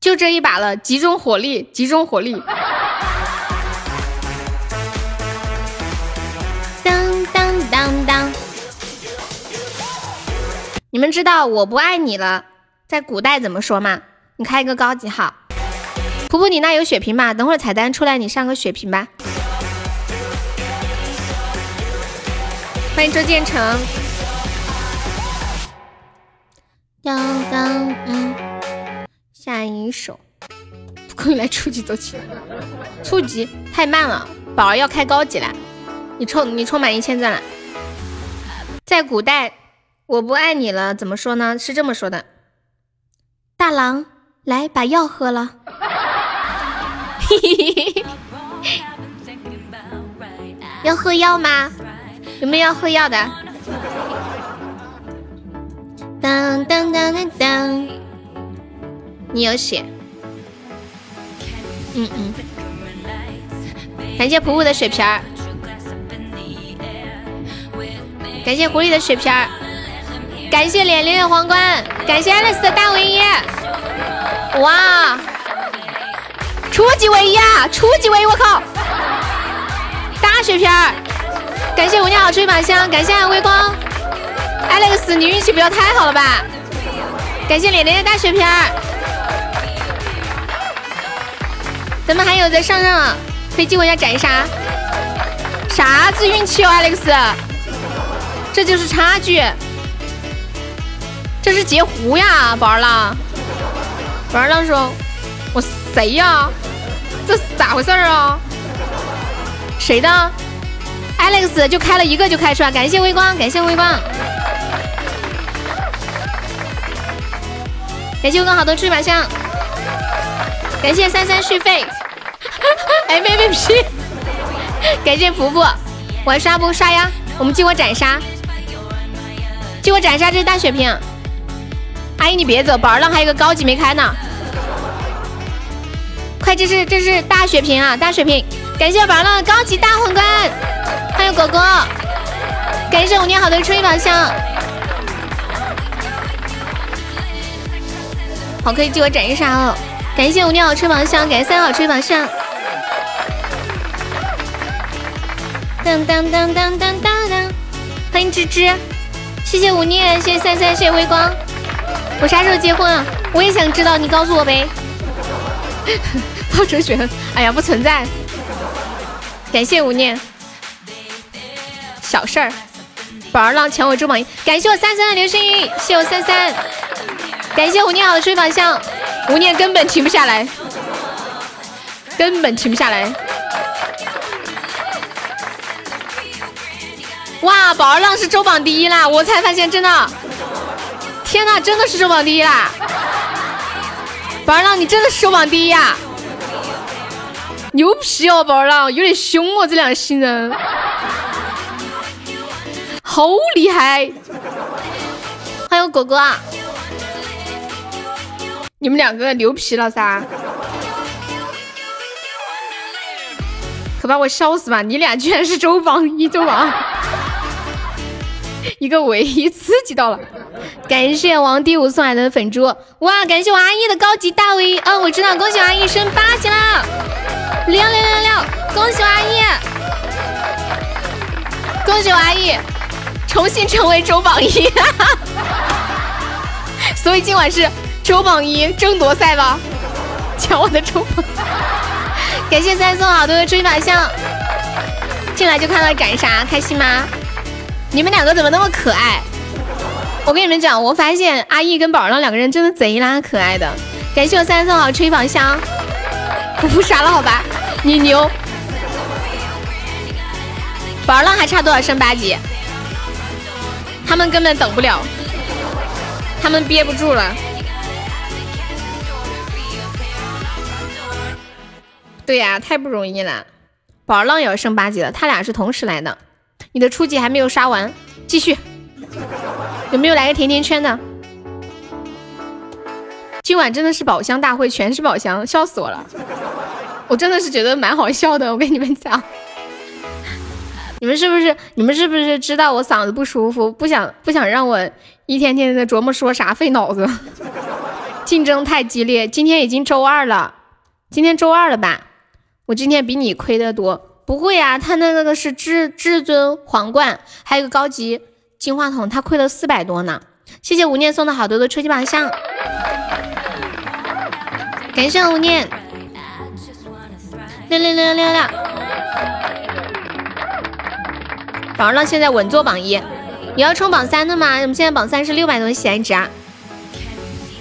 就这一把了，集中火力，集中火力。当当当当，你们知道我不爱你了，在古代怎么说嘛？你开一个高级号，普普，你那有血瓶吗？等会儿彩蛋出来，你上个血瓶吧。欢迎周建成。刚刚嗯，下一首，可以来初级走起，初级太慢了，宝儿要开高级了。你充你充满一千赞了。在古代，我不爱你了，怎么说呢？是这么说的：大郎，来把药喝了。(laughs) 要喝药吗？有没有要喝药的？当当当当当，你有血。嗯嗯，感谢普普的血瓶儿。感谢狐狸的血瓶儿，感谢脸脸的皇冠，感谢 Alex 的大唯一，哇，初级唯一啊，初级唯一，我靠，大血片儿，感谢五娘好吹马香，感谢微光，Alex 你运气不要太好了吧，感谢脸脸的大血片儿，咱们还有在上上，可以激活一下斩杀，啥子运气哦，Alex。这就是差距，这是截胡呀，宝儿郎！宝儿浪说：“我谁呀？这咋回事儿啊？谁的？Alex 就开了一个就开出来，感谢微光，感谢微光，感谢微光好多翅膀香，感谢三三续费，(laughs) MVP，感谢福福，玩刷不刷呀？我们激活斩杀。”进我斩杀这是大血瓶，阿姨你别走，宝儿浪还有个高级没开呢，快这是这是大血瓶啊，大血瓶！感谢宝儿浪的高级大皇冠，欢迎果果，感谢五年好的春一宝箱，好可以给我斩杀哦！感谢五年好吹宝箱，感谢三好吹宝箱，当当当当当当当，欢迎芝芝。谢谢无念，谢谢三三，谢谢微光。我啥时候结婚啊？我也想知道，你告诉我呗。报仇雪，哎呀，不存在。感谢无念，小事儿。宝儿浪抢我周榜一，感谢我三三的流星雨，谢我三三。感谢无念好的追宝箱，无念根本停不下来，根本停不下来。哇，宝儿浪是周榜第一啦！我才发现，真的，天呐，真的是周榜第一啦！宝儿浪，你真的是周榜第一呀！牛皮哦，宝儿浪有点凶哦，这两个新人，好厉害！欢迎果果，你们两个牛皮了噻！可把我笑死吧！你俩居然是周榜一，周榜二。(laughs) 一个唯一刺激到了，感谢王第五送来的粉珠，哇！感谢我阿姨的高级大 V，嗯，我知道，恭喜我阿姨升八级了，六六六六，恭喜我阿姨，恭喜我阿姨。重新成为周榜一，(laughs) 所以今晚是周榜一争夺赛吧，抢我的周榜，感谢三送好多的追法像，进来就看到斩杀，开心吗？你们两个怎么那么可爱？我跟你们讲，我发现阿义跟宝儿浪两个人真的贼拉可爱的。感谢我三送好吹宝箱，我不傻了好吧？你牛。宝儿浪还差多少升八级？他们根本等不了，他们憋不住了。对呀，太不容易了。宝儿浪也要升八级了，他俩是同时来的。你的初级还没有刷完，继续。有没有来个甜甜圈的？今晚真的是宝箱大会，全是宝箱，笑死我了！我真的是觉得蛮好笑的。我跟你们讲，你们是不是你们是不是知道我嗓子不舒服，不想不想让我一天天的琢磨说啥，费脑子。竞争太激烈，今天已经周二了，今天周二了吧？我今天比你亏的多。不会呀，他那个是至至尊皇冠，还有个高级。金话筒他亏了四百多呢，谢谢吴念送的好多的初级宝箱，感谢吴念，六六六六六，宝儿浪现在稳坐榜一，你要冲榜三的吗？我们现在榜三是六百多喜爱值啊，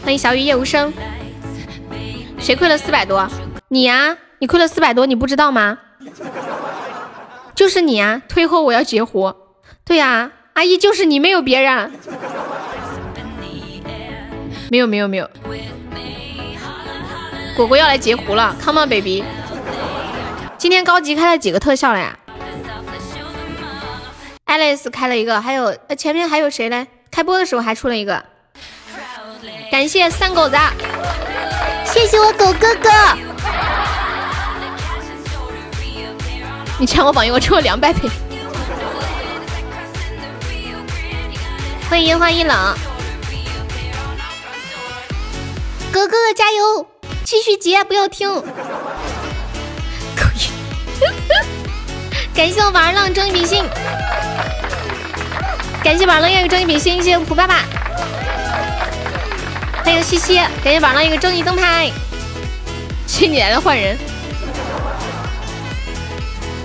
欢迎小雨夜无声，谁亏了四百多？你呀，你亏了四百多，你不知道吗？(laughs) 就是你啊，退后我要截胡，对呀。阿姨就是你，没有别人。没有没有没有，果果要来截胡了，Come on baby。今天高级开了几个特效了呀？Alice 开了一个，还有呃前面还有谁嘞？开播的时候还出了一个。感谢三狗子，谢谢我狗哥哥。你抢我榜一，我抽了两百倍。(laughs) 欢迎烟花易冷，哥哥加油，继续接，不要停。可以，(laughs) 感谢我宝儿浪正义比心，感谢宝儿浪一个正义比心，谢谢蒲爸爸，欢迎西西，感谢宝儿浪一个正义灯牌，去你来了换人，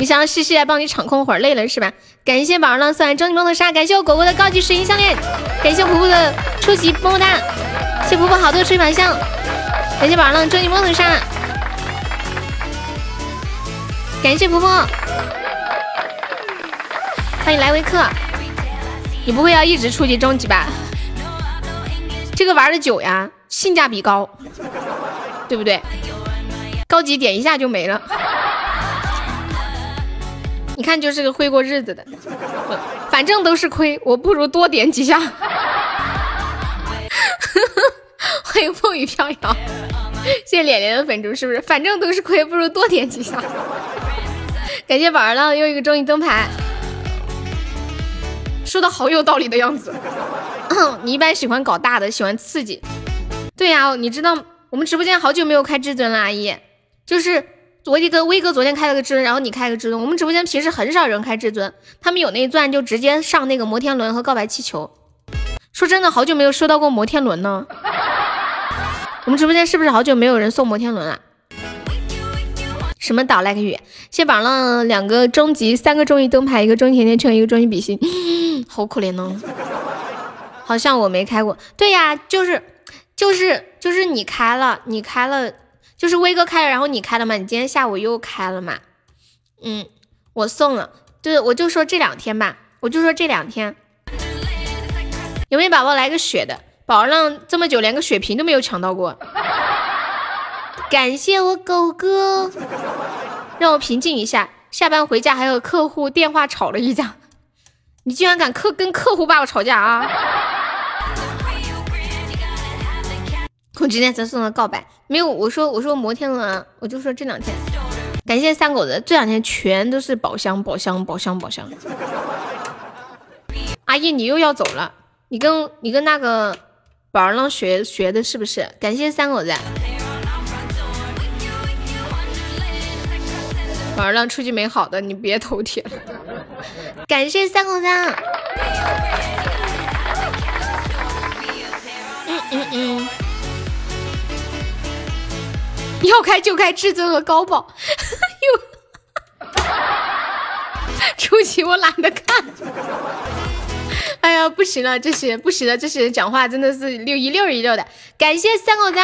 你想让西西来帮你场控会儿，累了是吧？感谢宝儿浪送来终极梦的杀，感谢我果果的高级水晶项链，感谢婆婆的初级么么哒，谢婆婆好多水宝箱，感谢宝儿浪终极梦的杀，感谢婆婆，欢迎来维克，你不会要一直初级中级吧？这个玩的久呀，性价比高，对不对？高级点一下就没了。你看，就是个会过日子的，(laughs) 反正都是亏，我不如多点几下。(laughs) 欢迎风雨飘摇，谢谢脸脸的粉猪，是不是？反正都是亏，不如多点几下。感谢宝儿浪又一个终极灯牌，说的好有道理的样子。(coughs) 你一般喜欢搞大的，喜欢刺激。对呀，你知道我们直播间好久没有开至尊了，阿姨，就是。威哥，威哥昨天开了个至尊，然后你开个至尊。我们直播间平时很少人开至尊，他们有那钻就直接上那个摩天轮和告白气球。说真的，好久没有收到过摩天轮呢。我们直播间是不是好久没有人送摩天轮了？什么岛来个雨？谢榜了两个终极，三个终极灯牌，一个终极甜甜圈，一个终极比心，好可怜哦。好像我没开过。对呀，就是就是就是你开了，你开了。就是威哥开了，然后你开了吗？你今天下午又开了嘛？嗯，我送了。对，我就说这两天吧，我就说这两天，有没有宝宝来个血的？宝儿浪这么久连个血瓶都没有抢到过。感谢我狗哥，让我平静一下。下班回家还有客户电话吵了一架，你居然敢客跟客户爸爸吵架啊！我今天才送的告白，没有我说我说摩天轮，我就说这两天，感谢三狗子，这两天全都是宝箱宝箱宝箱宝箱。阿姨你又要走了，你跟你跟那个宝儿浪学学的是不是？感谢三狗子，宝儿浪出去没好的，你别头铁了。感谢三狗子，嗯嗯嗯。(laughs) 要开就开至尊和高宝，哟，初级我懒得看，哎呀，不行了，这些不行了，这些人讲话真的是溜一溜一溜的。感谢三狗子，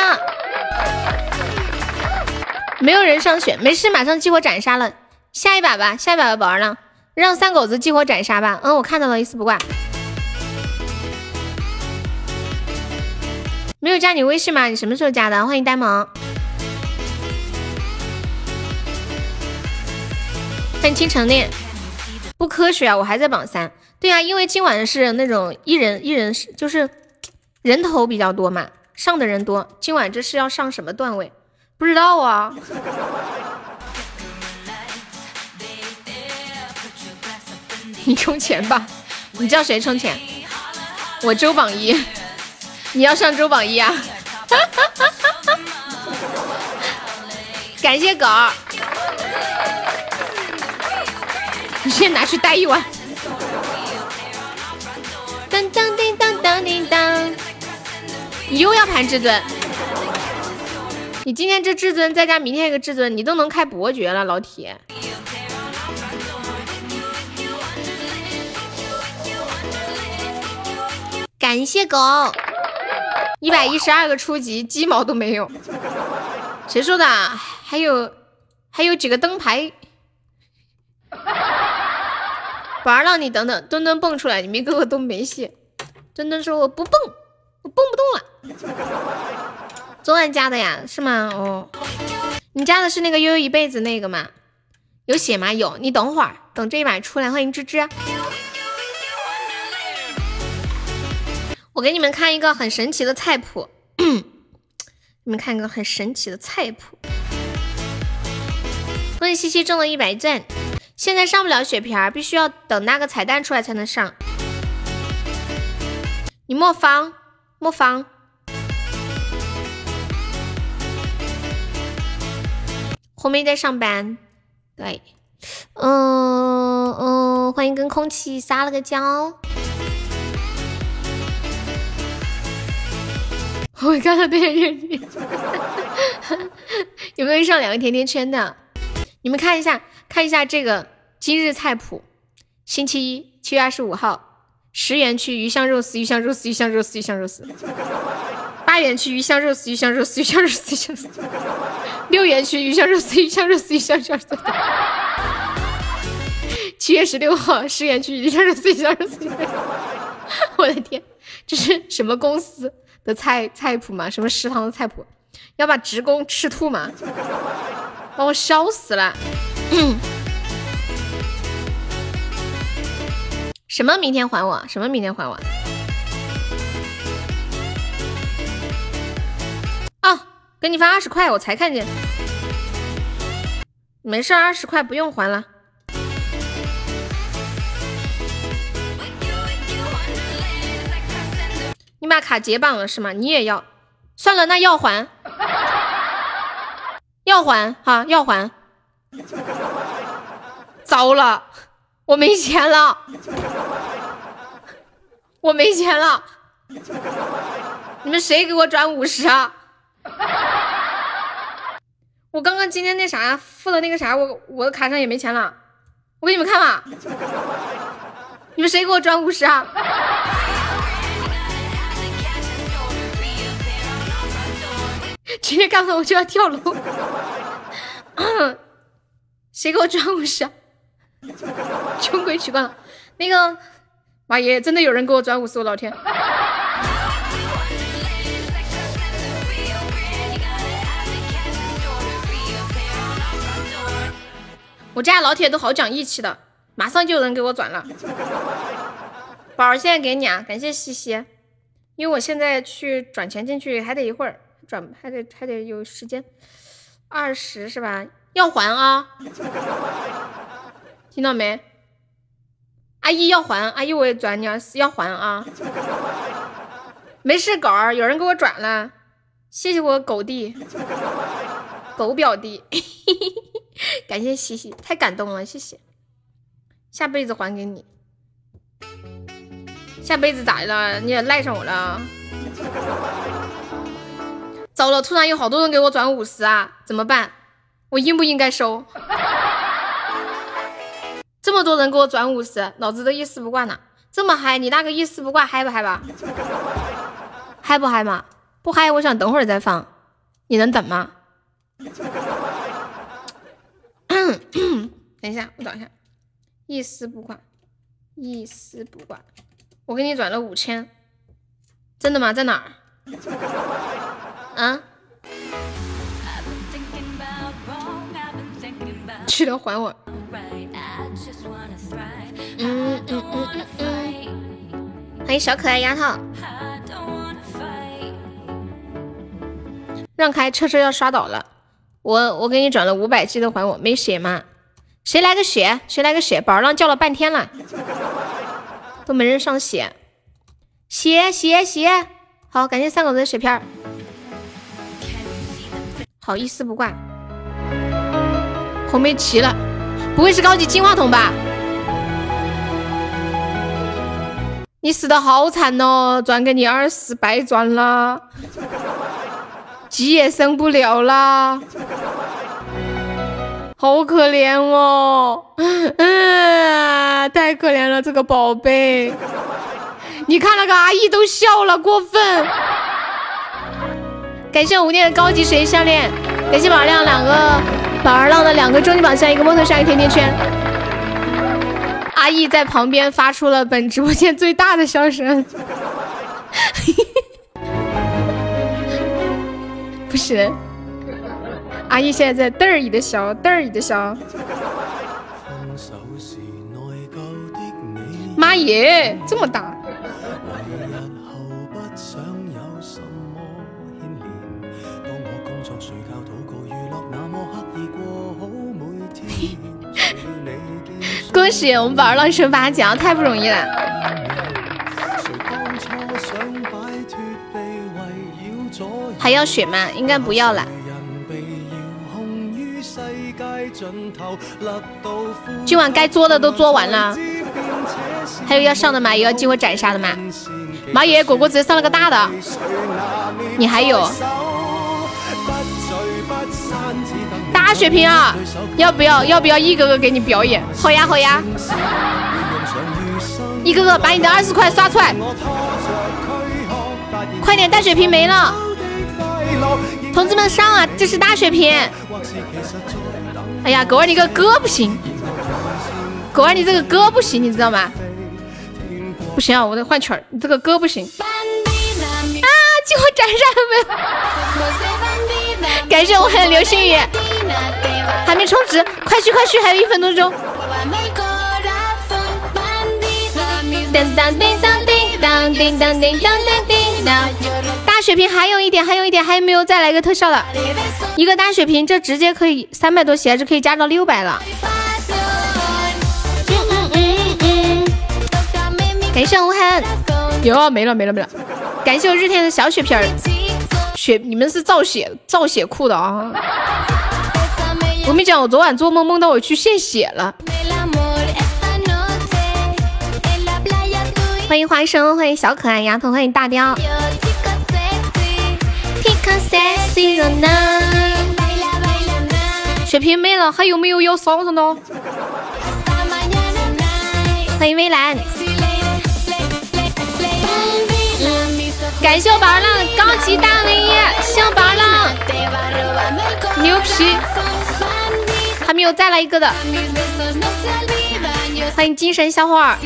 没有人上选，没事，马上激活斩杀了，下一把吧，下一把吧宝儿呢？让三狗子激活斩杀吧。嗯，我看到了，一丝不挂。没有加你微信吗？你什么时候加的？欢迎呆萌。欢迎倾城恋，不科学啊！我还在榜三。对啊，因为今晚是那种一人一人就是人头比较多嘛，上的人多。今晚这是要上什么段位？不知道啊。(laughs) 你充钱吧，你叫谁充钱？我周榜一，你要上周榜一啊？(laughs) 感谢狗，先拿去待一晚。当当叮当当叮当，你又要盘至尊？你今天这至尊再加明天一个至尊，你都能开伯爵了，老铁。感谢狗，一百一十二个初级，鸡毛都没有。谁说的？还有还有几个灯牌。宝儿让你等等，墩墩蹦出来，你们哥哥都没戏。墩墩说我不蹦，我蹦不动了。昨晚加的呀？是吗？哦，你加的是那个悠悠一辈子那个吗？有血吗？有。你等会儿，等这一把出来。欢迎芝芝。我给你们看一个很神奇的菜谱，(clears throat) 你们看一个很神奇的菜谱。恭喜西西中了一百钻，现在上不了血瓶，必须要等那个彩蛋出来才能上。你莫慌，莫慌。红梅在上班，对，嗯嗯，欢迎跟空气撒了个娇。(laughs) 我看到甜甜圈，(laughs) 有没有上两个甜甜圈的？你们看一下，看一下这个今日菜谱。星期一，七月二十五号，十元区鱼香肉丝，鱼香肉丝，鱼香肉丝，鱼香肉丝。八元区鱼香肉丝，鱼香肉丝，鱼香肉丝，鱼香肉丝。六元区鱼香肉丝，鱼香肉丝，鱼香肉丝。七月十六号，十元区鱼香肉丝，鱼香肉丝。我的天，这是什么公司？的菜菜谱吗，什么食堂的菜谱，要把职工吃吐吗？把我笑死了！什么明天还我？什么明天还我？啊，给你发二十块，我才看见。没事，二十块不用还了。你把卡解绑了是吗？你也要？算了，那要还，要还哈，要还。(laughs) 糟了，我没钱了，我没钱了。你们谁给我转五十啊？(laughs) 我刚刚今天那啥付了那个啥，我我的卡上也没钱了。我给你们看嘛，你们谁给我转五十啊？(laughs) 今天干完我就要跳楼，谁给我转五十？(laughs) 穷鬼取关。那个妈耶，真的有人给我转五十，我老天！我家老铁都好讲义气的，马上就有人给我转了。宝儿，现在给你啊，感谢西西，因为我现在去转钱进去还得一会儿。转还得还得有时间，二十是吧？要还啊！听到没？阿姨要还，阿姨我也转你二十，要还啊！没事，狗儿，有人给我转了，谢谢我狗弟，狗表弟，(laughs) 感谢西西，太感动了，谢谢，下辈子还给你，下辈子咋的了？你也赖上我了？糟了！突然有好多人给我转五十啊，怎么办？我应不应该收？这么多人给我转五十，老子都一丝不挂呢。这么嗨，你那个一丝不挂嗨不嗨吧？嗨不嗨嘛？不嗨，我想等会儿再放，你能等吗？(coughs) 等一下，我找一下，一丝不挂，一丝不挂，我给你转了五千，真的吗？在哪儿？啊？去了还我。嗯嗯嗯嗯嗯，欢迎小可爱丫头。让开，车车要刷倒了。我我给你转了五百，记得还我。没血吗？谁来个血？谁来个血？宝儿浪叫了半天了，都没人上血。血血血！好，感谢三狗子的血片儿。好，一丝不挂。红梅齐了，不会是高级金话筒吧？你死的好惨哦，转给你二十白转了，鸡也生不了啦，好可怜哦，嗯，太可怜了这个宝贝，你看那个阿姨都笑了，过分。感谢无念的高级水项链，感谢马亮两个宝儿浪的两个终极宝箱，一个摩托车，一个甜甜圈。阿义在旁边发出了本直播间最大的笑声，(laughs) 不是，阿义现在在嘚儿一的笑，嘚儿一的笑。妈耶，这么大！恭喜我们宝儿浪升八奖，太不容易了。还要血吗？应该不要了。今晚该做的都做完了，还有要上的吗？也要激活斩杀的吗？妈耶，果果直接上了个大的，你还有？大血瓶啊！要不要？要不要一哥哥给你表演？好呀，好呀！一哥哥把你的二十块刷出来，快点！大血瓶没了，同志们上啊！这是大血瓶。哎呀，狗儿你个歌不行，狗儿你这个歌不行，你知道吗？不行啊，我得换曲儿，你这个歌不行。啊！就我斩杀了没有？感谢我的流星雨。还没充值，快去快去，还有一分多钟。大血瓶还有一点，还有一点，还有没有再来一个特效的？一个大血瓶，这直接可以三百多血，还是可以加到六百了。感谢无痕，哟没了没了没了。感谢我日天的小血瓶儿，血你们是造血造血库的啊。我跟你讲，我昨晚做梦梦到我去献血了。欢迎花生，欢迎小可爱丫头，欢迎大雕。血瓶没了，还有没有要烧上的？欢迎微蓝。感谢我宝儿浪高级大 V，谢我宝儿浪，牛皮。还没有再来一个的，欢迎精神小伙儿。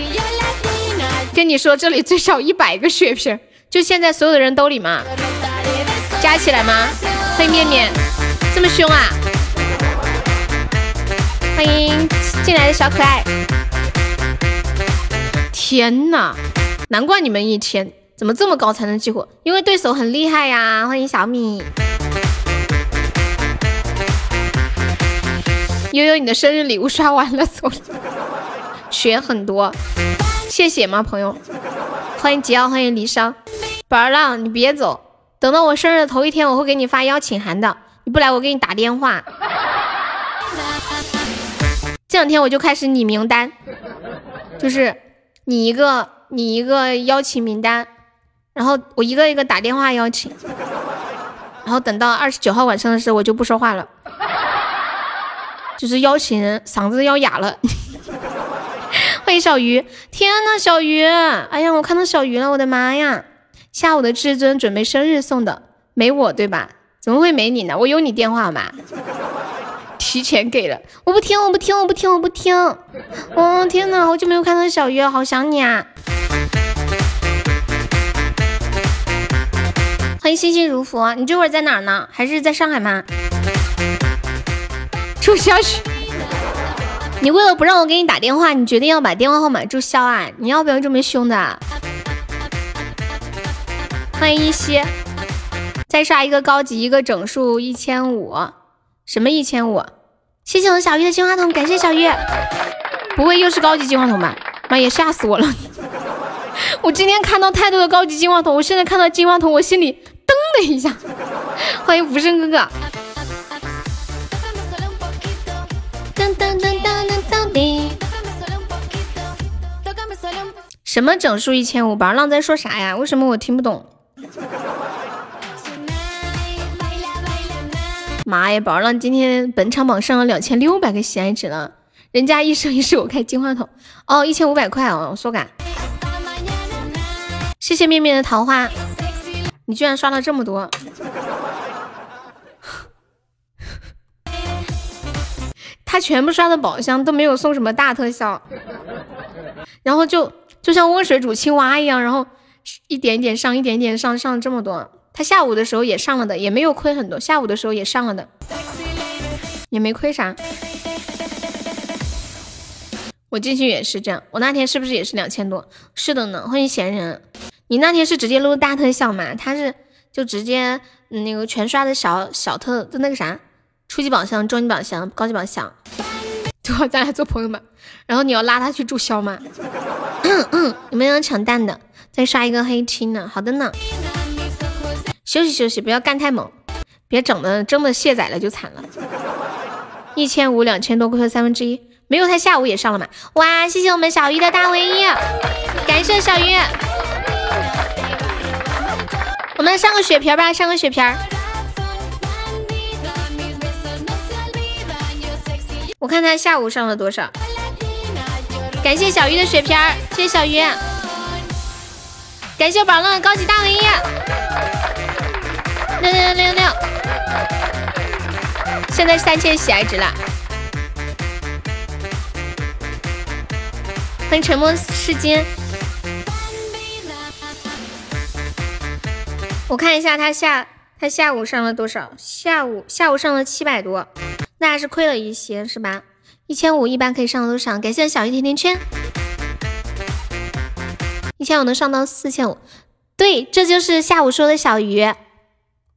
跟你说，这里最少一百个血瓶，就现在所有的人兜里吗？加起来吗？欢迎面面，这么凶啊！欢迎进来的小可爱。天呐，难怪你们一天怎么这么高才能激活？因为对手很厉害呀！欢迎小米。悠悠，你的生日礼物刷完了，走了。(laughs) 血很多，谢谢吗，朋友？欢迎吉奥，欢迎离殇。宝儿浪，你别走，等到我生日的头一天，我会给你发邀请函的。你不来，我给你打电话。这两天我就开始拟名单，就是你一个，你一个邀请名单，然后我一个一个打电话邀请，然后等到二十九号晚上的时候，我就不说话了。就是邀请人，嗓子要哑了。(laughs) 欢迎小鱼！天呐，小鱼！哎呀，我看到小鱼了，我的妈呀！下午的至尊准备生日送的，没我对吧？怎么会没你呢？我有你电话吗？(laughs) 提前给了，我不听，我不听，我不听，我不听。哦天呐，好久没有看到小鱼，好想你啊！欢迎心心如佛，你这会儿在哪儿呢？还是在上海吗？注销去！你为了不让我给你打电话，你决定要把电话号码注销啊？你要不要这么凶的？欢迎一西，再刷一个高级，一个整数一千五，什么一千五？谢谢我们小鱼的金话筒，感谢小鱼。不会又是高级金话筒吧？妈也吓死我了！(laughs) 我今天看到太多的高级金话筒，我现在看到金话筒，我心里噔的一下。欢迎福生哥哥。什么整数一千五？宝浪在说啥呀？为什么我听不懂？妈呀！宝浪今天本场榜上了两千六百个喜爱值了，人家一生一世我开金话筒哦，一千五百块哦，我说感。谢谢面面的桃花，你居然刷了这么多，他全部刷的宝箱都没有送什么大特效，然后就就像温水煮青蛙一样，然后一点一点上，一点一点上，上了这么多。他下午的时候也上了的，也没有亏很多。下午的时候也上了的，也没亏啥。我进去也是这样，我那天是不是也是两千多？是的呢。欢迎闲人，你那天是直接录大特效吗？他是就直接那个全刷的小小特，就那个啥，初级宝箱、中级宝箱、高级宝箱。对，咱俩做朋友吧。然后你要拉他去注销吗？有没有抢蛋的？再刷一个黑青呢？好的呢。休息休息，不要干太猛，别整的真的卸载了就惨了。一千五两千多，亏了三分之一，没有他下午也上了嘛？哇，谢谢我们小鱼的大唯一，感谢小鱼。我们上个血瓶吧，上个血瓶。我看他下午上了多少？感谢小鱼的血瓶，谢谢小鱼。感谢宝乐高级大唯一。六六六六六，现在三千喜爱值了。欢迎沉默是金。我看一下他下他下午上了多少？下午下午上了七百多，那还是亏了一些是吧？一千五一般可以上多少？感谢小鱼甜甜圈。一千五能上到四千五，对，这就是下午说的小鱼。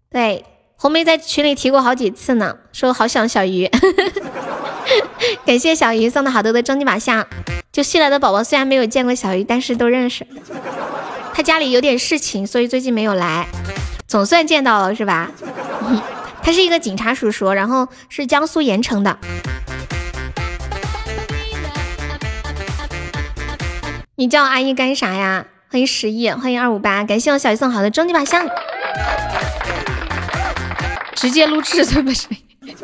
对，红梅在群里提过好几次呢，说好想小鱼。(laughs) 感谢小鱼送的好多的终极宝箱。就新来的宝宝虽然没有见过小鱼，但是都认识。他家里有点事情，所以最近没有来，总算见到了是吧？他是一个警察叔叔，然后是江苏盐城的。你叫阿姨干啥呀？欢迎十亿，欢迎二五八，感谢我小姨送好的终极宝箱。直接录至尊的声音，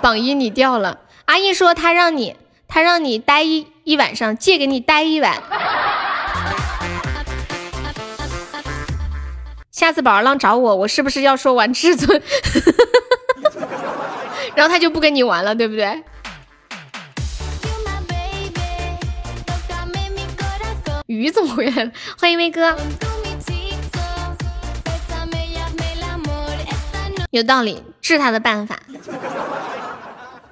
榜一你掉了。阿姨说他让你，他让你待一一晚上，借给你待一晚。下次宝儿浪找我，我是不是要说玩至尊？(laughs) 然后他就不跟你玩了，对不对？鱼怎么回来了？欢迎威哥。有道理，治他的办法。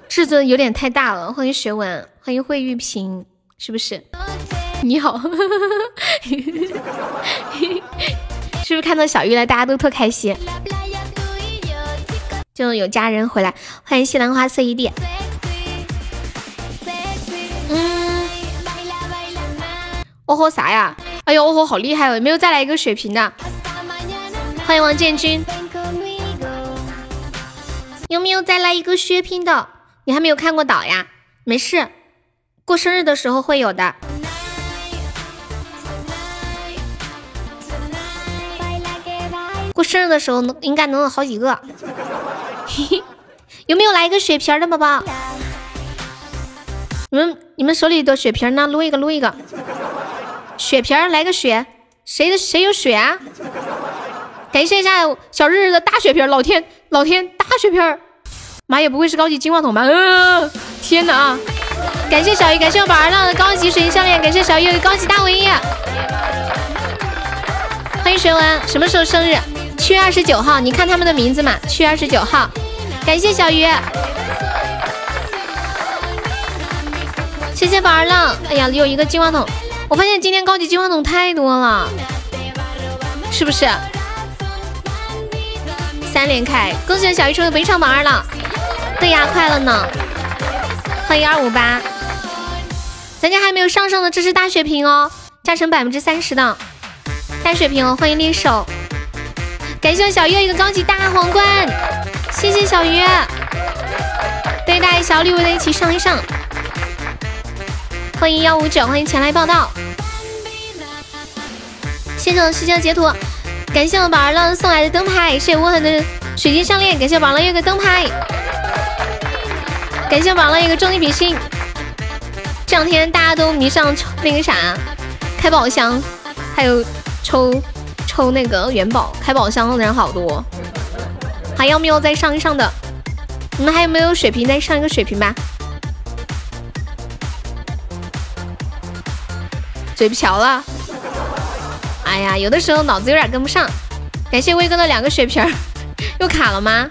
至尊有点太大了。欢迎学文，欢迎惠玉萍，是不是？你好，是不是看到小玉了，大家都特开心？就有家人回来，欢迎西兰花色一地。嗯，哦吼啥呀？哎呦，哦吼好厉害哦！有没有再来一个血瓶的？欢迎王建军。有没有再来一个血瓶的？你还没有看过岛呀？没事，过生日的时候会有的。过生日的时候能应该能有好几个。(laughs) 有没有来一个血瓶的宝宝？你们你们手里的血瓶呢？撸一个，撸一个。血瓶来个血，谁的谁有血啊？感谢一下小日日的大血瓶，老天老天大血瓶，妈也不会是高级金话筒吧？嗯，天哪！感谢小鱼，感谢我宝儿浪的高级水晶项链，感谢小鱼的高级大卫衣。欢迎学文，什么时候生日？七月二十九号。你看他们的名字嘛，七月二十九号。感谢小鱼，谢谢宝儿浪。哎呀，有一个金话筒，我发现今天高级金话筒太多了，是不是？三连开，恭喜小鱼成为本场榜二了。对呀，快了呢。欢迎二五八，咱家还没有上上的，这是大血瓶哦，加成百分之三十的。大水瓶哦，欢迎猎手，感谢我小鱼一个高级大皇冠，谢谢小鱼，对大家小礼物的一起上一上，欢迎幺五九，欢迎前来报道，谢谢我世界截图，感谢我宝儿浪送来的灯牌，谢谢无痕的水晶项链，感谢宝儿浪一个灯牌，感谢宝儿浪一个终极比心，这两天大家都迷上那个啥，开宝箱，还有。抽抽那个元宝，开宝箱的人好多，还要没有再上一上的？你们还有没有水瓶？再上一个水瓶吧。嘴瓢了，哎呀，有的时候脑子有点跟不上。感谢威哥的两个血瓶，(laughs) 又卡了吗？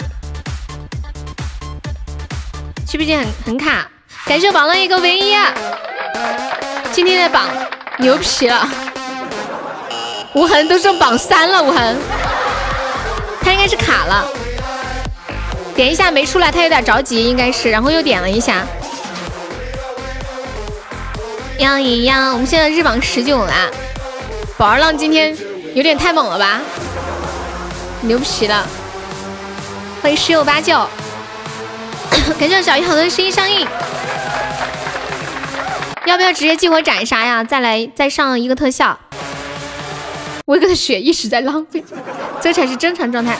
是不是很很卡？感谢榜了一个唯一，今天的榜牛皮了。无痕都上榜三了，无痕，他应该是卡了，点一下没出来，他有点着急，应该是，然后又点了一下。幺一幺，我们现在日榜十九了，宝儿浪今天有点太猛了吧，牛皮了，欢迎十有八九，(coughs) 感谢小鱼好多声音上映，要不要直接激活斩杀呀？再来再上一个特效。威哥的血一直在浪费，这才是正常状态。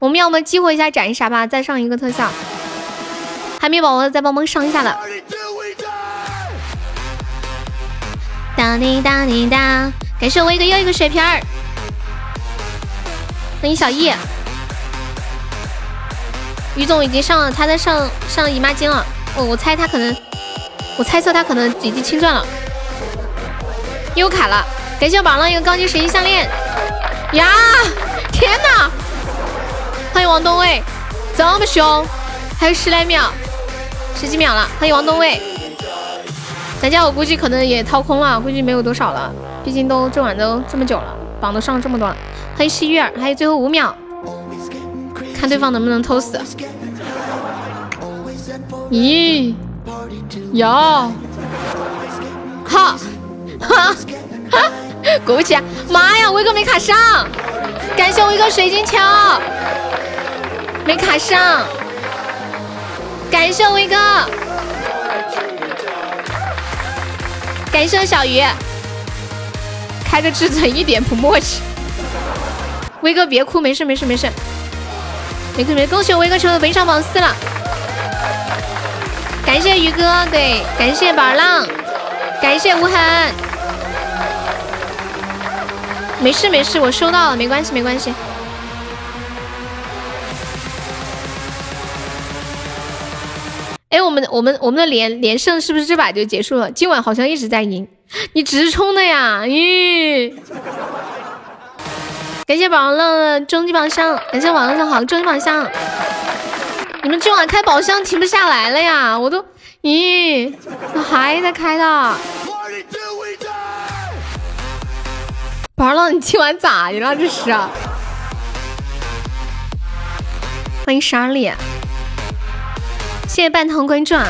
我们要么激活一下斩杀吧，再上一个特效。海绵宝宝再帮忙上一下了。哒滴哒滴哒，感谢我威哥又一个血瓶儿。欢迎小易，于总已经上了，他在上上姨妈巾了。我我猜他可能，我猜测他可能已经清钻了，又卡了。感谢我榜上一个高级水晶项链呀！天哪！欢迎王东卫，这么凶，还有十来秒，十几秒了。欢迎王东卫，咱家我估计可能也掏空了，估计没有多少了。毕竟都这晚都这么久了，榜都上这么多了。欢迎西月，还有最后五秒，看对方能不能偷死。咦？有？哈？哈？哈？果不其然，妈呀，威哥没卡上，感谢威哥水晶球，没卡上，感谢威哥，感谢小鱼，开个至尊一点不默契，威哥别哭，没事没事没事，没事没事，恭喜我威哥成为本场榜四了，感谢鱼哥，对，感谢宝儿浪，感谢无痕。没事没事，我收到了，没关系没关系。哎，我们我们我们的连连胜是不是这把就结束了？今晚好像一直在赢，你直冲的呀？咦！感谢宝浪的终极宝箱，感谢宝浪的好终极宝箱。你们今晚开宝箱停不下来了呀？我都咦，还在开的。宝浪，你今晚咋的了？这是，欢迎十二丽，谢谢半糖关注啊！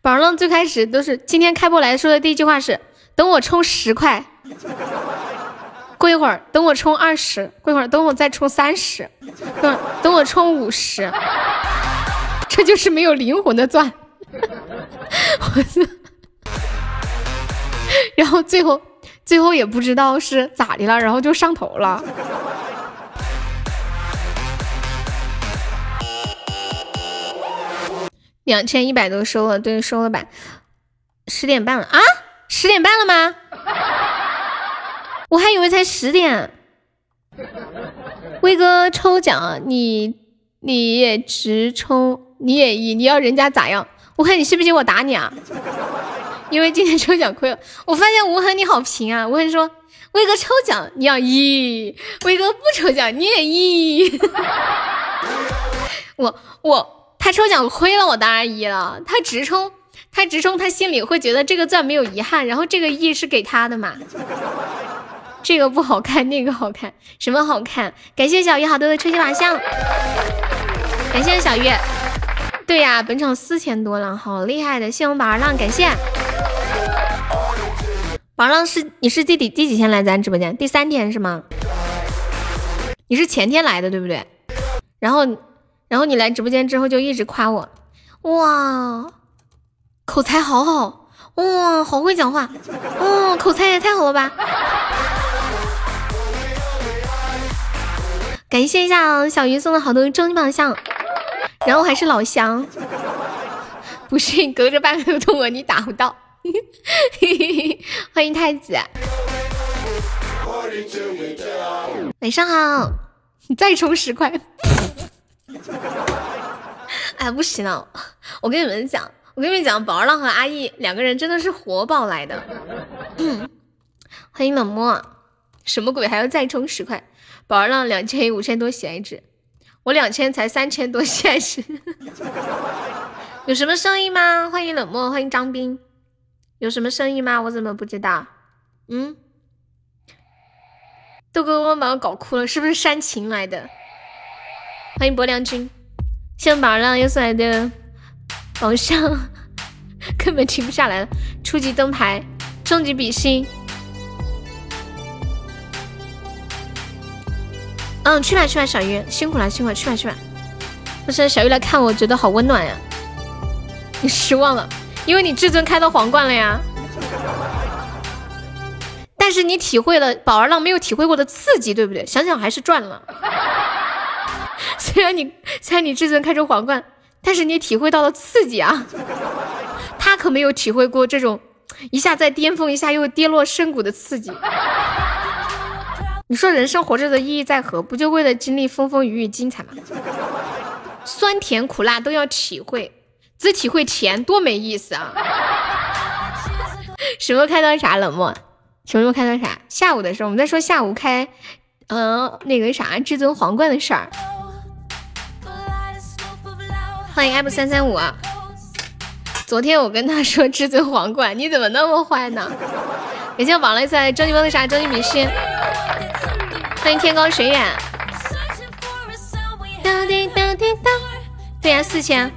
宝浪最开始都是今天开播来说的第一句话是：等我充十块，过一会儿等我充二十，过一会儿等我再充三十，等等我充五十，这就是没有灵魂的钻。我然后最后。最后也不知道是咋的了，然后就上头了。两千一百多收了，对，收了吧。十点半了啊？十点半了吗？我还以为才十点。威哥抽奖，你你也直冲，你也一，你要人家咋样？我看，你信不信我打你啊？因为今天抽奖亏了。我发现吴恒你好平啊。吴恒说，威哥抽奖你要一，威哥不抽奖你也一。(laughs) 我我他抽奖亏了，我当然一了。他直冲，他直冲，他心里会觉得这个钻没有遗憾，然后这个一是给他的嘛。这个不好看，那个好看，什么好看？感谢小鱼好多的抽奖项，感谢小鱼。对呀，本场四千多了，好厉害的！谢我们宝儿浪，感谢。宝儿浪是你是第第第几天来咱直播间？第三天是吗？你是前天来的对不对？然后然后你来直播间之后就一直夸我，哇，口才好好，哇，好会讲话，哇，口才也太好了吧！感谢一下小鱼送的好多终极宝箱。然后还是老乡，不是你隔着半个头我你打不到。(laughs) 欢迎太子，晚上好，你再充十块。(laughs) 哎，不行了，我跟你们讲，我跟你们讲，宝儿浪和阿义两个人真的是活宝来的。(clears throat) 欢迎冷漠，什么鬼还要再充十块？宝儿浪两千五千多喜爱值。我两千才三千多，现 (laughs) 实有什么声音吗？欢迎冷漠，欢迎张斌，有什么声音吗？我怎么不知道？嗯，豆哥我把我搞哭了，是不是煽情来的？欢迎薄凉君，谢谢宝儿浪又送来的宝箱，根本停不下来了。初级灯牌，终极比心。嗯，去吧去吧，小鱼辛苦了辛苦了，去吧去吧。不是小鱼来看我，觉得好温暖呀。你失望了，因为你至尊开到皇冠了呀。但是你体会了宝儿浪没有体会过的刺激，对不对？想想还是赚了。(laughs) 虽然你虽然你至尊开出皇冠，但是你体会到了刺激啊。他可没有体会过这种一下在巅峰，一下又跌落深谷的刺激。你说人生活着的意义在何？不就为了经历风风雨雨精彩吗？酸甜苦辣都要体会，只体会甜多没意思啊！(laughs) 什么开到啥冷漠？什么时候开到啥？下午的时候，我们在说下午开，嗯，那个啥至尊皇冠的事儿。欢迎 M 三三五。昨天我跟他说至尊皇冠，你怎么那么坏呢？感谢网雷赛终极问的啥？终极迷失。欢迎天高水远。对呀，四千，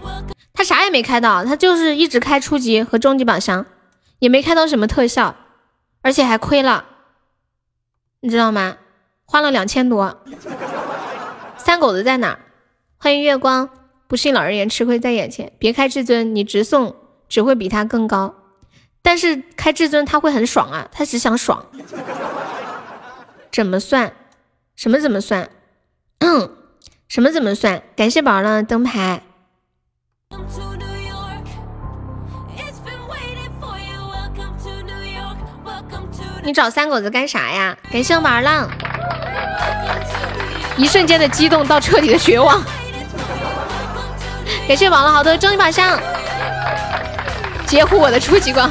他啥也没开到，他就是一直开初级和中级宝箱，也没开到什么特效，而且还亏了，你知道吗？花了两千多。三狗子在哪？欢迎月光，不信老人言，吃亏在眼前。别开至尊，你直送只会比他更高，但是开至尊他会很爽啊，他只想爽。怎么算？什么怎么算？嗯，(clears throat) 什么怎么算？感谢宝儿的灯牌。你找三狗子干啥呀？感谢我宝儿浪。一瞬间的激动到彻底的绝望。感谢宝儿好多终极宝箱，截胡我的初级光。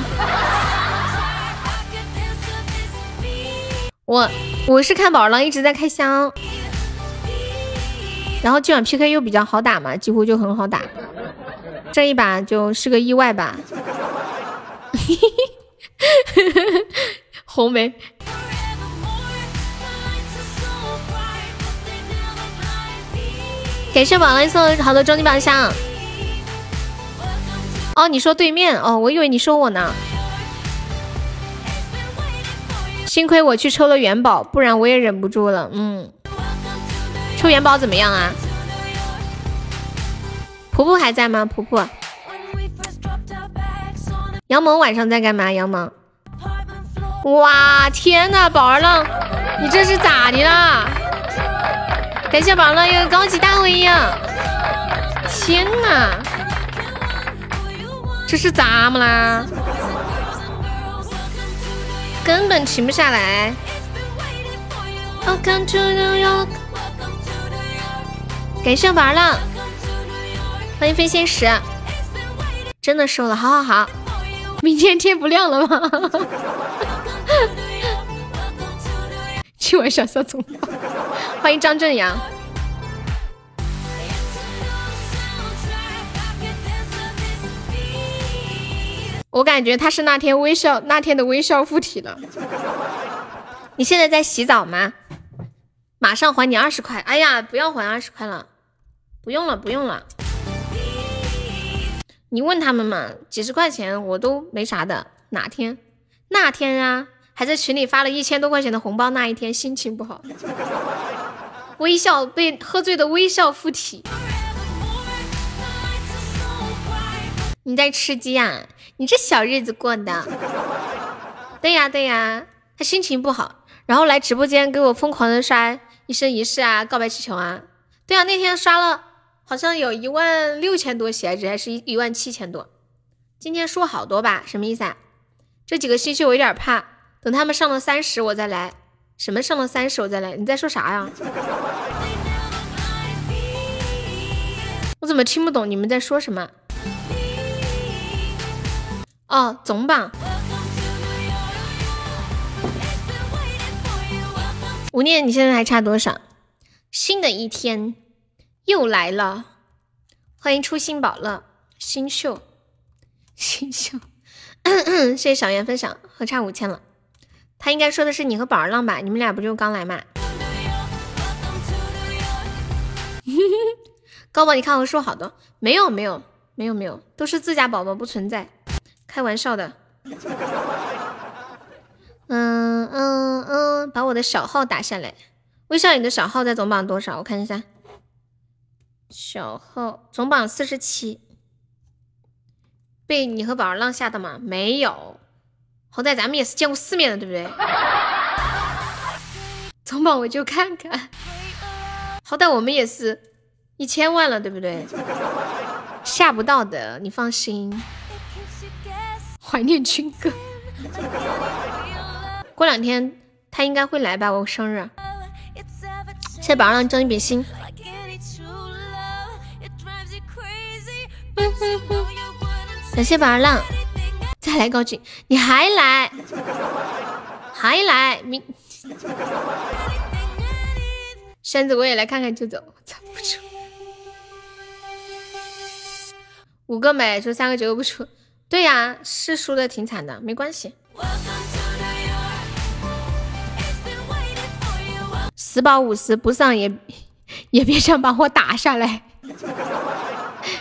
我。我是看宝儿郎一直在开箱，然后今晚 PK 又比较好打嘛，几乎就很好打。这一把就是个意外吧。(laughs) 红梅，感谢宝儿送好多终极宝箱。哦，你说对面哦，我以为你说我呢。幸亏我去抽了元宝，不然我也忍不住了。嗯，抽元宝怎么样啊？婆婆还在吗？婆婆，杨萌晚上在干嘛？杨萌，哇天呐，宝儿浪，你这是咋的啦？感谢宝儿浪一个高级大 V 呀！天呐，这是咋么啦？根本停不下来。Welcome to New York，感谢宝儿浪，欢迎飞仙石，真的瘦了，好好好，(laughs) 明天天不亮了吗？(laughs) 今晚小小总，(laughs) 欢迎张正阳。我感觉他是那天微笑那天的微笑附体了。你现在在洗澡吗？马上还你二十块。哎呀，不要还二十块了，不用了，不用了。你问他们嘛，几十块钱我都没啥的。哪天？那天啊，还在群里发了一千多块钱的红包。那一天心情不好，(laughs) 微笑被喝醉的微笑附体。你在吃鸡呀？你这小日子过的？对呀对呀，他心情不好，然后来直播间给我疯狂的刷一生一世啊，告白气球啊。对啊，那天刷了好像有一万六千多血值，还是一一万七千多。今天说好多吧？什么意思啊？这几个星期我有点怕，等他们上了三十我再来。什么上了三十我再来？你在说啥呀？我怎么听不懂你们在说什么？哦，总榜。吴念，你现在还差多少？新的一天又来了，欢迎初心宝乐，新秀，(laughs) 新秀，谢谢小圆分享，还差五千了。他应该说的是你和宝儿浪吧？你们俩不就刚来吗？(laughs) 高宝，你看我说好多，没有没有没有没有，都是自家宝宝不存在。开玩笑的，嗯嗯嗯，把我的小号打下来。微笑，你的小号在总榜多少？我看一下，小号总榜四十七，被你和宝儿浪下的吗？没有，好歹咱们也是见过世面的，对不对？(laughs) 总榜我就看看，好歹我们也是一千万了，对不对？下不到的，你放心。怀念军哥，过两天他应该会来吧？我生日，谢宝儿浪争一比心，感谢宝儿浪，再来高进，你还来，还来，明。扇子我也来看看就走，走不出，五个买出三个九个不出。对呀，是输的挺惨的，没关系。十保五十不上也也别想把我打下来，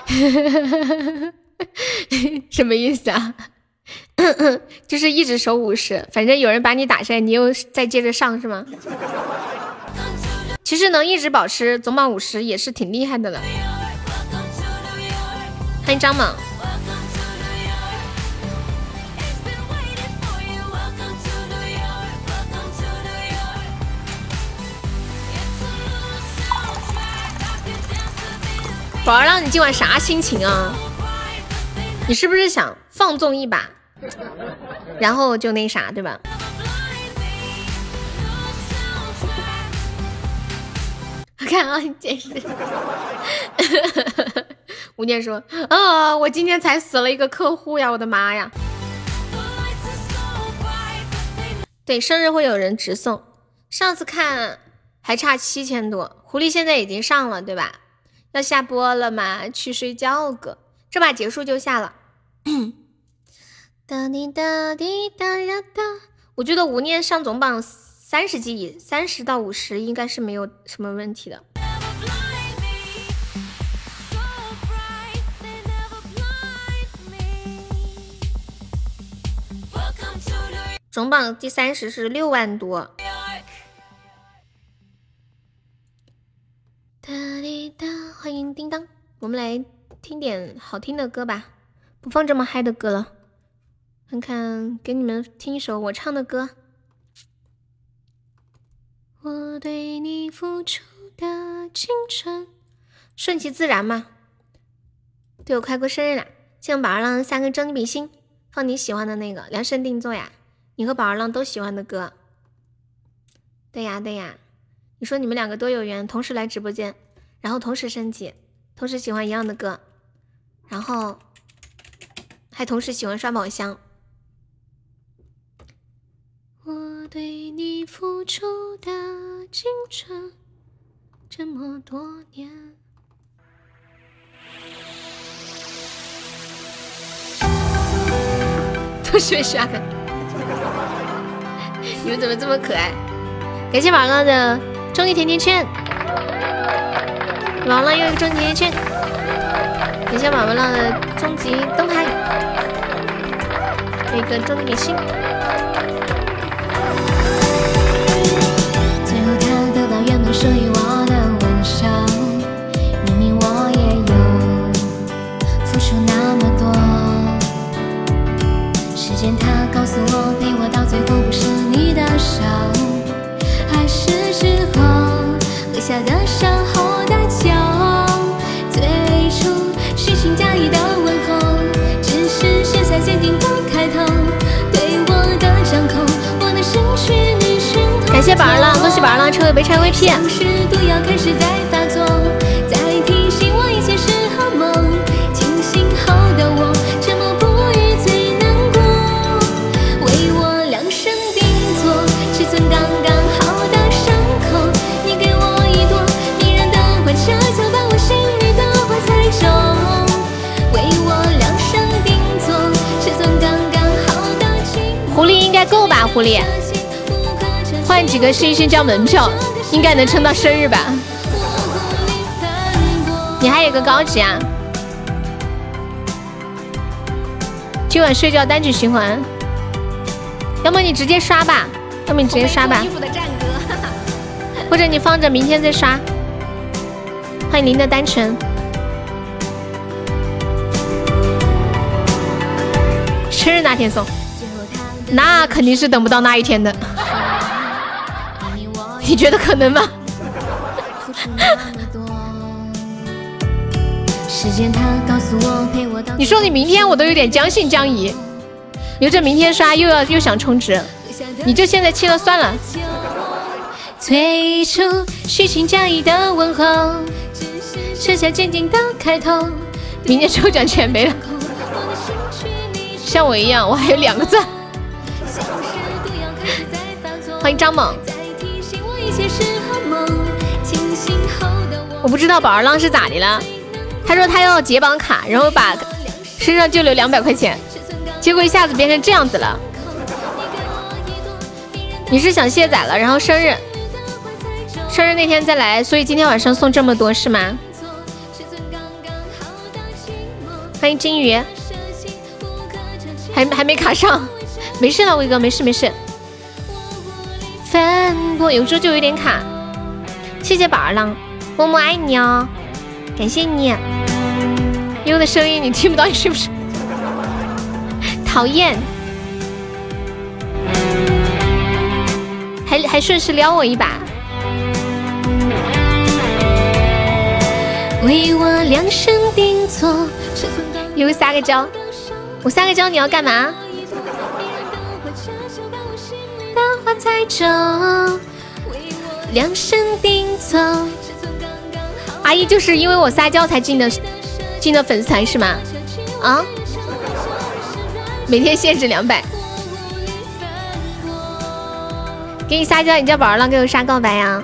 (laughs) 什么意思啊？(laughs) 就是一直守五十，反正有人把你打下来，你又再接着上是吗？其实能一直保持总榜五十也是挺厉害的了。欢迎张猛。宝儿让你今晚啥心情啊？你是不是想放纵一把，然后就那啥，对吧？我看啊，你解释。(laughs) 吴念说：“啊，我今天才死了一个客户呀，我的妈呀！”对，生日会有人直送。上次看还差七千多，狐狸现在已经上了，对吧？要下播了吗？去睡觉个，这把结束就下了。(coughs) 哒滴哒滴哒呀哒，我觉得吴念上总榜三十级，三十到五十应该是没有什么问题的。总榜第三十是六万多。哒滴哒，欢迎叮当，我们来听点好听的歌吧，不放这么嗨的歌了，看看给你们听一首我唱的歌。我对你付出的青春，顺其自然嘛。对我快过生日了，谢谢宝儿浪三个蒸比心，放你喜欢的那个量身定做呀，你和宝儿浪都喜欢的歌。对呀对呀，你说你们两个多有缘，同时来直播间，然后同时升级，同时喜欢一样的歌，然后还同时喜欢刷宝箱。我对你付出的青春这么多年。都是刷的，(laughs) 你们怎么这么可爱？感谢宝浪的终极甜甜圈，完了又一个终极甜甜圈，感谢宝宝浪的终极灯牌，一个终极明喝下的伤后的酒。最初虚情假意的问候，只是剩下坚定的开头。对我的掌控，我能失去你身后。感谢宝儿浪，恭喜宝儿浪成为被拆 VP。狐狸，换几个星星交门票，应该能撑到生日吧？你还有个高级啊！今晚睡觉单曲循环，要么你直接刷吧，要么你直接刷吧，或者你放着明天再刷。欢迎您的单纯，生日那天送，那肯定是等不到那一天的。你觉得可能吗？(laughs) 你说你明天我都有点将信将疑，留着明天刷又要又想充值，你就现在切了算了。最初虚情假意的问候，剩下坚定的开头。明天抽奖全没了，像我一样，我还有两个钻。欢迎张猛，我不知道宝儿浪是咋的了，他说他要解绑卡，然后把身上就留两百块钱，结果一下子变成这样子了。你是想卸载了，然后生日，生日那天再来，所以今天晚上送这么多是吗？欢迎金鱼，还还没卡上，没事了，威哥，没事没事。反驳有时候就有点卡，谢谢宝儿郎，么么爱你哦，感谢你。优的声音你听不到，你是不是？(laughs) 讨厌，还还顺势撩我一把。为我量身定做，有撒个娇，我撒个娇你要干嘛？的话猜中，量身定做。阿姨就是因为我撒娇才进的进的粉丝团是吗？啊？每天限制两百，给你撒娇，你叫宝儿浪给我刷告白呀？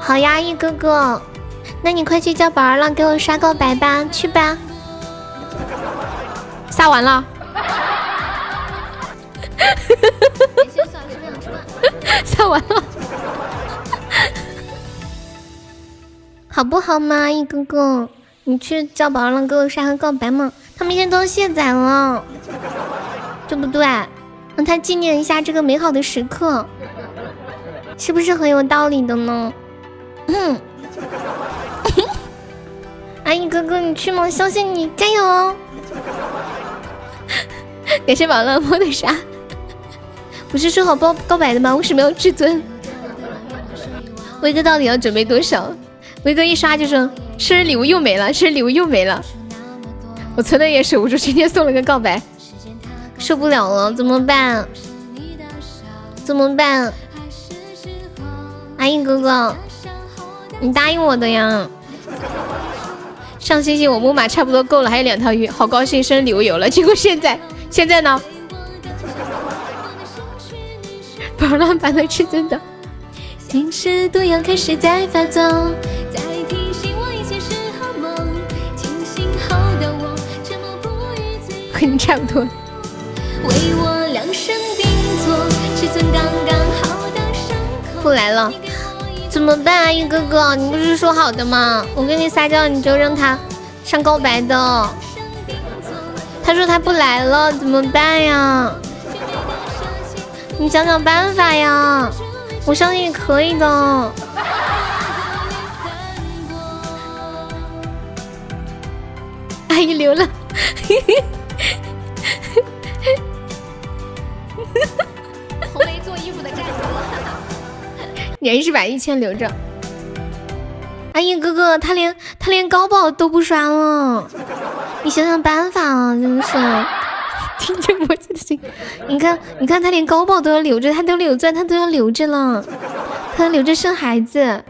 好呀，一哥哥，那你快去叫宝儿浪给我刷告白吧，去吧。撒完了。(laughs) 撒完了，(laughs) 好不好嘛，一哥哥，你去叫宝儿浪给我刷个告白嘛，他明天都要卸载了，(laughs) 对不对？让他纪念一下这个美好的时刻，是不是很有道理的呢？嗯，阿姨哥哥，你去吗？相信你，加油哦！感谢宝乐摸的啥？不是说好告告白的吗？为什么要至尊？威哥到底要准备多少？威哥一刷就说生日礼物又没了，生日礼物又没了。我存的也守不住，今天送了个告白，受不了了，怎么办？怎么办？阿英哥哥，你答应我的呀！上星星我木马差不多够了，还有两条鱼，好高兴，生日礼物有了。结果现在，现在呢？宝浪版的是真的。心事毒药开始在发作，在提醒我一切是好梦。清醒后的我，沉默不语，和你差不多。为我量身定做，尺寸刚刚好的伤口。不来了，怎么办啊，一哥哥？你不是说好的吗？我跟你撒娇，你就让他上告白的。他说他不来了，怎么办呀？你想想办法呀！我相信你可以的。阿姨留了，红梅做衣服的站住了，你还是把一千留着。阿姨哥哥，他连他连高爆都不刷了，你想想办法啊！真的是，听着我的心，你看你看他连高宝都要留着，他都留钻，他都要留着了，他留着生孩子。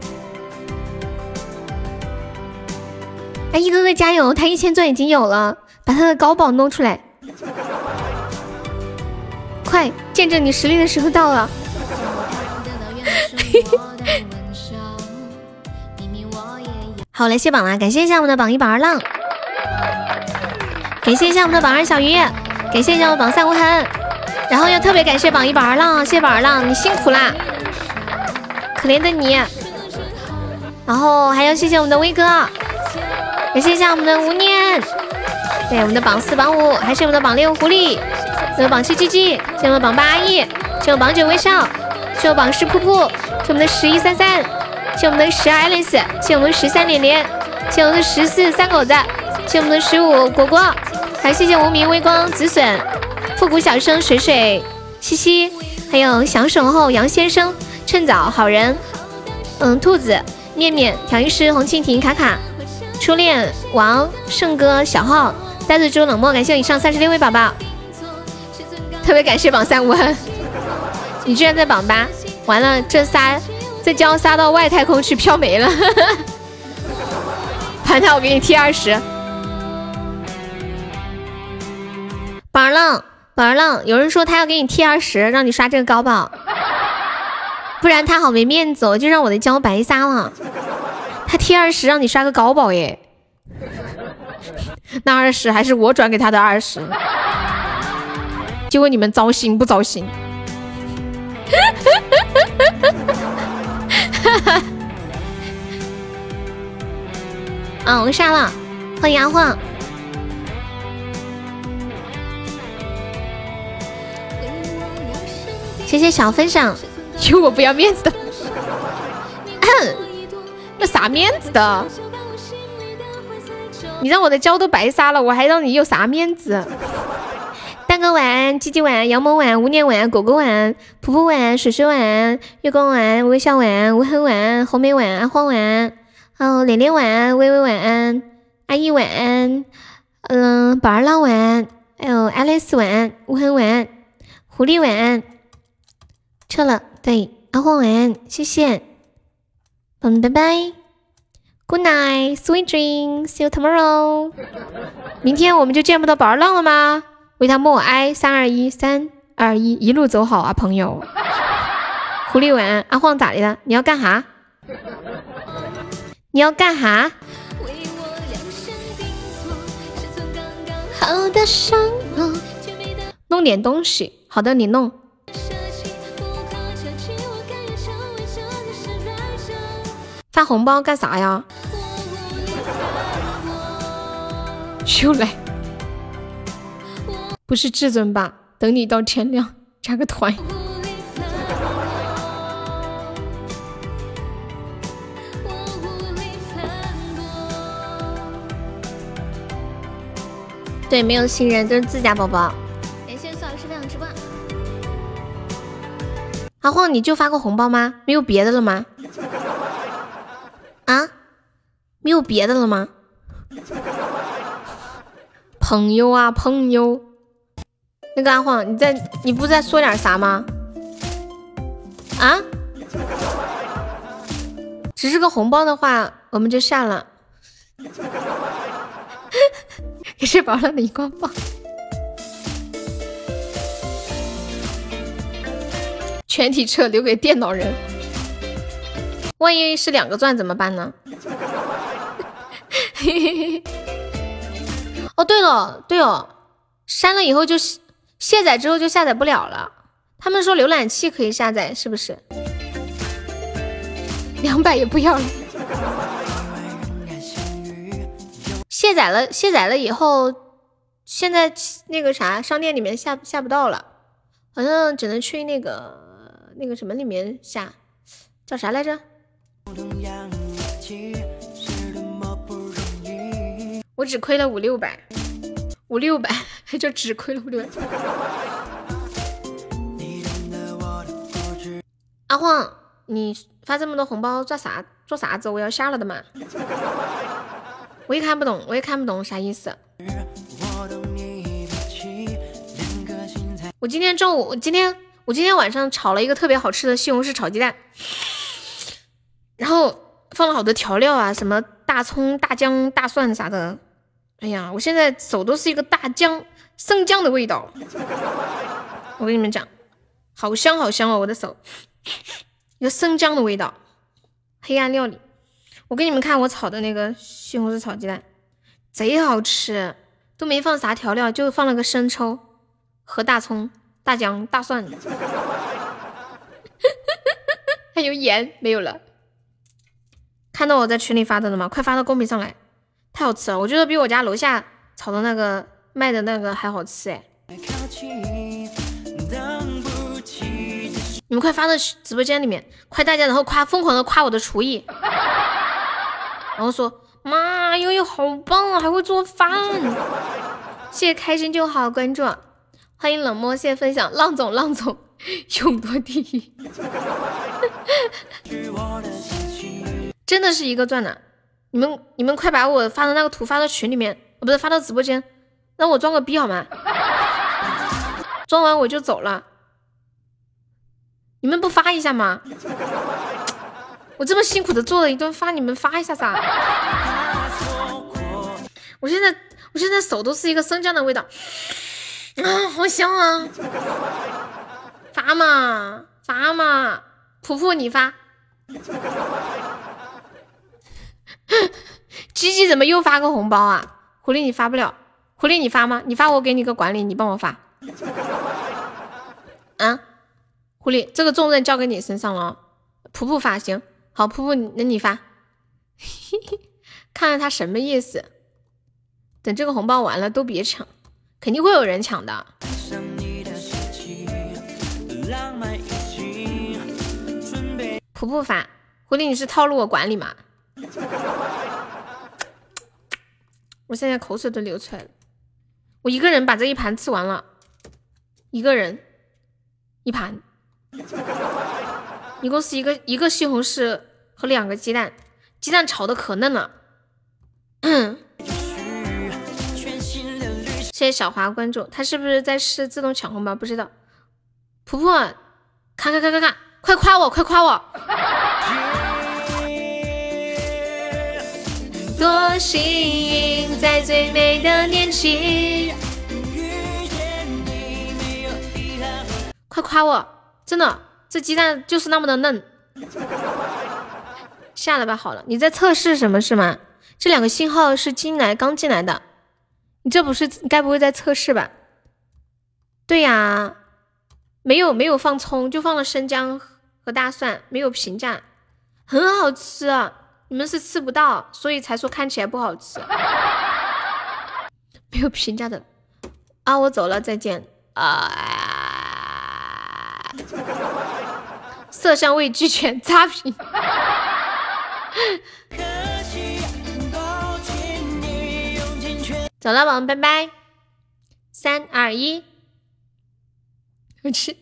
哎，一哥哥加油，他一千钻已经有了，把他的高宝弄出来，快，见证你实力的时候到了。(laughs) 好，来卸榜啦！感谢一下我们的榜一榜二浪，感谢一下我们的榜二小鱼，感谢一下我榜三无痕，然后要特别感谢榜一榜二浪，谢谢榜二浪，你辛苦啦，可怜的你。然后还要谢谢我们的威哥，感谢一下我们的无念，对我们的榜四榜五，还是我们的榜六狐狸，我们的榜七 G G，谢我们榜八阿姨，谢我榜九微笑，谢我榜十噗噗，谢我们的十一三三。谢我们的十二 Alice，谢我们十三连连，谢我们的十四三狗子，谢我们的十五果果，还谢谢无名微光紫笋，复古小生水水西西，还有小守候杨先生，趁早好人，嗯兔子面面调音师红蜻蜓卡卡，初恋王胜哥小号呆子猪冷漠，感谢以上三十六位宝宝，特别感谢榜三无你居然在榜八，完了这仨。再交撒到外太空去飘没了，(laughs) 盘他我给你贴二十。宝儿浪，宝儿浪，有人说他要给你贴二十，让你刷这个高宝，(laughs) 不然他好没面子，哦，就让我的胶白撒了。他贴二十让你刷个高宝耶，那二十还是我转给他的二十，结果你们糟心不糟心？哈，嗯，我杀了，欢迎阿晃，谢谢小分享，有我不要面子的，(laughs) 那啥面子的？你让我的胶都白撒了，我还让你有啥面子？蛋哥晚安，鸡鸡晚安，杨萌晚安，无念晚安，狗狗晚安，噗噗晚安，水水晚安，月光晚安，微笑晚安，无痕晚安，红梅晚安，阿荒晚安，还有脸脸晚安，微微晚安，阿姨晚安，嗯，宝儿浪晚安，还有 Alice 晚安，无痕晚安，狐狸晚安，撤了，对，阿晃晚安，谢谢，嗯，拜拜，Good night，Sweet dreams，See you tomorrow，明天我们就见不到宝儿浪了吗？为他默哀，三二一，三二一，一路走好啊，朋友。狐狸晚安，阿晃咋的了？你要干哈？你要干哈？弄点东西，好的，你弄。发红包干啥呀？又来。不是至尊吧？等你到天亮，加个团。对，没有新人，都是自家宝宝。感谢苏老师分享直播。阿晃，你就发过红包吗？没有别的了吗？没有别的了吗？朋友啊，朋友。那个阿晃，你在你不在说点啥吗？啊？只是个红包的话，我们就下了。(laughs) 也是宝了荧光棒。全体撤，留给电脑人。万一是两个钻怎么办呢？(laughs) 哦，对了，对哦，删了以后就卸载之后就下载不了了。他们说浏览器可以下载，是不是？两百也不要了。卸载了，卸载了以后，现在那个啥商店里面下下不到了，好像只能去那个那个什么里面下，叫啥来着？我只亏了五六百，五六百就只亏了五六百。阿晃，你发这么多红包做啥？做啥子？我要下了的嘛。我也看不懂，我也看不懂啥意思。我今天中午，我今天我今天晚上炒了一个特别好吃的西红柿炒鸡蛋，然后放了好多调料啊，什么大葱、大姜、大蒜啥的。哎呀，我现在手都是一个大姜、生姜的味道。我跟你们讲，好香好香哦，我的手，有生姜的味道。黑暗料理，我给你们看我炒的那个西红柿炒鸡蛋，贼好吃，都没放啥调料，就放了个生抽和大葱、大姜、大蒜，(laughs) 还有盐，没有了。看到我在群里发的了吗？快发到公屏上来。太好吃了，我觉得比我家楼下炒的那个卖的那个还好吃哎！你们快发到直播间里面，快大家然后夸疯狂的夸我的厨艺，(laughs) 然后说妈悠悠好棒啊，还会做饭！谢谢开心就好关注，欢迎冷漠，谢谢分享，浪总浪总勇夺第一，(laughs) 真的是一个钻的。你们你们快把我发的那个图发到群里面，不是发到直播间，让我装个逼好吗？(laughs) 装完我就走了。你们不发一下吗？我这么辛苦的做了一顿饭，你们发一下噻。我现在我现在手都是一个生姜的味道，啊，好香啊！发嘛发嘛，婆婆你发。(laughs) 鸡鸡怎么又发个红包啊？狐狸你发不了，狐狸你发吗？你发我给你个管理，你帮我发。啊，狐狸这个重任交给你身上了。噗噗发行，好噗噗，那你发，(laughs) 看看他什么意思。等这个红包完了都别抢，肯定会有人抢的。噗噗发，狐狸你是套路我管理吗？(laughs) 我现在口水都流出来了。我一个人把这一盘吃完了，一个人一盘，一共是一个一个西红柿和两个鸡蛋，鸡蛋炒的可嫩了。(coughs) 谢谢小华关注，他是不是在试自动抢红包？不知道。婆婆，看看看看看，快夸我，快夸我！多幸运，在最美的年纪。快夸我！真的，这鸡蛋就是那么的嫩。下了吧，好了，你在测试什么是吗？这两个信号是进来刚进来的，你这不是该不会在测试吧？对呀，没有没有放葱，就放了生姜和大蒜，没有评价，很好吃。你们是吃不到，所以才说看起来不好吃。(laughs) 没有评价的啊，我走了，再见啊！(laughs) 色香味俱全，差评。(laughs) 走了，宝宝们，拜拜。三二一，我吃。